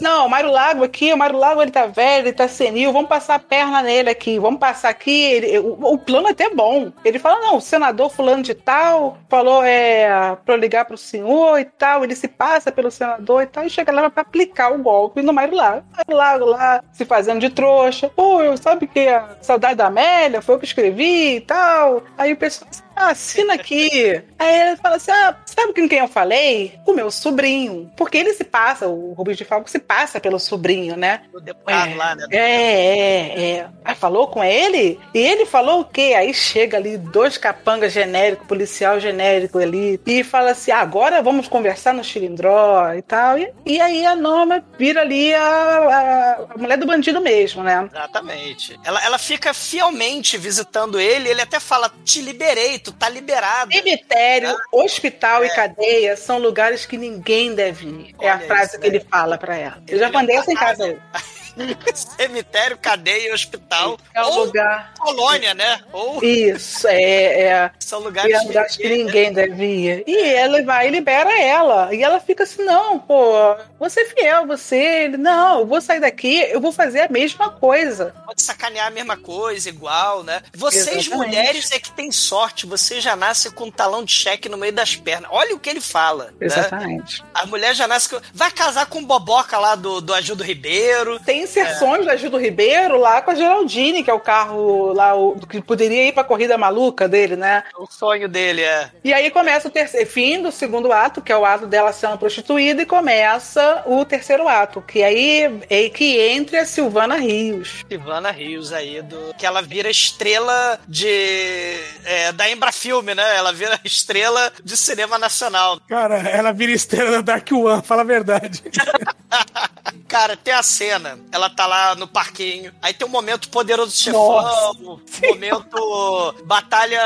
Não, o Mário Lago aqui, o Mário Lago ele tá velho, ele tá senil, vamos passar a perna nele aqui, vamos passar aqui. ele- o, o plano é até bom. Ele fala: não, o senador fulano de tal falou é, pra eu ligar pro senhor e tal. Ele se passa pelo senador e tal, e chega lá pra aplicar o golpe no Mário Lago. O Mário Lago lá se fazendo de trouxa. Pô, eu sabe que a saudade da Amélia foi eu que escrevi e tal. Aí o pessoal. Assina aqui. Aí ele fala assim: ah, sabe com quem eu falei? O meu sobrinho. Porque ele se passa, o Rubens de Falco se passa pelo sobrinho, né? do deputado lá, né? É, é, é. Aí falou com ele? E ele falou o quê? Aí chega ali dois capangas genéricos, policial genérico ali, e fala assim: "Ah, agora vamos conversar no Chilindró e tal. E, e aí a Norma vira ali a, a- a mulher do bandido mesmo, né? Exatamente. Ela, ela fica fielmente visitando ele, ele até fala: te liberei, tu tá liberado. Cemitério, hospital e cadeia são lugares que ninguém deve ir. É a Olha frase isso, que ele fala pra ela. Eu já mandei essa em casa. Cemitério, cadeia hospital. É um Ou lugar. colônia, né? Ou Isso, é. é são lugares é lugares que ninguém deve ir. E ele vai e libera ela. E ela fica assim: não, pô, você é fiel, você. Ele, não, eu vou sair daqui, eu vou fazer a mesma coisa. pode sacanear a mesma coisa, igual, né? Vocês, Exatamente. mulheres, é que tem sorte. Você já nasce com um talão de cheque no meio das pernas. Olha o que ele fala. Né? Exatamente. A mulher já nasce com. Vai casar com o Boboca lá do, do Ajudo Ribeiro. Tem inserções da Gildo Ribeiro lá com a Geraldine, que é o carro lá, o, que poderia ir pra corrida maluca dele, né? O sonho dele é. E aí começa o terceiro, fim do segundo ato, que é o ato dela sendo prostituída, e começa o terceiro ato, que aí é que entre a Silvana Rios. Silvana Rios aí, do, que ela vira estrela de. é, da Embrafilme, né? Ela vira estrela de cinema nacional. Cara, ela vira estrela da Dark One, fala a verdade. Cara, tem a cena, ela tá lá no parquinho, aí tem um momento poderoso chefão, um momento batalha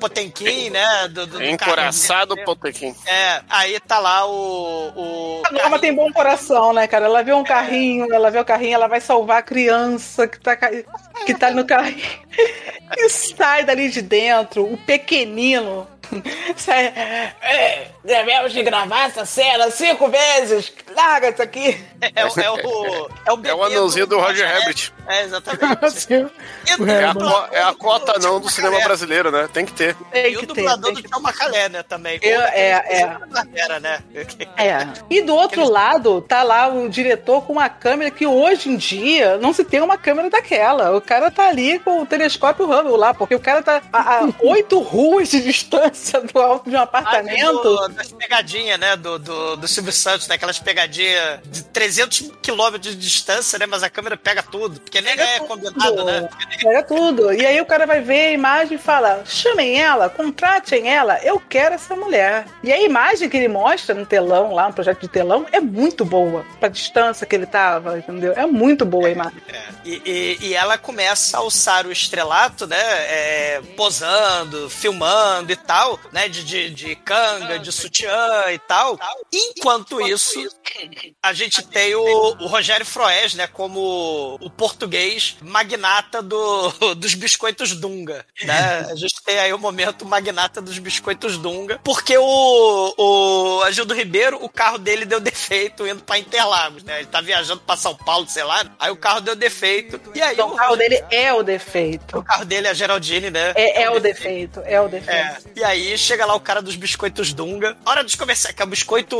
Potemkin, né? Do, do, do Encoraçado carrinho. Potequim. É, aí tá lá o. o A Norma tem bom coração, né, cara? Ela vê um carrinho, ela vê o carrinho, ela vai salvar a criança que tá, que tá no carrinho. E sai dali de dentro, o pequenino. Sai, é, devemos de gravar essa cena cinco vezes. Larga isso aqui. É, o- é o. É o, bebê É o anãozinho do Roger Rabbit. É, exatamente. É a, co- é a cota não do cinema brasileiro, né? Tem que ter. Tem E o dublador tem do Tchau Macalé, né, também. Eu- é, é. Barbera, né? É. E do outro lado, tá lá o diretor com uma câmera que hoje em dia não se tem uma câmera daquela. O cara tá ali com o telescópio Hubble lá, porque o cara tá a, a oito ruas de distância do alto de um apartamento. do- das pegadinhas, né? Do, do, do Silvio Santos, né? Aquelas pegadinhas de 300 quilômetros de distância, né? Mas a câmera pega tudo. Porque nem é combinado, né? Pega tudo. E aí o cara vai ver a imagem e fala: chamem ela, contratem ela, eu quero essa mulher. E a imagem que ele mostra no telão, lá, no projeto de telão, é muito boa. Pra distância que ele tava, entendeu? É muito boa a imagem. E, e- e ela começa a alçar o estrelato, né? é, posando, filmando e tal, né? De, de, de canga, de sutiã e tal. Enquanto isso, a gente tem o, o Rogério Froes, né? Como o português magnata do, dos biscoitos Dunga, né? A gente tem aí o momento magnata dos biscoitos Dunga, porque o, o Agildo Ribeiro, o carro dele deu defeito indo pra Interlagos, né? Ele tá viajando pra São Paulo, sei lá, aí o carro deu defeito. E aí Então, o carro dele é o defeito. o carro dele é a Geraldine, né? É, é o defeito, é o defeito. É. E aí chega lá o cara dos biscoitos Dunga. Hora de conversar, que é o biscoito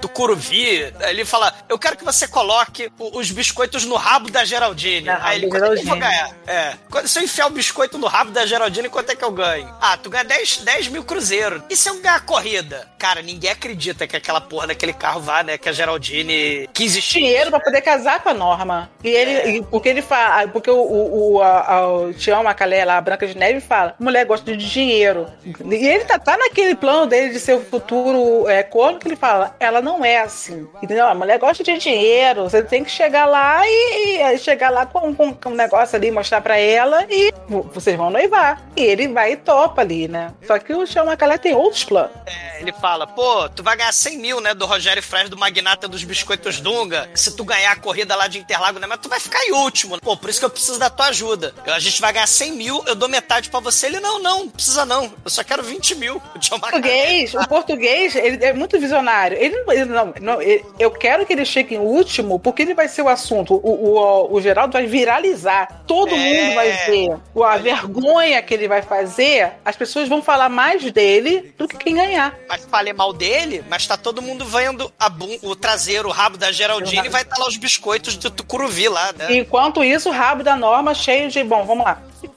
do Curuvi. Aí Ele fala: Eu quero que você coloque os biscoitos no rabo da Geraldine. Na aí ele, quanto é que eu vou ganhar? É. Quando- Se eu enfiar o biscoito no rabo da Geraldine, quanto é que eu ganho? Ah, tu ganha 10, 10 mil cruzeiros. E se eu ganhar a corrida? Cara, ninguém acredita que aquela porra daquele carro vá, né? Que a Geraldine quis existir. dinheiro pra poder casar com a Norma. E ele, e porque ele fala, porque o, o, o, a, a, o Tião Macalé lá, a Branca de Neve, fala: mulher gosta de dinheiro. E ele tá, tá naquele plano dele de ser o futuro é, corno que ele fala: ela não é assim. Entendeu? A mulher gosta de dinheiro. Você tem que chegar lá e, e chegar lá com, com, com um negócio ali, mostrar pra ela e vo- vocês vão noivar. E ele vai e topa ali, né? Só que o Macalé tem outros planos. É, ele fala, pô, tu vai ganhar 100 mil, né, do Rogério Fres, do magnata dos biscoitos Dunga, se tu ganhar a corrida lá de Interlago, né, mas tu vai ficar em último. Pô, por isso que eu preciso da tua ajuda. A gente vai ganhar 100 mil, eu dou metade pra você. Ele, não, não precisa não, eu só quero 20 mil. O português, o português, ele é muito visionário. Ele, não- ele não, não, ele- eu quero que ele chegue em último, porque ele vai ser o assunto. O, o, o Geraldo vai viralizar. Todo É. mundo vai ver o- a vergonha que ele vai fazer. As pessoas vão falar mais dele do que quem ganhar. Mas falei mal dele, mas tá todo mundo vendo a bum- o traseiro, o rabo da Geraldine e vai estar lá os biscoitos do Tucuruvi lá, né? Enquanto isso, o rabo da Norma cheio de. Bom, vamos lá.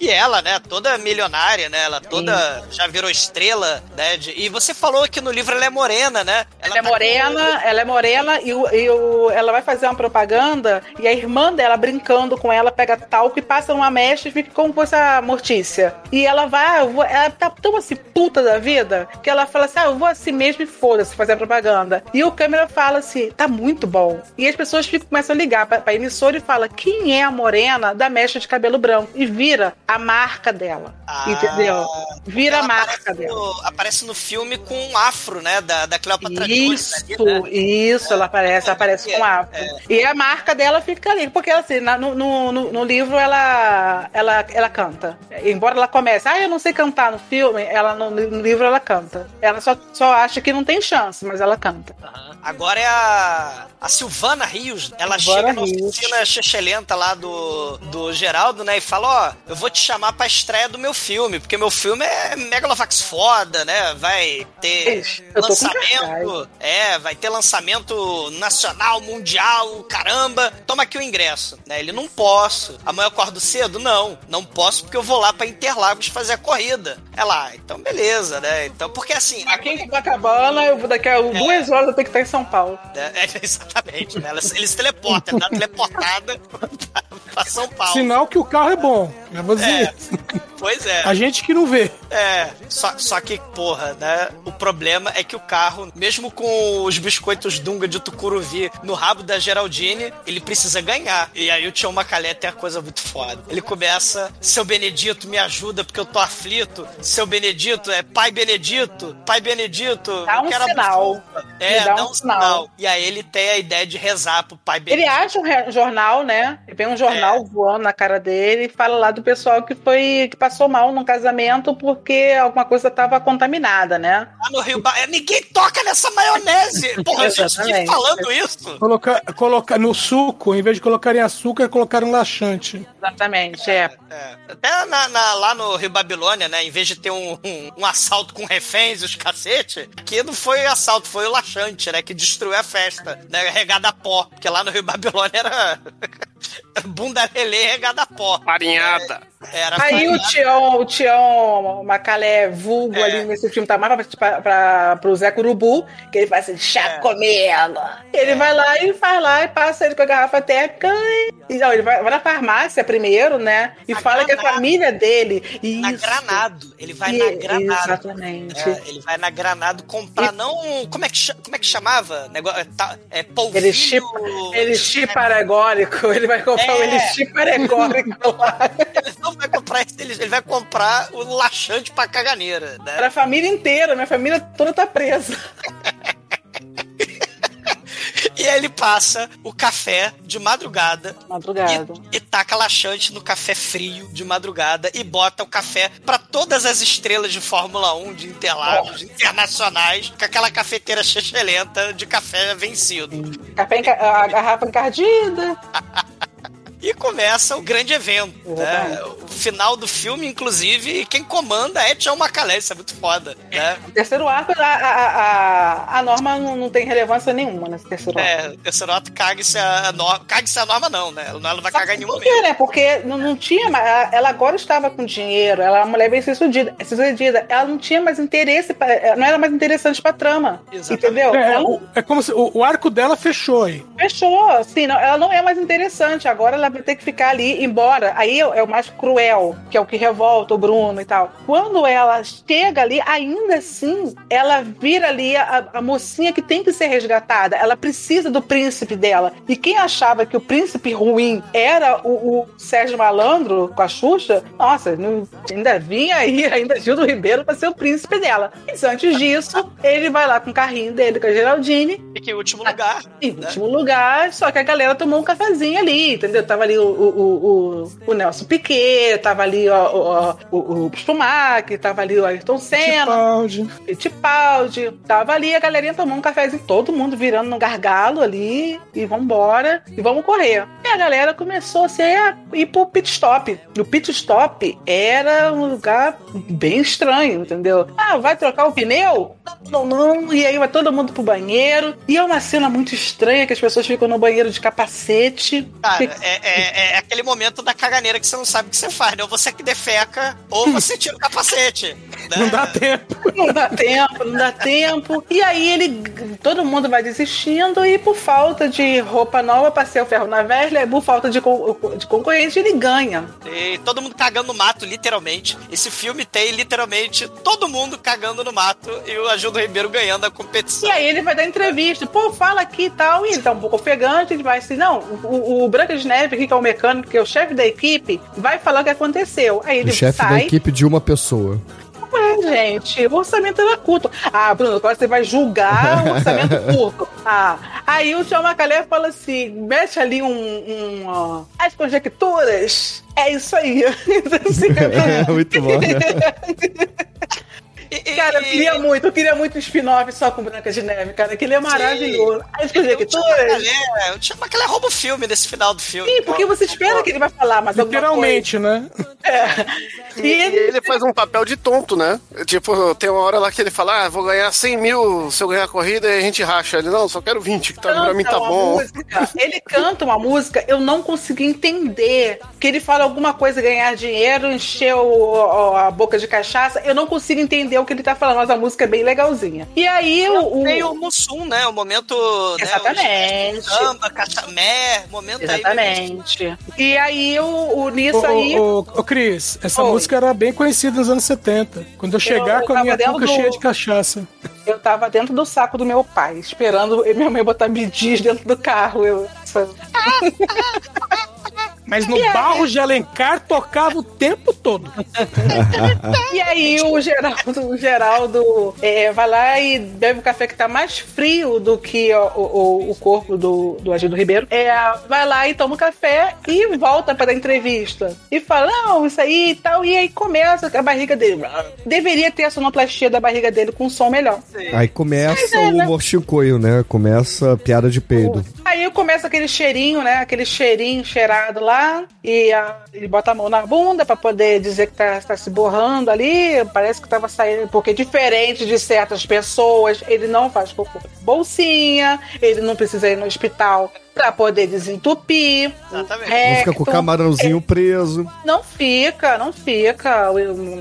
E ela, né, toda milionária, né? Ela toda já virou estrela, né? de- e você falou que no livro ela é morena, né? Ela é morena, ela é morena e, o, e o- ela vai fazer uma propaganda e a irmã dela brincando com ela pega talco e passa uma mecha e fica como fosse a Mortícia. E ela vai, vou- ela tá tão assim puta da vida que ela fala assim: ah, eu vou assim mesmo e foda-se fazer a propaganda. E o câmera fala assim: tá muito bom. E as pessoas ficam, começam a ligar pra, pra emissora e fala: quem é a morena da mecha de cabelo branco? E vira a marca dela. entendeu? Vira a Ela marca aparece dela. no, aparece no filme com um afro, né? Da, da Cleopatra Jones ali, Isso, né? isso, ela aparece, aparece com afro. E a marca dela fica ali, porque assim, no, no, no- livro ela, ela, ela canta. Embora ela comece, ah, eu não sei cantar no filme, ela no, no livro ela canta. Ela só, só acha que não tem chance, mas ela canta. Agora é a, a Silvana Rios. Ela Silvana chega na oficina chechelenta lá do, do Geraldo, né? E fala: Ó, eu vou te chamar pra estreia do meu filme, porque meu filme é Megalovax foda, né? Vai ter eu lançamento. É, vai ter lançamento nacional, mundial, caramba. Toma aqui o ingresso. Né? Ele não posso. Amanhã eu acordo cedo? Não, não posso porque eu vou lá pra Interlagos fazer a corrida. Ela, ah, então beleza, né? Então, porque assim. Aqui em Copacabana, eu vou daqui a duas horas eu tenho que estar em São Paulo. É, é, exatamente, né? Ela- Eles teleportam, dá uma teleportada pra São Paulo. Sinal que o carro é bom. Vou dizer É. Pois é. A gente que não vê. É, só, só que, porra, né? O problema é que o carro, mesmo com os biscoitos Dunga de Tucuruvi no rabo da Geraldine, ele precisa ganhar. E aí o Tião Macalé tem a coisa muito foda. Ele começa, seu Benedito, me ajuda porque eu tô aflito. Seu Benedito, é pai Benedito, pai Benedito. Dá eu um sinal. É, dá dá, um um sinal. sinal. E aí ele tem a ideia de rezar pro pai Ele Benedito. acha um jornal, né? E Vem um É. jornal voando na cara dele e fala lá do pessoal que foi que passou mal no casamento porque alguma coisa estava contaminada, né? No Rio Ba... Ninguém toca nessa maionese! Porra, eu já estive Exatamente. falando isso! Colocar, colocar no suco, em vez de colocarem açúcar, colocaram laxante. Exatamente, é. É. Até na- na- lá no Rio Babilônia, né? Em vez de ter um, um- um assalto com reféns e os cacete, que não foi assalto, foi o laxante, né? Que destruiu a festa, né? Regada a pó. Porque lá no Rio Babilônia era bunda relê regada a pó. Farinhada. Era Aí o. Tião, o Tião Macalé vulgo É. ali nesse filme tá mais pra, pra, pra, pro Zé Curubu, que ele faz assim, chá comendo. Ele vai lá e faz lá e passa ele com a garrafa térmica e, e não, ele vai, vai na farmácia primeiro, né? E fala que a família dele. Na Isso. Granado. Ele vai E- na Granado. Exatamente. É, ele vai na Granado comprar, não. Como é que, como é que chamava? Negócio, é, tá- é polvilho. Elixir, elixir paregórico, ele vai comprar o É. elixir paregórico lá. Ele não vai comprar esse, ele, ele vai comprar o laxante pra caganeira, né? Para a família inteira, minha família toda tá presa. E aí ele passa o café de madrugada. Madrugada. E, e taca laxante no café frio de madrugada e bota o café pra todas as estrelas de Fórmula 1 de Interlagos internacionais com aquela cafeteira chechelenta de café vencido. Café a garrafa encardida. E começa o grande evento. Né? O final do filme, inclusive, quem comanda é Tião Macalé, isso é muito foda. Né? O terceiro arco, a, a, a, a norma não, não tem relevância nenhuma nesse terceiro arco. É, o terceiro ato cague-se a norma. Cague-se a norma, não, né? Ela não vai cagar em nenhum Por momento. quê, né? Porque não, não tinha mais. ela- agora estava com dinheiro, ela é uma mulher bem sucedida. sucedida. Ela não tinha mais interesse, pra, ela não era mais interessante pra trama. Entendeu? É, Ela o- é como se o, o arco dela fechou aí. Fechou, assim, não, ela não é mais interessante. Agora ela vai ter que ficar ali, embora. Aí é o mais cruel, que é o que revolta o Bruno e tal. Quando ela chega ali, ainda assim, ela vira ali a, a mocinha que tem que ser resgatada. Ela precisa do príncipe dela. E quem achava que o príncipe ruim era o, o Sérgio Malandro com a Xuxa, nossa, não- ainda vinha aí, ainda Gildo Ribeiro pra ser o príncipe dela. Mas antes disso, ele vai lá com o carrinho dele, com a Geraldine, Fica em último lugar. em último lugar, só que a galera tomou um cafezinho ali, entendeu? Tava ali o, o, o, o, o Nelson Piquet, tava ali ó, o, o, o Schumacher, tava ali o Ayrton Senna, Fittipaldi. Fittipaldi, tava ali a galerinha tomando um cafezinho, todo mundo virando no gargalo ali, e vambora, e vamos correr. A galera começou assim, a ir pro pit stop. O pit stop era um lugar bem estranho, entendeu? Ah, vai trocar o pneu? Não, não, e aí vai todo mundo pro banheiro. E é uma cena muito estranha que as pessoas ficam no banheiro de capacete. Cara, Fica- é, é- é aquele momento da caganeira que você não sabe o que você faz, né? Ou você que defeca, ou você tira o capacete. né? Não dá tempo. Não dá tempo, não dá tempo. E aí ele. Todo mundo vai desistindo e por falta de roupa nova, passei o ferro na velha, por falta de, con- de concorrente, ele ganha. E todo mundo cagando no mato, literalmente. Esse filme tem literalmente todo mundo cagando no mato e o Agildo Ribeiro ganhando a competição. E aí ele vai dar entrevista, pô, fala aqui e tal, e ele tá um pouco ofegante, ele vai assim, não, o, o Branca de Neve, que é o mecânico, que é o chefe da equipe, vai falar o que aconteceu. Aí ele O chefe da sai. equipe de uma pessoa. Ué, gente, o orçamento era curto. Ah, Bruno, agora você vai julgar o orçamento curto. Ah, aí o Tio Macalé fala assim: mete ali um. um ó, as conjecturas. É isso aí. Então, assim, É, muito bom, né? Cara, eu queria muito, eu queria muito um spin-off só com Branca de Neve, cara, que ele é maravilhoso. As conjecturas. É, o Tio Macalé rouba o filme nesse final do filme. Sim, porque você espera que ele vai falar alguma Literalmente, né? E ele faz um papel de tonto, né? Tipo, tem uma hora lá que ele fala: Ah, vou ganhar 100 mil se eu ganhar a corrida e a gente racha. Ele, não, só quero 20, que tá, pra mim tá bom. música, ele canta uma música, eu não consegui entender. Que ele fala alguma coisa, ganhar dinheiro, encher o- o- a boca de cachaça. Eu não consigo entender o que ele tá falando, mas a música é bem legalzinha. E aí o. o... Tem o Mussum, né? O momento. Exatamente. Né, o samba, cachamé, momento Exatamente. aí. E aí o, o nisso ô, aí. Ô, ô, Cris, essa Oi. música era bem conhecida nos anos 70. Quando eu chegar eu com a minha dentro do- cheia de cachaça. Eu tava dentro do saco do meu pai, esperando minha mãe botar bidis dentro do carro. Eu... Mas no E aí? barro de Alencar tocava o tempo todo. E aí o Geraldo, o Geraldo é, vai lá e bebe um café que tá mais frio do que o, o, o corpo do, do Agildo Ribeiro. É, vai lá e toma um café e volta pra dar entrevista. E fala, não, isso aí e tal. E aí começa a barriga dele. Deveria ter a sonoplastia da barriga dele com um som melhor. Aí começa é, o né? morchincoio, né? Começa a piada de peido. Aí começa aquele cheirinho, né? Aquele cheirinho cheirado lá. E a- ele bota a mão na bunda pra poder dizer que tá, tá se borrando ali. Parece que tava saindo. Porque diferente de certas pessoas, ele não faz cocô bolsinha. Ele não precisa ir no hospital pra poder desentupir. Exatamente. Não fica com o camarãozinho preso. Não fica, não fica.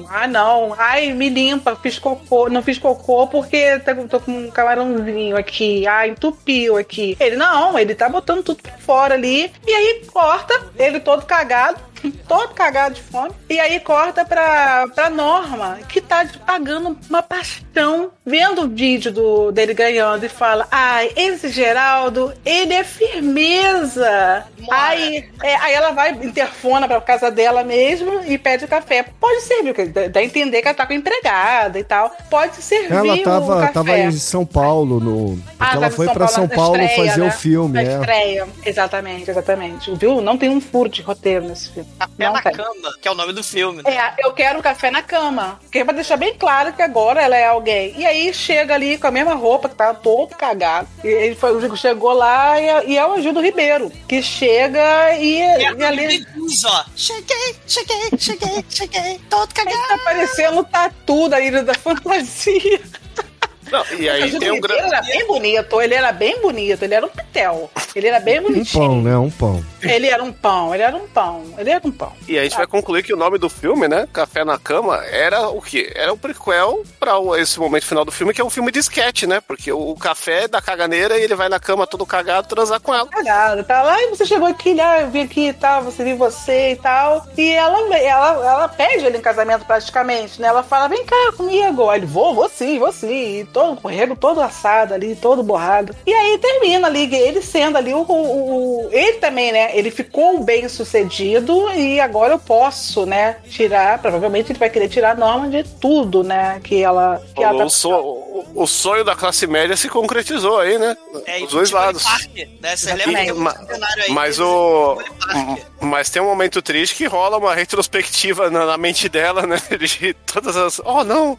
Ah, não. Ai, me limpa, fiz cocô. Não fiz cocô porque tá- tô com um camarãozinho aqui. Ah, entupiu aqui. Ele não, ele tá botando tudo pra fora ali. E aí corta, ele todo cagado. Todo cagado de fome. E aí corta pra, pra Norma, que tá pagando uma paixão, vendo o vídeo do, dele ganhando e fala: Ai, esse Geraldo, ele é firmeza. Aí, é, aí ela vai, interfona pra casa dela mesmo e pede o café. Pode servir, porque dá a entender que ela tá com a empregada e tal. Pode servir Ela o tava, café. tava em São Paulo, no. Porque Ah, ela foi pra São Paulo estreia, fazer né? o filme, Na é. estreia. Exatamente, exatamente. Viu? Não tem um furo de roteiro nesse filme. Café Não na tem. cama, que é o nome do filme. né? É, eu quero um café na cama. Porque é pra deixar bem claro que agora ela é alguém. E aí chega ali com a mesma roupa, que tá todo cagado. E ele foi, o Chico chegou lá e, e é o Agildo Ribeiro. Que chega e, e ali. Diz, ó, cheguei, cheguei, cheguei, cheguei, todo cagado. Tá parecendo tatu da Ilha da Fantasia. Não, e aí tem um grande. era bem bonito, ele era bem bonito, ele era um pitel. Ele era bem Um bonitinho. pão, né? Um pão. Ele era um pão, ele era um pão, ele era um pão. E a gente vai concluir que o nome do filme, né? Café na Cama, era o quê? Era o prequel pra esse momento final do filme, que é um filme de sketch, né? Porque o, café é da caganeira e ele vai na cama todo cagado transar com ela. cagada, tá lá e você chegou aqui, ah, eu vim aqui e tal, você viu você e tal. E ela, ela, ela pede ele em casamento praticamente, né? Ela fala, vem cá comigo. Aí ele, vou, vou sim, vou sim. E todo corrego todo assado ali, todo borrado. E aí termina ali, ele sendo ali o, o- o- Ele também, né? Ele ficou bem sucedido e agora eu posso, né? Tirar, provavelmente ele vai querer tirar a norma de tudo, né? Que ela. Que ela tá- o- o sonho da classe média se concretizou aí, né? É, Os dois lados. Park, né? Você lembra E- que ma- aí mas o. Mas tem um momento triste que rola uma retrospectiva na, na mente dela, né? De todas as. Oh, não!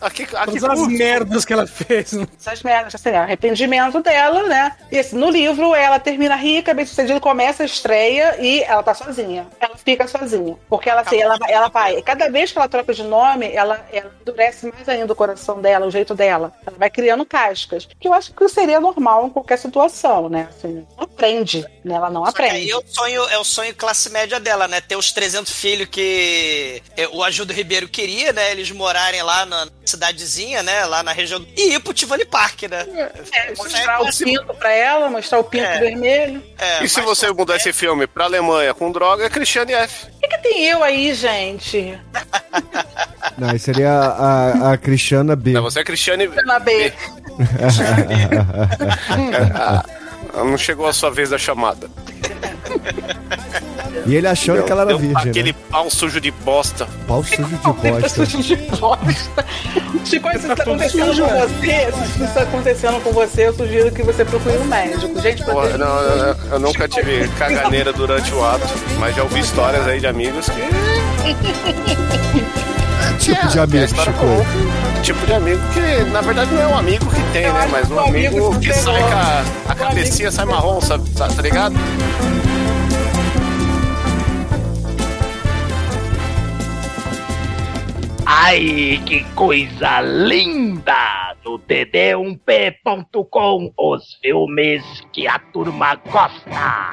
Aqui, aqui Todas as merdas que ela fez. né? essas merdas, assim, arrependimento dela, né? E assim, no livro ela termina rica, bem sucedida, começa a estreia e ela tá sozinha. Ela fica sozinha. Porque ela, assim, ela, ela vai. Cada vez que ela troca de nome, ela, ela endurece mais ainda o coração dela, o jeito dela. Ela vai criando cascas. Que eu acho que seria normal em qualquer situação, né? Assim, não aprende, né? Ela não Só que aí aprende. é o sonho, é o sonho classe média dela, né? Ter os 300 filhos que é, o Ajudo Ribeiro queria, né? Eles morarem lá na cidadezinha, né? Lá na região. E ir pro Tivoli Park, né? É, mostrar o pinto pra ela, mostrar o pinto É. vermelho. É, E se você mudar esse filme pra Alemanha com droga, é Christiane F. O que, que tem eu aí, gente? Não, seria a, a Cristiana B. Não, você é Christiane. Na B. Ah, Não chegou a sua vez da chamada. E ele achando que ela era virgem, Aquele né? pau sujo de bosta. Pau sujo de bosta. de bosta. Chico, se isso tá acontecendo com você, se isso tá acontecendo com você, eu sugiro que você procure um médico. Gente, Pô, ter- não, eu, eu- eu nunca tive caganeira durante o ato, mas já ouvi histórias aí de amigos que. Tipo de amigo, Chico. comum. Tipo de amigo que, na verdade, não é um amigo que tem, né? Mas um amigo que sai com a, a cabecinha, sai marrom, sabe? Tá, tá ligado? Ai, que coisa linda! No td1p.com, os filmes que a turma gosta.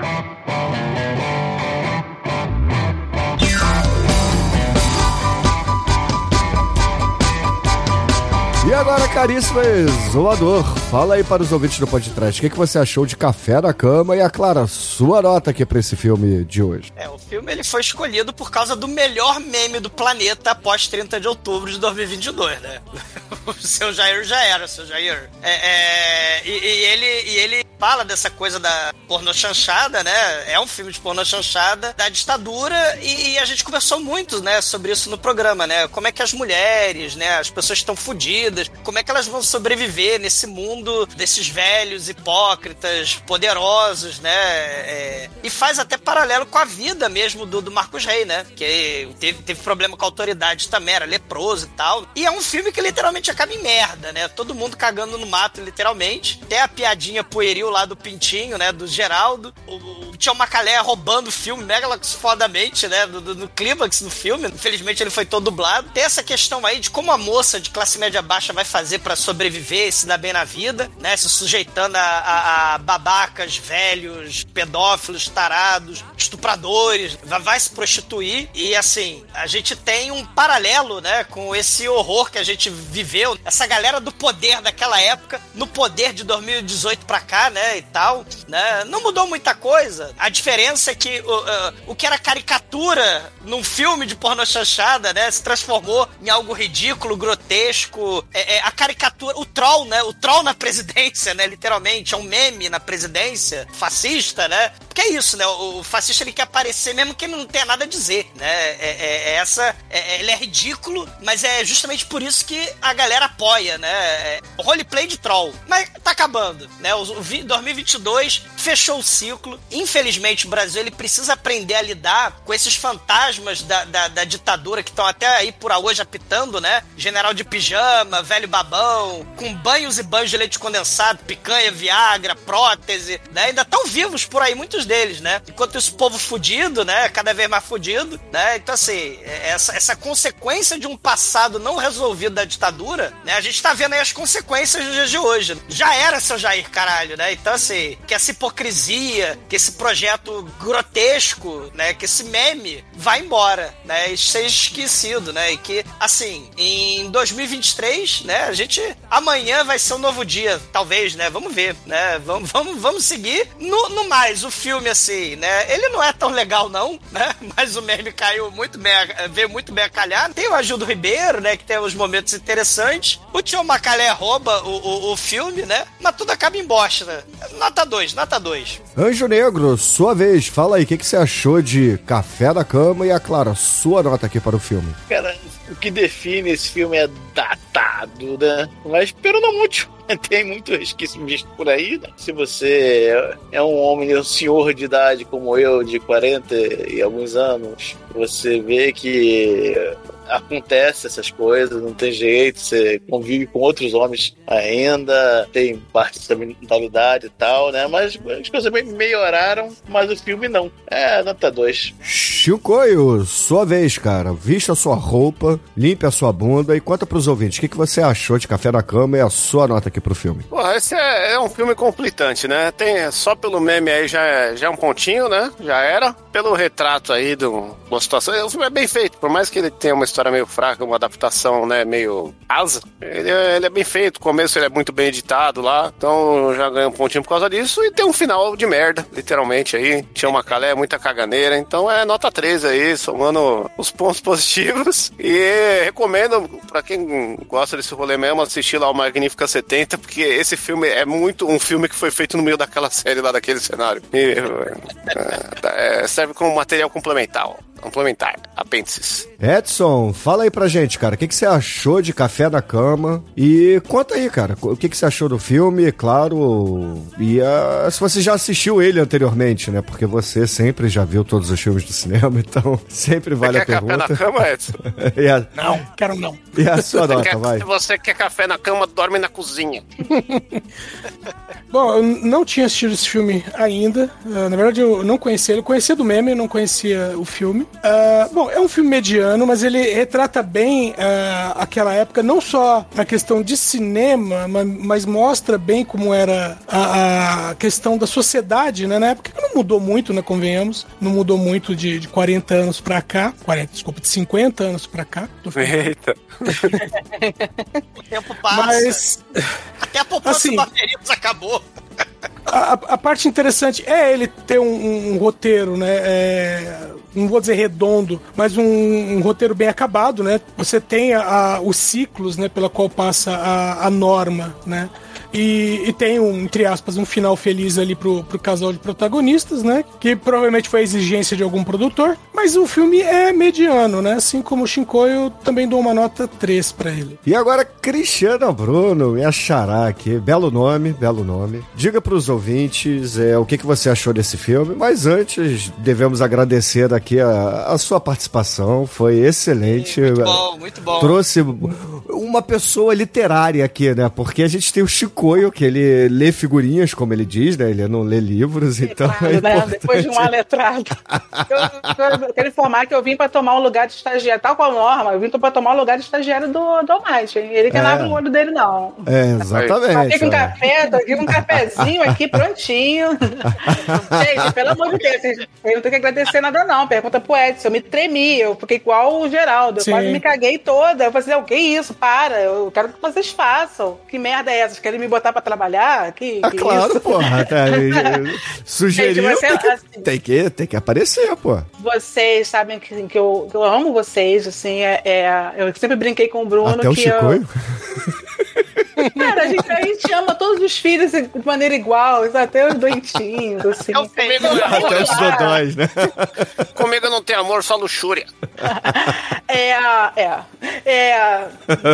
Agora, caríssimo exumador, fala aí para os ouvintes do podcast, o que, que você achou de Café na Cama e, a Clara, sua nota aqui para esse filme de hoje. É, o filme ele foi escolhido por causa do melhor meme do planeta após 30 de outubro de 2022, né? o seu Jair já era, seu Jair. É, é, e, e ele, e ele fala dessa coisa da porno chanchada, né? É um filme de porno chanchada da ditadura e, e a gente conversou muito, né, sobre isso no programa, né? Como é que as mulheres, né, as pessoas estão fodidas, como é que elas vão sobreviver nesse mundo desses velhos hipócritas, poderosos, né? É, e faz até paralelo com a vida mesmo do, do Marcos Rey, né? Que teve, teve problema com a autoridade também, era leproso e tal. E é um filme que literalmente acaba em merda, né? Todo mundo cagando no mato, literalmente. Até a piadinha pueril lá do Pintinho, né? Do Geraldo. O, o Tião Macalé roubando o filme mega fodamente, né? No, no, no clímax do filme. Infelizmente ele foi todo dublado. Tem essa questão aí de como a moça de classe média baixa vai fazer para sobreviver, se dar bem na vida, né? Se sujeitando a, a, a babacas, velhos, pedófilos, tarados, estupradores, vai, se prostituir. E assim, a gente tem um paralelo, né? Com esse horror que a gente viveu, essa galera do poder daquela época, no poder de 2018 pra cá, né? E tal, né? Não mudou muita coisa. A diferença é que o, o que era caricatura num filme de porno chanchada, né? Se transformou em algo ridículo, grotesco. É, é, a caricatura, o troll, né? O troll na presidência, né? Literalmente, é um meme na presidência, fascista, né? Porque é isso, né? O, o fascista ele quer aparecer mesmo que ele não tenha nada a dizer, né? É, é, é essa, é, ele é ridículo, mas é justamente por isso que a galera apoia, né? É, roleplay de troll. Mas tá acabando, né? O, o 2022 fechou o ciclo. Infelizmente, o Brasil ele precisa aprender a lidar com esses fantasmas da, da, da ditadura que estão até aí por hoje apitando, né? General de pijama, velho babão, com banhos e banhos de leite condensado, picanha, viagra, prótese, né? Ainda estão vivos por aí, muitos deles, né? Enquanto esse povo fudido, né? Cada vez mais fudido, né? Então, assim, essa, essa consequência de um passado não resolvido da ditadura, né? A gente tá vendo aí as consequências dos dias de hoje. Já era seu Jair, caralho, né? Então, assim, que essa hipocrisia, que esse projeto grotesco, né? Que esse meme vai embora, né? E seja esquecido, né? E que, assim, em 2023, né? A gente. Amanhã vai ser um novo dia, talvez, né? Vamos ver, né? Vamos, vamos, vamos seguir. No, no mais, o filme, assim, né? Ele não é tão legal, não, né? Mas o meme caiu muito bem, veio muito bem a calhar. Tem o Ajudo Ribeiro, né? Que tem uns momentos interessantes. O Tio Macalé rouba o, o, o filme, né? Mas tudo acaba em bosta. Né? Nota 2, nota 2. Anjo Negro, sua vez, fala aí, o que, que você achou de Café da Cama e a Clara, sua nota aqui para o filme. Cara, o que define esse filme é datado, né? Mas pelo não muito. Tem muito resquício visto por aí. Né? Se você é um homem, um senhor de idade como eu, de 40 e alguns anos, você vê que acontece essas coisas, não tem jeito, você convive com outros homens ainda, tem parte dessa mentalidade e tal, né? Mas as coisas melhoraram, mas o filme não. É, nota 2. Chicoio, sua vez, cara. Vista a sua roupa, limpe a sua bunda e conta pros ouvintes o que, que você achou de Café na Cama e a sua nota aqui pro filme. Pô, esse é, é um filme conflitante, né? Tem só pelo meme aí já é, já é um pontinho, né? Já era. Pelo retrato aí de uma situação. O filme é bem feito, por mais que ele tenha uma história meio fraca, uma adaptação, né, meio asa, ele é, ele é bem feito. O começo ele é muito bem editado lá, então já ganhei um pontinho por causa disso. E tem um final de merda, literalmente aí. Tinha uma calé, muita caganeira, então é nota 3 aí, somando os pontos positivos. E recomendo pra quem gosta desse rolê mesmo assistir lá o Magnífica 70, porque esse filme é muito um filme que foi feito no meio daquela série lá, daquele cenário. E, é, é, serve como material complementar. Complementar, apêndices. Edson, fala aí pra gente, cara, o que, que você achou de Café na Cama? E conta aí, cara, o que, que você achou do filme, claro, e uh, se você já assistiu ele anteriormente, né? Porque você sempre já viu todos os filmes do cinema, então sempre vale você a pergunta. Café na cama, Edson? a... Não, quero não. E a sua você nota, quer, vai? Se você quer café na cama, dorme na cozinha. Bom, eu não tinha assistido esse filme ainda. Uh, na verdade, eu não conhecia ele. Conhecia do meme, eu não conhecia o filme. Ah, bom, é um filme mediano, mas ele retrata bem ah, aquela época, não só a questão de cinema, ma- mas, mostra bem como era a, a questão da sociedade, né? Na época que não mudou muito, né? Convenhamos, não mudou muito de, de 40 anos pra cá, 40, desculpa, de 50 anos pra cá. Eita. O tempo passa. Mas Até a poupança assim- do Aferimos acabou. A, a- parte interessante é ele ter um, um- roteiro, né? é, não vou dizer redondo, mas um, um roteiro bem acabado, né? Você tem a- a- os ciclos, né? Pela qual passa a norma, né? E, e tem um, entre aspas, um final feliz ali pro, pro casal de protagonistas, né? Que provavelmente foi a exigência de algum produtor. Mas o filme é mediano, né? Assim como o Shinko, eu também dou uma nota 3 pra ele. E agora, Cristiano Bruno, minha xará aqui. Belo nome, belo nome. Diga pros ouvintes é, o que, que você achou desse filme. Mas antes, devemos agradecer aqui a, a sua participação. Foi excelente. Muito bom, muito bom. Trouxe uma pessoa literária aqui, né? Porque a gente tem o Chicoio, que ele lê figurinhas, como ele diz, né? Ele não lê livros, então é Claro, né? importante. Depois de um aletrado. Eu, eu quero informar que eu vim pra tomar o lugar de estagiário, tal qual norma, eu vim pra tomar o lugar de estagiário do, do Almighty. hein? Ele que É. não abre o olho dele, não. É, Tô exatamente. aqui com ó. café, tô aqui com um cafezinho aqui prontinho. Gente, pelo amor de Deus, eu não tenho que agradecer nada, não. Pergunta pro Edson, eu me tremi, eu fiquei igual o Geraldo, eu Sim. quase me caguei toda. Eu falei assim, o que isso? Para, eu quero que vocês façam. Que merda é essa? Querem me botar pra trabalhar? Que, Ah, que claro, isso? porra. Tá, sugeriu, Gente, você- tem, que, tem, que, tem que aparecer, pô. Vocês sabem que, que, eu, que eu amo vocês, assim, é, é- eu sempre brinquei com o Bruno Até o que eu, Chicoio. Cara, a gente, a gente ama todos os filhos de maneira igual, até os doentinhos, assim. Comigo não é amor, Até os dodóis, né? comigo não tem amor, só luxúria. É, é, é.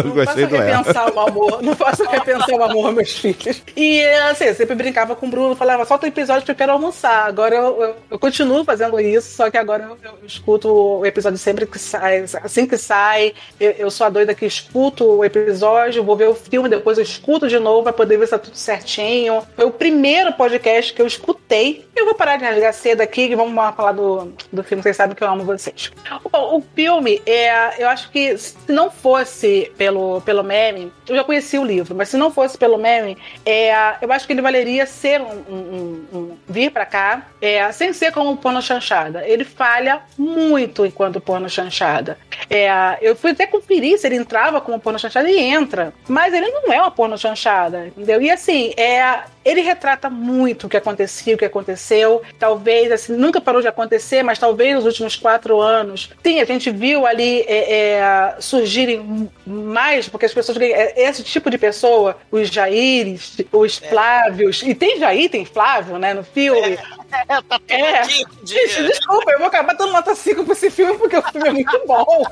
Não Gostei posso do é. repensar o amor, não posso repensar o amor, meus filhos. E assim, eu sempre brincava com o Bruno, falava, solta o episódio que eu quero almoçar. Agora eu, eu, eu continuo fazendo isso, só que agora eu, eu escuto o episódio sempre que sai, assim que sai. Eu, eu sou a doida que escuto o episódio, vou ver o filme, depois eu escuto de novo pra poder ver se tá tudo certinho. Foi o primeiro podcast que eu escutei. Eu vou parar de rasgar cedo aqui e vamos falar do, do filme, vocês sabem que eu amo vocês. O, o filme, é, eu acho que se não fosse pelo, pelo meme, eu já conheci o livro, mas se não fosse pelo meme, é, eu acho que ele valeria ser um, um- um- um- vir pra cá, é, sem ser como o porno chanchada. Ele falha muito enquanto porno chanchada. É, eu fui até conferir se ele entrava como porno chanchada e entra, mas ele não é uma porno chanchada, entendeu? E assim, é, ele retrata muito o que acontecia, o que aconteceu. Talvez, assim, nunca parou de acontecer, mas talvez nos últimos quatro anos. Sim, a gente viu ali é, é, surgirem mais, porque as pessoas. é, Esse tipo de pessoa, os Jaires, os Flávios. E tem Jair, tem Flávio, né, no filme. É, tá tudo É. aqui. Gente, desculpa, eu vou acabar dando nota 5 pra esse filme porque o filme é muito bom.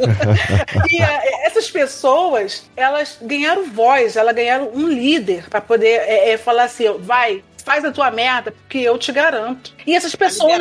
e é, essas pessoas, elas ganharam voz, elas ganharam um líder pra poder é, é, falar assim: vai, faz a tua merda, porque eu te garanto. E essas pessoas.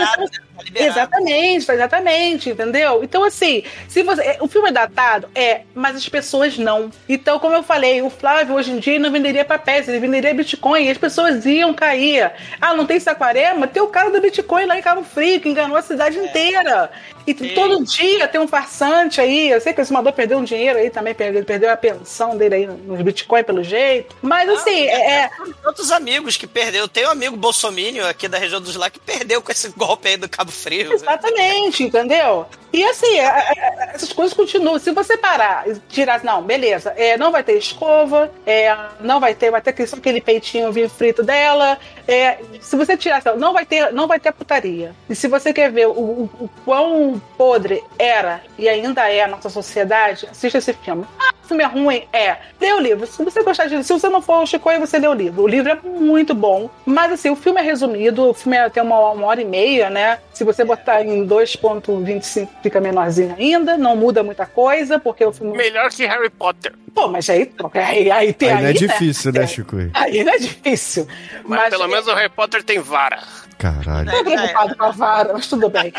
Tá liberado. Exatamente, exatamente, entendeu? Então, assim, se você. é, O filme é datado, é, mas as pessoas não. Então, como eu falei, o Flávio hoje em dia não venderia papéis, ele venderia Bitcoin, e as pessoas iam cair. Ah, não tem Saquarema? Tem o cara do Bitcoin lá em Cabo Frio, que enganou a cidade inteira. E todo dia tem um farsante aí. Eu sei que esse mandou perder um dinheiro aí também, perdeu, perdeu a pensão dele aí nos Bitcoin pelo jeito. Mas assim, é. é- Outros amigos que perdeu. Tem um amigo bolsomínio aqui da região dos lá que perdeu com esse golpe aí do Cabo Frio. Exatamente, entendeu? E assim, essas coisas continuam. Se você parar e tirar, não, beleza, é, não vai ter escova, é, não vai ter, vai ter só aquele peitinho vinho frito dela. É, se você tirar, não vai ter, não vai ter putaria. E se você quer ver o, o- o quão podre era e ainda é a nossa sociedade, assista esse filme. Ah, o filme é ruim? É. Lê o livro. Se você gostar disso, se você não for o Chico, aí você lê o livro. O livro é muito bom. Mas assim, o filme é resumido, o filme é- tem uma, uma hora e meia, né? Se você botar em 2.25 fica menorzinho ainda, não muda muita coisa, porque o filme. Melhor que Harry Potter. Pô, mas aí, aí, aí tem Aí não é aí, né? difícil, né, Chico? Aí não é difícil. Mas, pelo menos o Harry Potter tem vara. Caralho. Tô preocupado com a vara, mas tudo bem.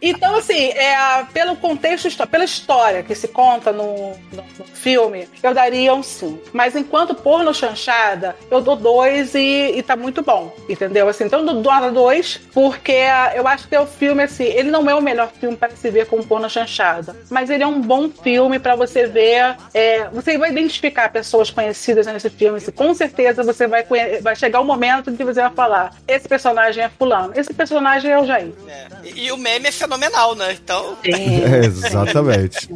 Então, assim, é, pelo contexto, pela história que se conta no, no- no filme, eu daria um 5. Mas enquanto porno chanchada, eu dou dois e, e tá muito bom, entendeu? Assim, então eu dou nota dois, porque eu acho que é o filme, assim, ele não é o melhor filme para se ver como porno chanchada, mas ele é um bom filme para você ver. é, você vai identificar pessoas conhecidas nesse filme, assim, com certeza você vai, vai chegar o momento em que você vai falar: esse personagem é fulano, esse personagem é o Jair. E, e o meme é fenomenal, né? Então. É, exatamente.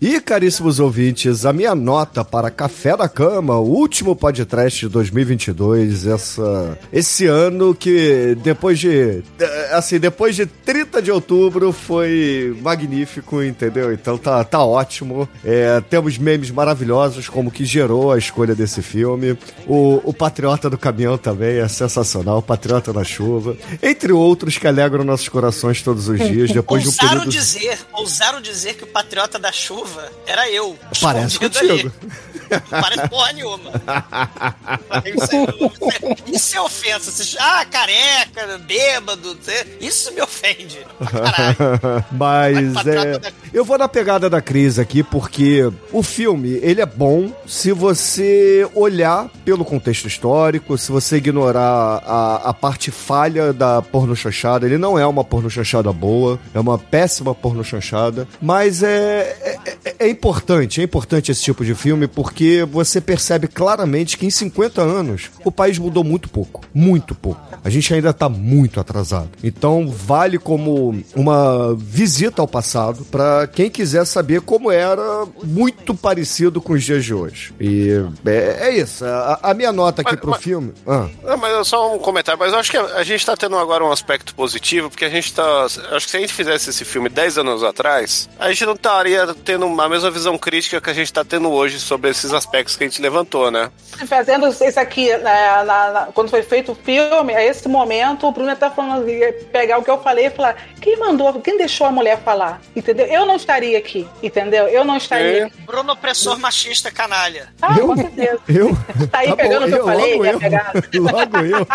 E, caríssimos ouvintes, a minha nota para Café da Cama, o último podcast de 2022, essa, esse ano que depois de, eh, assim, depois de 30 de outubro foi magnífico, entendeu? Então tá, tá ótimo. É, temos memes maravilhosos como que gerou a escolha desse filme. O, o Patriota do Caminhão também é sensacional, Patriota na Chuva. Entre outros que alegram nossos corações todos os dias, depois de um ousaram período... dizer, ousaram dizer que o patriota da chuva era eu. Parece contigo. ali. Não parece porra nenhuma. Isso é, isso é ofensa. Ah, careca, bêbado. Isso me ofende. Mas é. Eu vou na pegada da crise aqui, porque o filme, ele é bom se você olhar pelo contexto histórico, se você ignorar a, a parte falha da porno chanchada. Ele não é uma porno chanchada boa, é uma péssima porno chanchada. Mas é, é, é- é importante, é importante esse tipo de filme, porque você percebe claramente que em 50 anos o país mudou muito pouco. Muito pouco. A gente ainda tá muito atrasado. Então vale como uma visita ao passado para quem quiser saber como era muito parecido com os dias de hoje. E é, é isso. A, a minha nota aqui pro filme. Ah. Não, mas é só um comentário, mas eu acho que a gente tá tendo agora um aspecto positivo, porque a gente tá. Acho que se a gente fizesse esse filme 10 anos atrás, a gente não estaria tendo a mesma visão crítica que a gente tá tendo hoje sobre esses aspectos que a gente levantou, né? Fazendo isso aqui, né, na- na- quando foi feito o filme, a esse momento, o Bruno tá falando, ia pegar o que eu falei e falar: quem mandou, quem deixou a mulher falar? Entendeu? Eu não estaria aqui, entendeu? Eu não estaria aqui. Bruno opressor machista canalha. Ah, com certeza. Eu? Tá aí pegando o que eu falei, logo eu. Logo eu.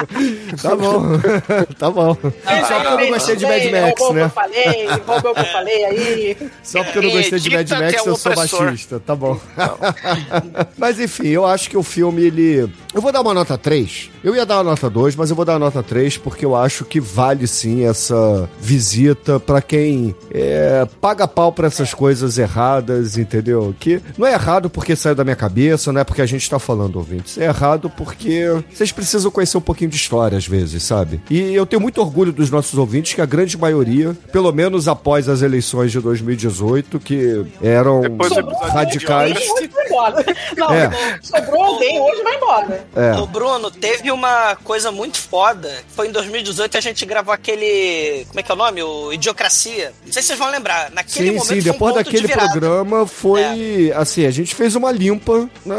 Tá bom. tá bom. Só porque eu não gostei de Mad Max, roubou o que eu né? falei, roubou o que eu falei aí. Só porque eu não gostei de Mad Max, é eu sou machista, tá bom. Mas enfim, eu acho que o filme, ele. Eu vou dar uma nota 3. Eu ia dar uma nota 2, mas eu vou dar uma nota 3 porque eu acho que vale sim essa visita pra quem é, paga pau pra essas coisas erradas, entendeu? Que não é errado porque saiu da minha cabeça, não é porque a gente tá falando, ouvintes. É errado porque vocês precisam conhecer um pouquinho de história às vezes, sabe? E eu tenho muito orgulho dos nossos ouvintes que a grande maioria, pelo menos após as eleições de 2018, que eram radicais. Não, É. sobrou alguém, hoje vai embora. É. Ô, Bruno, teve uma coisa muito foda. Foi em 2018 a gente gravou aquele. Como é que é o nome? O Idiocracia. Não sei se vocês vão lembrar. Naquele Sim, momento sim, foi um depois ponto daquele de programa foi assim, a gente fez uma limpa na,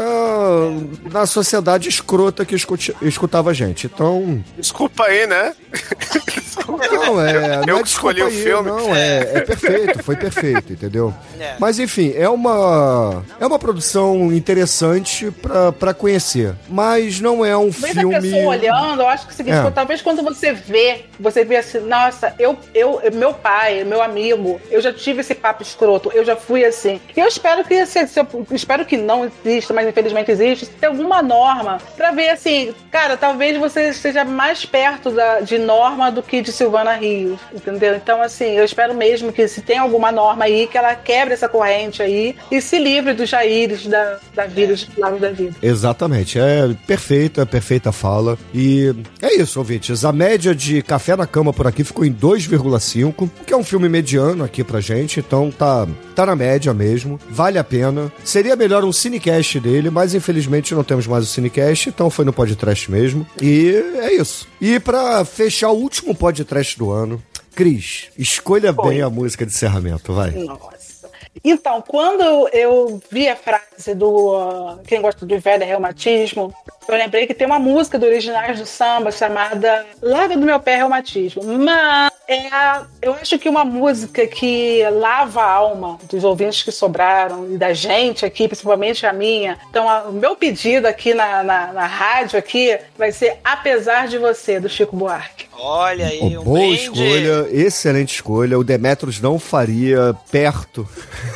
na sociedade escrota que escutava a gente. Então, Desculpa aí, né? não é, não Eu é que escolhi o aí, filme. Não, é, é perfeito, foi perfeito, entendeu? É. Mas enfim, é uma é uma produção interessante pra, pra conhecer, mas não é um Talvez a filme pessoa olhando, eu acho que é o seguinte, É. talvez quando você vê, você vê assim, nossa, eu, eu, meu pai, meu amigo, eu já tive esse papo escroto, eu já fui assim. E eu espero que se, se- eu espero que não exista, mas infelizmente existe, tem alguma norma pra ver assim, cara, talvez você esteja mais perto da, de norma do que de Silvana Rios, entendeu? Então, assim, eu espero mesmo que se tem alguma norma aí, que ela quebre essa corrente aí e se livre dos Jaires da, da vida, dos lados da vida. Exatamente, é perfeito, é perfeita fala. E é isso, ouvintes. A média de Café na Cama por aqui ficou em 2,5, que é um filme mediano aqui pra gente, então tá, tá na média mesmo, vale a pena. Seria melhor um cinecast dele, mas infelizmente não temos mais o cinecast, então foi no podcast mesmo. E é isso. E pra fechar o último podcast do ano, Cris, escolha bem a música de encerramento, vai. Nossa. Então, quando eu vi a frase do ah, Quem gosta de velho é reumatismo, eu lembrei que tem uma música do Originais do Samba chamada Larga do Meu Pé Reumatismo. Mas é a- eu acho que uma música que lava a alma dos ouvintes que sobraram e da gente aqui, principalmente a minha. Então, a- o meu pedido aqui na, na, na rádio aqui vai ser Apesar de Você, do Chico Buarque. Olha aí, um Boa brinde. escolha, excelente escolha. O Demetrius não faria perto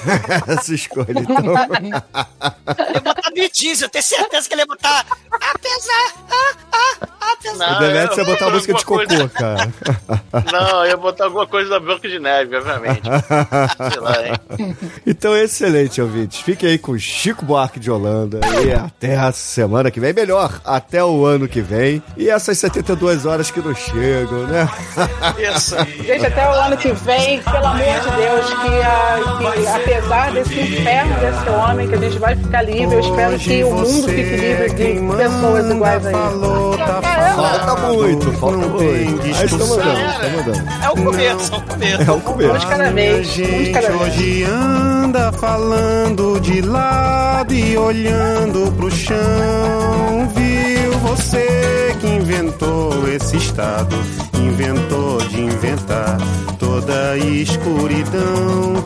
essa escolha. Então, Eu ia botar Diesel, eu tenho certeza que ele ia botar. Apesar. Ah, ah, apesar. o Demetrius ia botar a música de cocô, cara. Não, eu ia botar alguma coisa da Branca de Neve, obviamente. Sei lá, hein? Então, excelente, ouvintes. Fiquem aí com Chico Buarque de Holanda. E até a semana que vem. Melhor, até o ano que vem. E essas 72 horas que não chegam, né? Isso. Gente, até o ano que vem, pelo amor de Deus, que, a- que apesar desse inferno desse homem, que a gente vai ficar livre, eu espero que o mundo fique livre de pessoas iguais a Falta muito, falta muito. Aí estamos mandando, estamos mandando. É o começo, é o começo. É o começo. Um de cada vez, um de Gente cada vez. hoje anda falando de lado e olhando pro chão. Viu você que inventou esse estado, inventou de inventar toda a escuridão.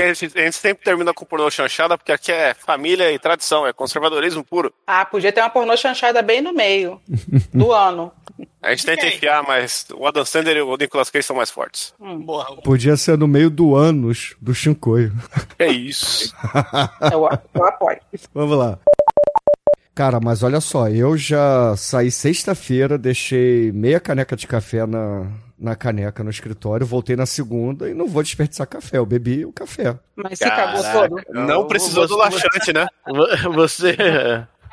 Que a, gente, a gente sempre termina com pornô chanchada, porque aqui é família e tradição, é conservadorismo puro. Ah, podia ter uma pornô chanchada bem no meio do ano. A gente tenta enfiar, mas o Adam Sandler e o Nicolas Cage são mais fortes. Hum, Podia ser no meio do ânus do Shinkoio. É isso. Eu, eu apoio. Vamos lá. Cara, mas olha só, eu já saí sexta-feira, deixei meia caneca de café na, na caneca no escritório, voltei na segunda e não vou desperdiçar café. Eu bebi o café. Mas se cagou todo. Não precisou do laxante, né? Você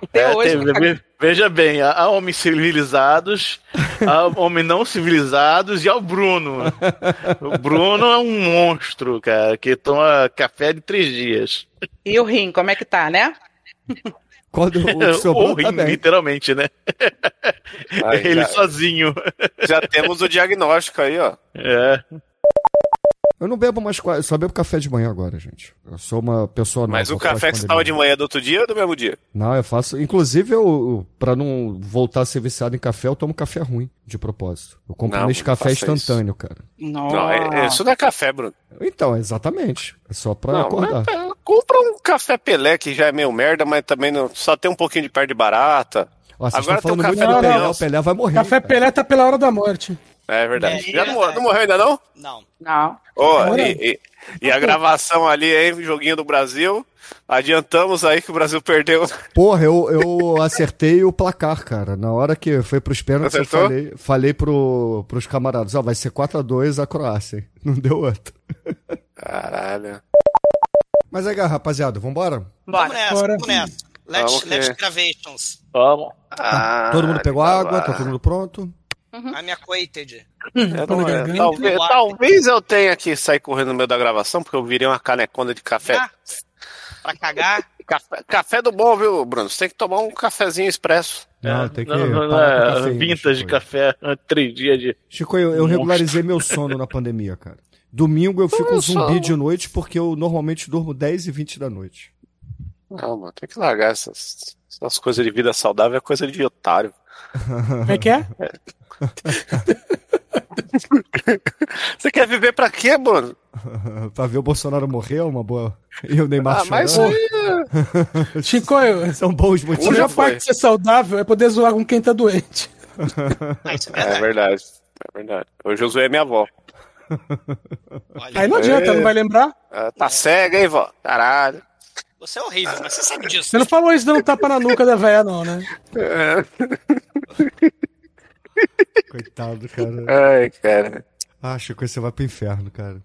Até É, hoje. veja bem, há há homens civilizados, há homens não civilizados e há o Bruno. O Bruno é um monstro, cara, que toma café de três dias. E o rim, como é que tá, né? Quando o sobrou também. literalmente, né? Aí, Ele já- sozinho. Já temos o diagnóstico aí, ó. É. Eu não bebo mais, qua- só bebo café de manhã agora, gente. Eu sou uma pessoa nova. Mas o café que você tava de manhã do outro dia ou do mesmo dia? Não, eu faço. Inclusive, eu, pra não voltar a ser viciado em café, eu tomo café ruim, de propósito. Eu compro Não, nesse café não instantâneo, cara. Não, é- é- isso não é café, Bruno. Então, exatamente. É só pra Não, acordar. mas, é, compra um café Pelé que já é meio merda, mas também não, só tem um pouquinho de perto de barata. Ó, Agora tem muito café do Pelé, Pelé. o Pelé vai morrer. Café Pelé tá pela hora da morte. É verdade. É, já é não, mor- não morreu ainda não? Não. Não. Agora- e, e- e a gravação ali, hein, joguinho do Brasil. Adiantamos aí que o Brasil perdeu. Porra, eu, eu acertei o placar, cara. Na hora que foi pros pênaltis, eu Acertou? falei, falei pro, pros camaradas, ó, vai ser 4x2 a Croácia. hein? Não deu outro. Caralho. Mas aí, rapaziada, vambora? Vamos nessa, Bora. vamos nessa. Let's, que- let's gravations. Vamos. Ah, todo mundo pegou água, vai. tá todo mundo pronto? I'm acquainted. Eu Tá não- na é, talvez, talvez eu tenha que sair correndo no meio da gravação, porque eu virei uma canecona de café. Ah, pra cagar. Café, café do bom, viu, Bruno? Você tem que tomar um cafezinho expresso. Não, tem que Não, não, não é cafeína, vintage Chico. café, três dias de. Chico, eu, eu regularizei meu sono na pandemia, cara. Domingo eu fico um zumbi de noite porque eu normalmente durmo 10 e 20 da noite. Não, mano, tem que largar essas, essas coisas de vida saudável, é coisa de otário. Como é que é? Você quer viver pra quê, mano? pra ver o Bolsonaro morrer é uma boa. E o Neymar Ah, mas aí- Chico, eu, São bons a motivos. melhor foi. parte de ser saudável é poder zoar com quem tá doente. É É verdade. verdade. É verdade. O Josué é minha avó. Olha, Aí não adianta, É. não vai lembrar. Ela tá cega, hein, vó? Caralho. você é horrível, mas você sabe disso. Você não falou isso dando tapa na nuca da véia, não, né? É. Coitado, cara. Ai, cara. Ah, Chico, você vai pro inferno, cara.